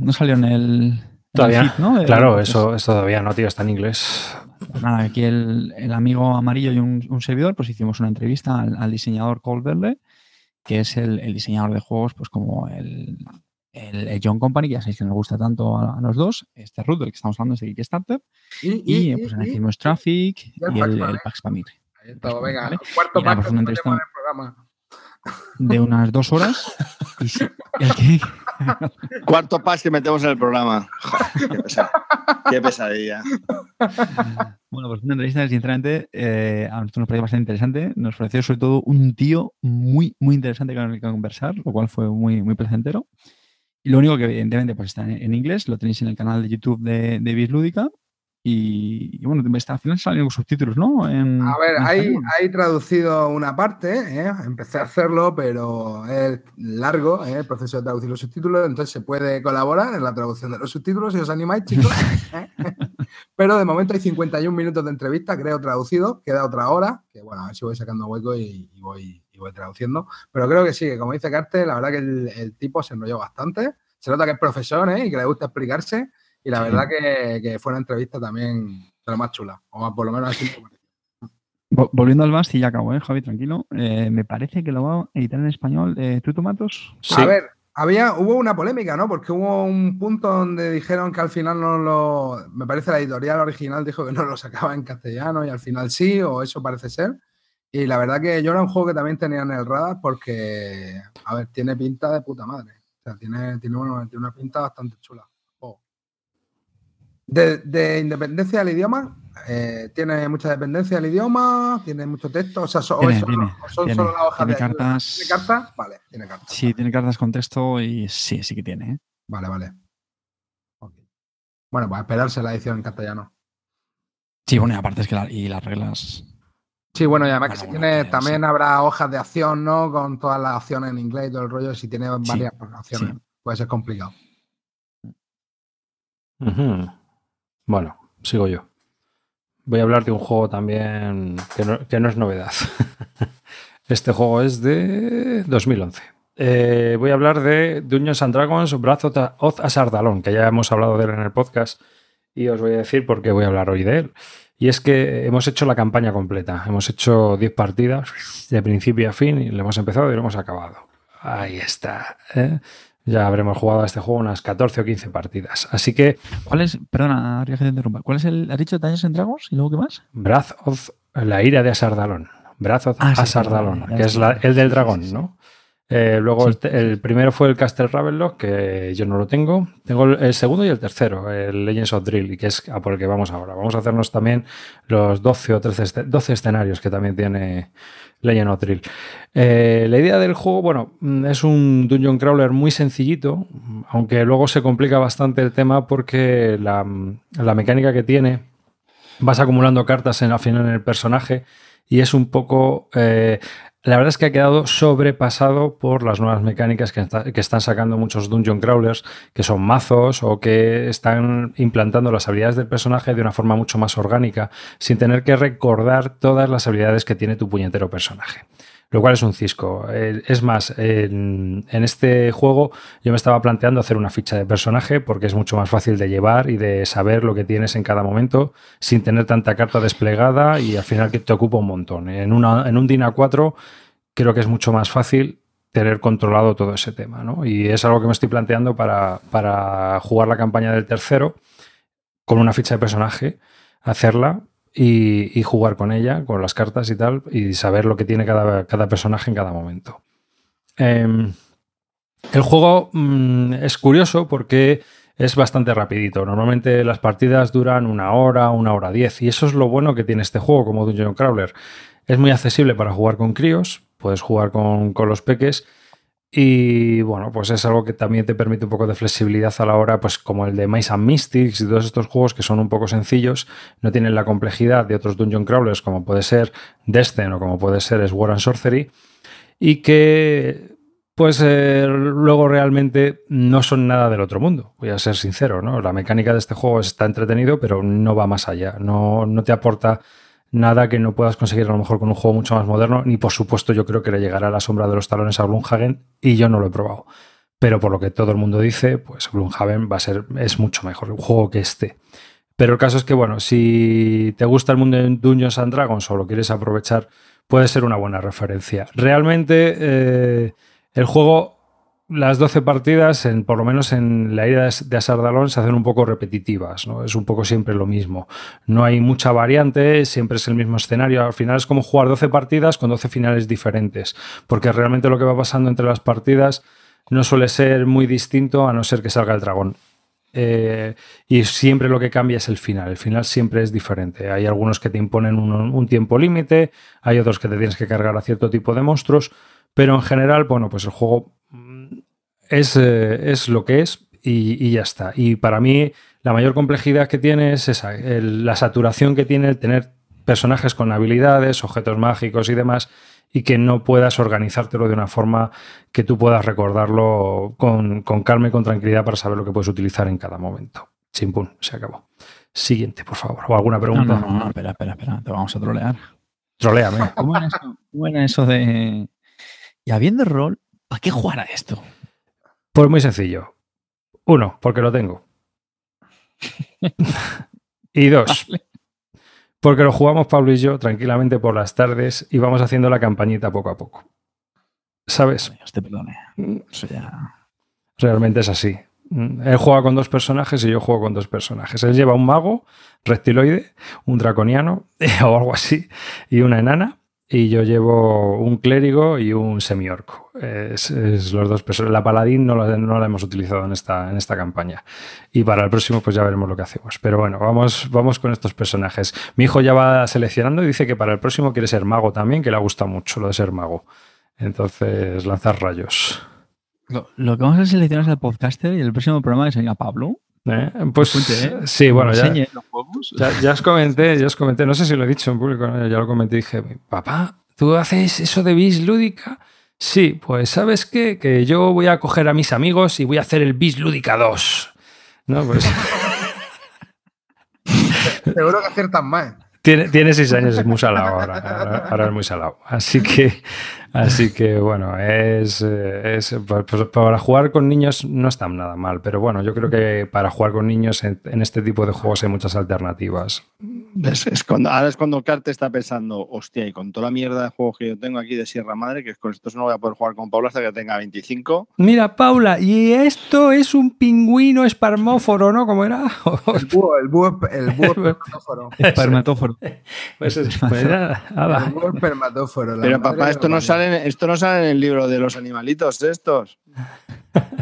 no salió en el, Todavía, ¿no? Claro, eso, todavía no, tío, está en inglés. Pues nada, aquí el, amigo amarillo y un, servidor, pues hicimos una entrevista al, diseñador Cole que es el, diseñador de juegos, pues como el, el, John Company, que ya sabéis que nos gusta tanto a, los dos, este Root del que estamos hablando es el Kickstarter, y, pues hicimos Traffic y el, Pax Pamir. Ahí está, venga, cuarto pack pues, programa de unas dos horas. Cuarto pas que metemos en el programa. qué, pesadilla. Bueno, pues una entrevista sinceramente eh, a nosotros nos pareció bastante interesante. Nos pareció sobre todo un tío muy, muy interesante con el que conversar, lo cual fue muy, muy placentero. Y lo único que evidentemente pues está en, inglés, lo tenéis en el canal de YouTube de, de Bislúdica y, bueno, al final salen los subtítulos, ¿no? a ver, hay, traducido una parte, ¿eh? empecé a hacerlo, pero es largo ¿eh? el proceso de traducir los subtítulos, entonces se puede colaborar en la traducción de los subtítulos si os animáis, chicos. ¿eh? [LAUGHS] [LAUGHS] pero de momento hay 51 minutos de entrevista, creo, traducido, queda otra hora, que bueno, a ver si voy sacando hueco y, voy, y voy traduciendo. Pero creo que sí, que como dice Carte, la verdad que el, el tipo se enrolló bastante. Se nota que es profesor ¿eh? y que le gusta explicarse. Y la verdad que, fue una entrevista también de lo más chula, o por lo menos así Volviendo al Bast y ya acabo, ¿eh, Javi? Tranquilo. Eh, me parece que lo va a editar en español. Eh, ¿Tú, Tomatos? Sí. A ver, había, hubo una polémica, ¿no? Porque hubo un punto donde dijeron que al final no lo. Me parece la editorial original dijo que no lo sacaba en castellano y al final sí, o eso parece ser. Y la verdad que yo era un juego que también tenía en el radar porque, a ver, tiene pinta de puta madre. O sea, tiene, tiene, una, tiene una pinta bastante chula. De, independencia del idioma, eh, tiene mucha dependencia del idioma, tiene mucho texto, o sea, son solo las hojas de cartas. ¿Tiene cartas? Vale, tiene cartas. Sí, tiene cartas con texto y sí, sí que tiene. ¿eh? Vale, vale. Bueno, pues a esperarse la edición en castellano. Sí, bueno, y aparte es que y las reglas. Sí, bueno, y además que si tiene, también habrá hojas de acción, ¿no? Con todas las acciones en inglés y todo el rollo. Si tiene varias acciones, puede ser complicado. Bueno, sigo yo. Voy a hablar de un juego también que no, es novedad. [LAUGHS] este juego es de 2011. Eh, voy a hablar de Dungeons and Dragons Breath of Asardalon, que ya hemos hablado de él en el podcast y os voy a decir por qué voy a hablar hoy de él. Y es que hemos hecho la campaña completa. Hemos hecho 10 partidas de principio a fin y lo hemos empezado y lo hemos acabado. Ahí está. ¿eh? Ya habremos jugado a este juego unas 14 o 15 partidas. Así que. ¿Cuál es, perdona, que te interrumpa, ¿cuál es el, has dicho Dungeons and Dragons y luego qué más? Breath of, la ira de Asardalon. Breath of ah, Asardalon, que es el del dragón, ¿no? Eh, luego el, primero fue el Castle Ravenlock, que yo no lo tengo. Tengo el, segundo y el tercero, el Legends of Drill, que es a por el que vamos ahora. Vamos a hacernos también los 12 o 13 12 escenarios que también tiene Legend of. Eh, la idea del juego, bueno, mm, es un dungeon crawler muy sencillito, aunque luego se complica bastante el tema porque la, mecánica que tiene, vas acumulando cartas en, al final en el personaje y es un poco eh, la verdad es que ha quedado sobrepasado por las nuevas mecánicas que, están sacando muchos dungeon crawlers, que son mazos o que están implantando las habilidades del personaje de una forma mucho más orgánica, sin tener que recordar todas las habilidades que tiene tu puñetero personaje. Lo cual es un cisco. Eh, es más, en, este juego yo me estaba planteando hacer una ficha de personaje porque es mucho más fácil de llevar y de saber lo que tienes en cada momento sin tener tanta carta desplegada y al final que te ocupa un montón. En, una, en un DINA 4 creo que es mucho más fácil tener controlado todo ese tema. ¿no? Y es algo que me estoy planteando para, para jugar la campaña del tercero con una ficha de personaje, hacerla y, jugar con ella, con las cartas y tal, y saber lo que tiene cada, personaje en cada momento. Em, el juego mm, es curioso porque es bastante rapidito. Normalmente las partidas duran una hora, una hora diez, y eso es lo bueno que tiene este juego como Dungeon Crawler. Es muy accesible para jugar con críos, puedes jugar con, con los peques y bueno, pues es algo que también te permite un poco de flexibilidad a la hora, pues como el de Mice and Mystics y todos estos juegos que son un poco sencillos, no tienen la complejidad de otros dungeon crawlers como puede ser Destin o como puede ser Sword and Sorcery, y que pues eh, luego realmente no son nada del otro mundo, voy a ser sincero, ¿no? La mecánica de este juego está entretenido, pero no va más allá, no, no te aporta nada que no puedas conseguir a lo mejor con un juego mucho más moderno, ni por supuesto yo creo que le llegará la sombra de los talones a Blumhagen y yo no lo he probado. Pero por lo que todo el mundo dice, pues Blumhagen va a ser, es mucho mejor un juego que este. Pero el caso es que, bueno, si te gusta el mundo de Dungeons and Dragons o lo quieres aprovechar, puede ser una buena referencia. Realmente eh, el juego las 12 partidas, en, por lo menos en la ira de Asardalón, se hacen un poco repetitivas, ¿no? Es un poco siempre lo mismo. No hay mucha variante, siempre es el mismo escenario. Al final es como jugar 12 partidas con 12 finales diferentes, porque realmente lo que va pasando entre las partidas no suele ser muy distinto a no ser que salga el dragón. Eh, y siempre lo que cambia es el final. El final siempre es diferente. Hay algunos que te imponen un tiempo límite, hay otros que te tienes que cargar a cierto tipo de monstruos, pero en general, bueno, pues el juego eh, es, lo que es y, ya está. Y para mí la mayor complejidad que tiene es esa, la saturación que tiene el tener personajes con habilidades, objetos mágicos y demás, y que no puedas organizártelo de una forma que tú puedas recordarlo con, calma y con tranquilidad para saber lo que puedes utilizar en cada momento. Chimpún, se acabó. Siguiente, por favor. ¿O alguna pregunta? No, no, espera, espera, espera. Te vamos a trolear. Troleame. ¿Cómo era eso, eso de. Y habiendo rol, ¿para qué jugar a esto? Pues muy sencillo. Uno, porque lo tengo. [LAUGHS] y dos, porque lo jugamos Pablo y yo tranquilamente por las tardes y vamos haciendo la campañita poco a poco. ¿Sabes? te perdone. Eso ya... Realmente es así. Él juega con dos personajes y yo juego con dos personajes. Él lleva un mago reptiloide, un draconiano [LAUGHS] o algo así, y una enana y yo llevo un clérigo y un semiorco. Es, los dos. La paladín no la, no la, hemos utilizado en esta, en esta campaña. Y para el próximo, pues ya veremos lo que hacemos. Pero bueno, vamos, vamos con estos personajes. Mi hijo ya va seleccionando y dice que para el próximo quiere ser mago también, que le gusta mucho lo de ser mago. Entonces, lanzar rayos. Lo, que vamos a seleccionar es el podcaster y el próximo programa que sería Pablo. ¿Eh? Pues, ¿eh? sí, bueno, ya, ya, os comenté, ya os comenté, no sé si lo he dicho en público, ya lo comenté y dije, papá, ¿tú haces eso de bis lúdica? Sí, pues ¿sabes qué? Que yo voy a coger a mis amigos y voy a hacer el bis lúdica 2. ¿No? Pues... [LAUGHS] Seguro que aciertan más. Tiene, tiene seis años, es muy salado ahora, ahora. es muy salado. Así que, así que bueno, es, es pues, pues, para jugar con niños no está nada mal, pero bueno, yo creo que para jugar con niños en, este tipo de juegos hay muchas alternativas. Es, cuando, ahora es cuando Carte está pensando, hostia, y con toda la mierda de juegos que yo tengo aquí de Sierra Madre, que con esto no voy a poder jugar con Paula hasta que tenga 25. Mira, Paula, y esto es un pingüino esparmóforo, ¿no? ¿Cómo era? [LAUGHS] El búho, el búho, el búho [LAUGHS] espermatóforo. Pues, es, pues Pero papá, esto no, sale, esto no sale en el libro de los animalitos estos.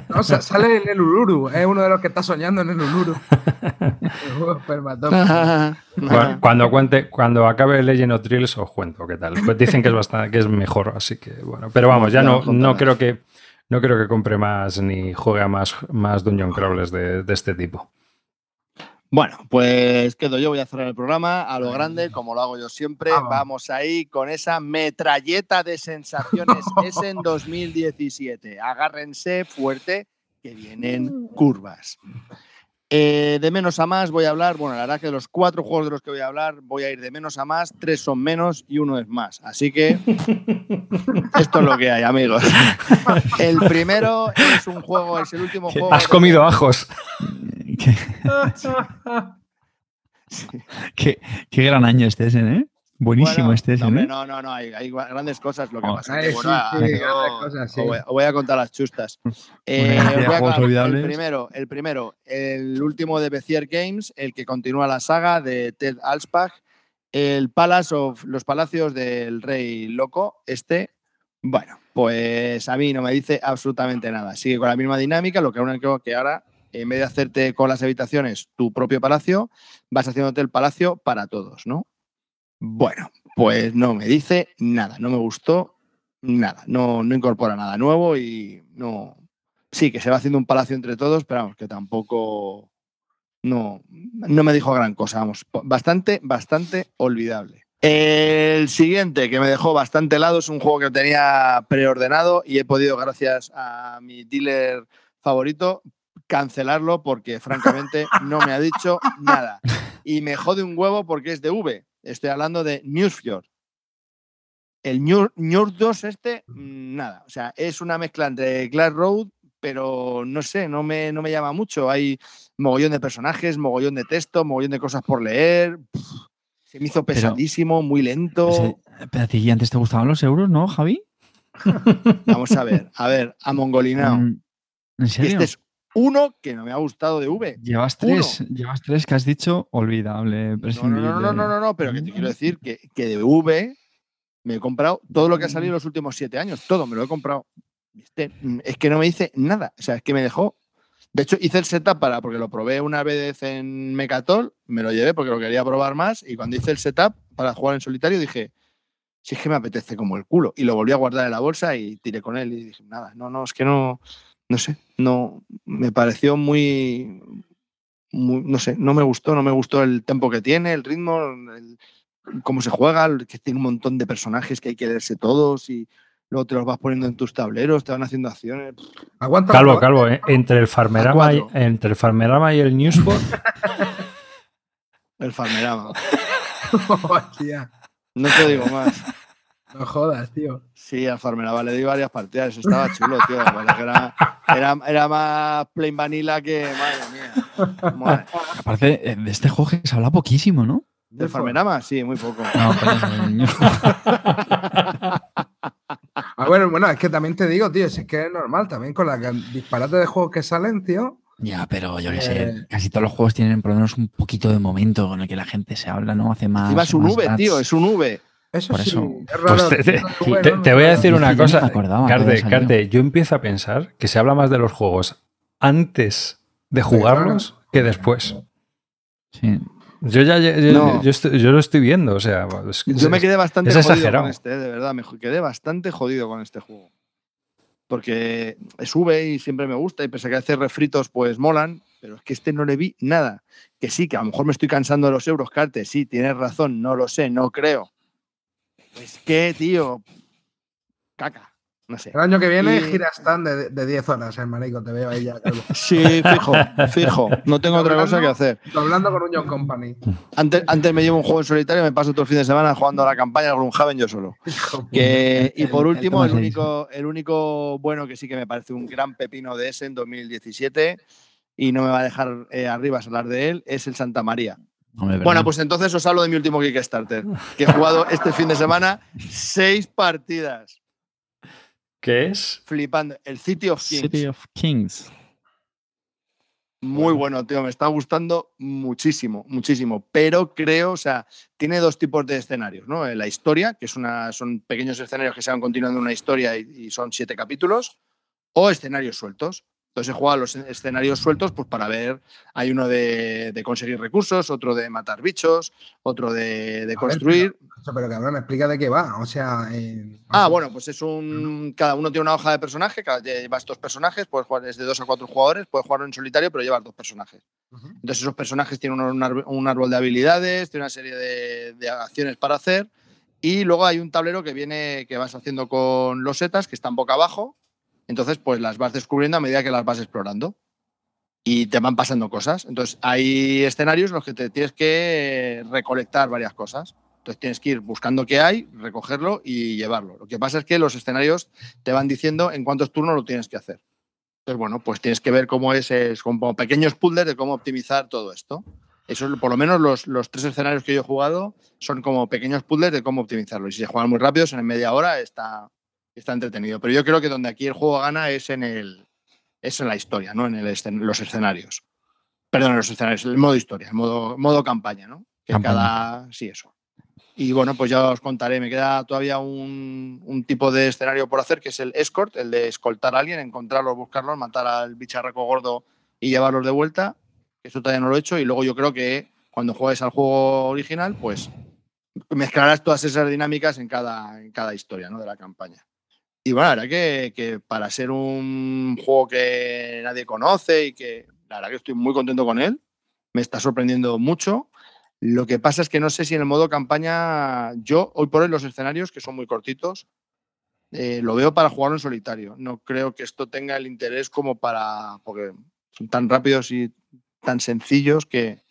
No, sale en el Uluru, es uno de los que está soñando en el Uluru. [LAUGHS] cuando, cuente, cuando acabe Legend of Drills os cuento qué tal. Pues dicen que es bastante, que es mejor, así que bueno. Pero vamos, ya no, no creo que no creo que compre más ni juegue a más, más Dungeon Crawlers de este tipo. Bueno, pues quedo yo, voy a cerrar el programa a lo grande, como lo hago yo siempre. Vamos ahí con esa metralleta de sensaciones. [LAUGHS] es en 2017. Agárrense fuerte, que vienen curvas. Eh, de menos a más voy a hablar, bueno, la verdad que de los cuatro juegos de los que voy a hablar voy a ir de menos a más, tres son menos y uno es más. Así que [LAUGHS] esto es lo que hay, amigos. [LAUGHS] El primero es un juego, es el último juego. Has comido ajos. [LAUGHS] qué, qué, gran año este es, ¿eh? Buenísimo este es, no, ¿eh? No, no, no, hay, hay, grandes cosas. Lo que Oh. pasa Ay, es que, sí, bueno, sí, yo grandes cosas, sí. os voy, os voy a contar las chustas. Eh, os voy a olvidables. El primero, el primero, el último de Bezier Games, el que continúa la saga de Ted Alspach, el Palace of los Palacios del Rey Loco. Este, bueno, pues a mí no me dice absolutamente nada. Sigue con la misma dinámica, lo que único que ahora, en vez de hacerte con las habitaciones tu propio palacio, vas haciéndote el palacio para todos, ¿no? Bueno, pues no me dice nada, no me gustó nada, no, no incorpora nada nuevo y no. Sí, que se va haciendo un palacio entre todos, pero vamos, que tampoco. No, no me dijo gran cosa, vamos, bastante, bastante olvidable. El siguiente que me dejó bastante helado es un juego que tenía preordenado y he podido, gracias a mi dealer favorito, cancelarlo porque francamente no me ha dicho nada. Y me jode un huevo porque es de V. Estoy hablando de Newsfjord. El New, New 2 este, mm, nada. O sea, es una mezcla entre Glass Road, pero no sé, no me, no me llama mucho. Hay mogollón de personajes, mogollón de texto, mogollón de cosas por leer. Pff, se me hizo pesadísimo, muy lento. Pero a ti antes te gustaban los euros, ¿no, Javi? Vamos a ver, a ver, a Mongolinao. [LAUGHS] Mm, ¿En serio? Este es uno que no me ha gustado de V. Llevas uno. tres, llevas tres que has dicho olvidable, No, no, prescindible. no, no, no, no, no, pero que te quiero decir que, que de V me he comprado todo lo que ha salido en los últimos siete años, todo me lo he comprado. Este, mm, es que no me dice nada, o sea, es que me dejó. De hecho, hice el setup para, porque lo probé una vez en Mecatol, me lo llevé porque lo quería probar más, y cuando hice el setup para jugar en solitario dije, si es que me apetece como el culo, y lo volví a guardar en la bolsa y tiré con él y dije, nada, no, no, es que no, no sé, no, me pareció muy, muy- no sé, no me gustó, no me gustó el tempo que tiene, el ritmo, el- cómo se juega, el- que tiene un montón de personajes que hay que leerse todos y luego te los vas poniendo en tus tableros, te van haciendo acciones. Aguanta. Calvo, aguanta. calvo, ¿eh? entre el Farmerama y, entre el Farmerama y el Newsport, [LAUGHS] El Farmerama. [LAUGHS] No te digo más. No jodas, tío. Sí, al Farmerama le di varias partidas, estaba chulo, tío. [LAUGHS] Era, era, era más plain vanilla que, madre mía. Madre. Aparte, eh, de este juego que se habla poquísimo, ¿no? ¿Del Farmerama? Sí, muy poco. No, pero [LAUGHS] Ah, bueno, bueno, es que también te digo, tío, si es que es normal, también con la can- disparate de juegos que salen, tío. Ya, pero yo qué Eh. sé, casi todos los juegos tienen por lo menos un poquito de momento con el que la gente se habla, ¿no? Hace más. Encima es un más V, tío, es un V. Eso Por sí, eso. es raro. pues te, te- Bueno, te- te voy a decir una que yo no cosa. me acordaba Carte. Carte, yo empiezo a pensar que se habla más de los juegos antes de jugarlos que después. Sí. Yo ya yo, No. yo estoy- yo lo estoy viendo, o sea, es- Yo me quedé bastante es jodido exagerado. con este, de verdad, me quedé bastante jodido con este juego. Porque V y siempre me gusta, y pese a que hace refritos, pues molan, pero es que este no le vi nada. Que sí, que a lo mejor me estoy cansando de los euros, Carte, sí, tienes razón, no lo sé, no creo. Es que, tío, caca, no sé. El año que viene Y- gira stand de, de 10 horas, hermanico, te veo ahí ya, calvo. [LAUGHS] Sí, fijo, fijo, no tengo otra cosa que hacer. Hablando con un John Company. Antes, antes me llevo un juego en solitario y me paso todo el fin de semana jugando a la campaña de Gloomhaven yo solo. [LAUGHS] Que- y por el último, el único, el único bueno que sí que me parece un gran pepino de ese en 2017 y no me va a dejar eh, arriba hablar de él, es el Santa María. Hombre, Bueno, pues entonces os hablo de mi último Kickstarter, que he jugado este fin de semana seis partidas, ¿Qué es? flipando. El City of Kings. City of Kings. Muy bueno, tío, me está gustando muchísimo, muchísimo. Pero creo, o sea, tiene dos tipos de escenarios, ¿no? La historia, que es una, son pequeños escenarios que se van continuando una historia y, y son siete capítulos, o escenarios sueltos. Entonces he jugado los escenarios sueltos pues para ver, hay uno de, de conseguir recursos, otro de matar bichos, otro de, ver, construir. Eso, pero cabrón, me explica de qué va. O sea. eh, Ah, bueno, pues es un. Cada uno tiene una hoja de personaje, cada llevas dos personajes, puedes jugar desde dos a cuatro jugadores, puedes jugarlo en solitario, pero llevas dos personajes. Entonces esos personajes tienen un, árbol de habilidades, tienen una serie de, de acciones para hacer y luego hay un tablero que viene que vas haciendo con losetas que están boca abajo. Entonces pues las vas descubriendo a medida que las vas explorando. y te van pasando cosas. Entonces, hay escenarios en los que te tienes que recolectar varias cosas. Entonces, tienes que ir buscando qué hay, recogerlo y llevarlo. Lo que pasa es que los escenarios te van diciendo en cuántos turnos lo tienes que hacer. Entonces, bueno, pues tienes que ver cómo es, es como pequeños puzzles de cómo optimizar todo esto. Eso, por lo menos los, los, tres escenarios que yo he jugado son como pequeños puzzles de cómo optimizarlo. Y si se juegan muy rápidos, en media hora está, está entretenido. Pero yo creo que donde aquí el juego gana es en, el, es en la historia, no en el, los escenarios. Perdón, en los escenarios, el modo historia, el modo, modo campaña, ¿no? Que campaña. cada. Sí, eso. Y bueno, pues ya os contaré. Me queda todavía un, un, tipo de escenario por hacer, que es el escort, el de escoltar a alguien, encontrarlos, buscarlos, matar al bicharraco gordo y llevarlos de vuelta eso todavía no lo he hecho, y luego yo creo que cuando juegues al juego original, pues mezclarás todas esas dinámicas en cada, en cada historia ¿no? de la campaña. Y bueno, la verdad que, que, para ser un juego que nadie conoce y que la verdad que estoy muy contento con él, me está sorprendiendo mucho. Lo que pasa es que no sé si en el modo campaña, yo hoy por hoy los escenarios, que son muy cortitos, eh, lo veo para jugarlo en solitario. No creo que esto tenga el interés como para, porque son tan rápidos y tan sencillos que...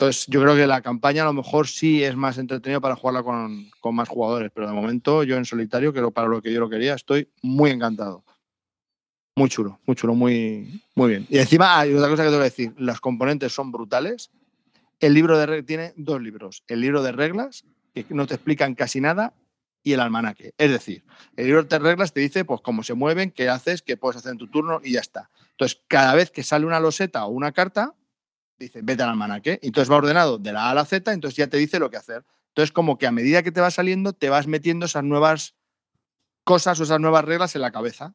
Entonces, yo creo que la campaña a lo mejor sí es más entretenido para jugarla con, con más jugadores, pero de momento yo en solitario, que para lo que yo lo quería, estoy muy encantado. Muy chulo, muy chulo, muy, muy bien. Y encima hay otra cosa que tengo que decir, los componentes son brutales. El libro de reglas tiene dos libros, el libro de reglas, que no te explican casi nada, y el almanaque. Es decir, el libro de reglas te dice pues cómo se mueven, qué haces, qué puedes hacer en tu turno y ya está. Entonces, cada vez que sale una loseta o una carta, dice, vete al almanaque. Entonces va ordenado de la A a la Z, entonces ya te dice lo que hacer. Entonces, como que a medida que te va saliendo, te vas metiendo esas nuevas cosas o esas nuevas reglas en la cabeza.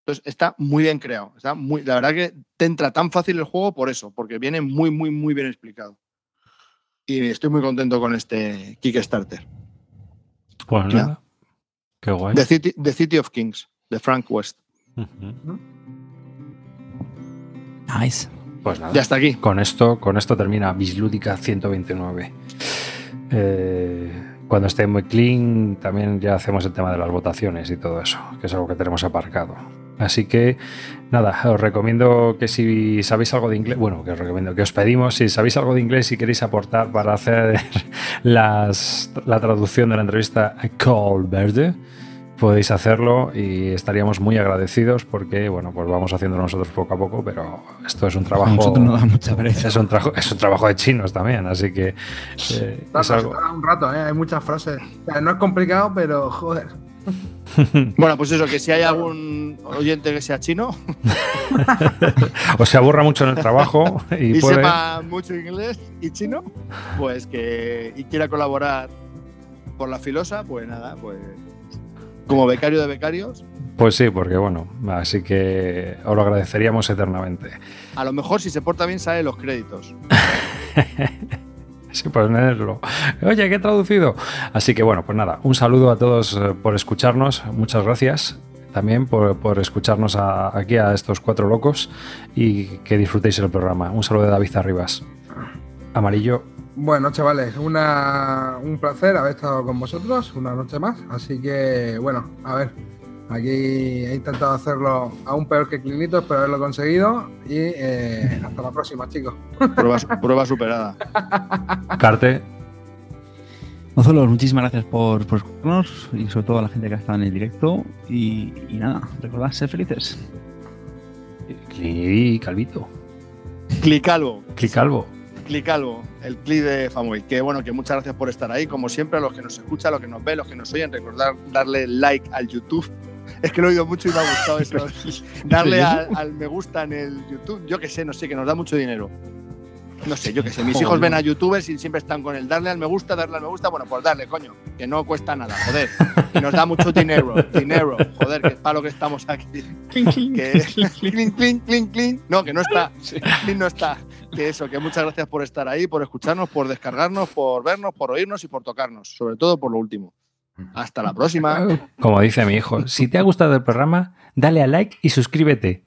Entonces, está muy bien creado. Está muy, la verdad que te entra tan fácil el juego por eso, porque viene muy, muy, muy bien explicado. Y estoy muy contento con este Kickstarter. Pues nada. Qué guay. The City, The City, of Kings, de Frank West. Uh -huh. Nice. Pues nada. Ya está aquí. Con esto, con esto termina Bislúdica 129. Eh, cuando esté muy clean, también ya hacemos el tema de las votaciones y todo eso, que es algo que tenemos aparcado. Así que nada, os recomiendo que si sabéis algo de inglés, bueno, que os recomiendo, que os pedimos, si sabéis algo de inglés y queréis aportar para hacer [LAUGHS] las, la traducción de la entrevista a Call Verde, podéis hacerlo y estaríamos muy agradecidos porque, bueno, pues vamos haciendo nosotros poco a poco, pero esto es un trabajo. A nosotros nos da mucha pereza. Es un, trabajo, es un trabajo de chinos también, así que. Eh, es algo... un rato, ¿eh? hay muchas frases. O sea, no es complicado, pero joder. [LAUGHS] Bueno, pues eso, que si hay algún oyente que sea chino o se aburra mucho en el trabajo y, y puede... sepa mucho inglés y chino, pues que y quiera colaborar por la filosa, pues nada, pues como becario de becarios. Pues sí, porque bueno, así que os lo agradeceríamos eternamente. A lo mejor si se porta bien sale los créditos. [LAUGHS] Sí, pues leerlo. Oye, ¿qué traducido? Así que bueno, pues nada, un saludo a todos por escucharnos. Muchas gracias también por, por escucharnos a, aquí a estos cuatro locos y que disfrutéis el programa. Un saludo de David Arribas. Amarillo. Bueno, chavales, una, un placer haber estado con vosotros una noche más. Así que, bueno, a ver, Aquí he intentado hacerlo aún peor que Clinitos, pero haberlo conseguido. Y eh, hasta la próxima, chicos. [LAUGHS] Prueba, prueba superada. Carte. Gonzalo, muchísimas gracias por, por, escucharnos y sobre todo a la gente que ha estado en el directo. Y, y nada, recordad ser felices. Cli Calvito. Clicalvo. Clicalvo. Clicalvo, el clip de Famuel. Que bueno, que muchas gracias por estar ahí. Como siempre, a los que nos escuchan, a los que nos ven, los que nos oyen, recordar darle like al YouTube [LAUGHS] es que lo he oído mucho y me ha gustado [LAUGHS] eso. [LAUGHS] Darle al, al, me gusta en el YouTube, yo que sé, no sé, que nos da mucho dinero. No sé, yo que sé, mis joder. hijos ven a youtubers y siempre están con el darle al me gusta, darle al me gusta, bueno, pues darle, coño, que no cuesta nada, joder. Y nos da mucho dinero, dinero, joder, que es para lo que estamos aquí. Clink, clink, que, clink, clink, clink, clink. No, que no está, clink no está. Que eso, que muchas gracias por estar ahí, por escucharnos, por descargarnos, por vernos, por oírnos y por tocarnos, sobre todo por lo último. Hasta la próxima. Como dice mi hijo, si te ha gustado el programa, dale a like y suscríbete.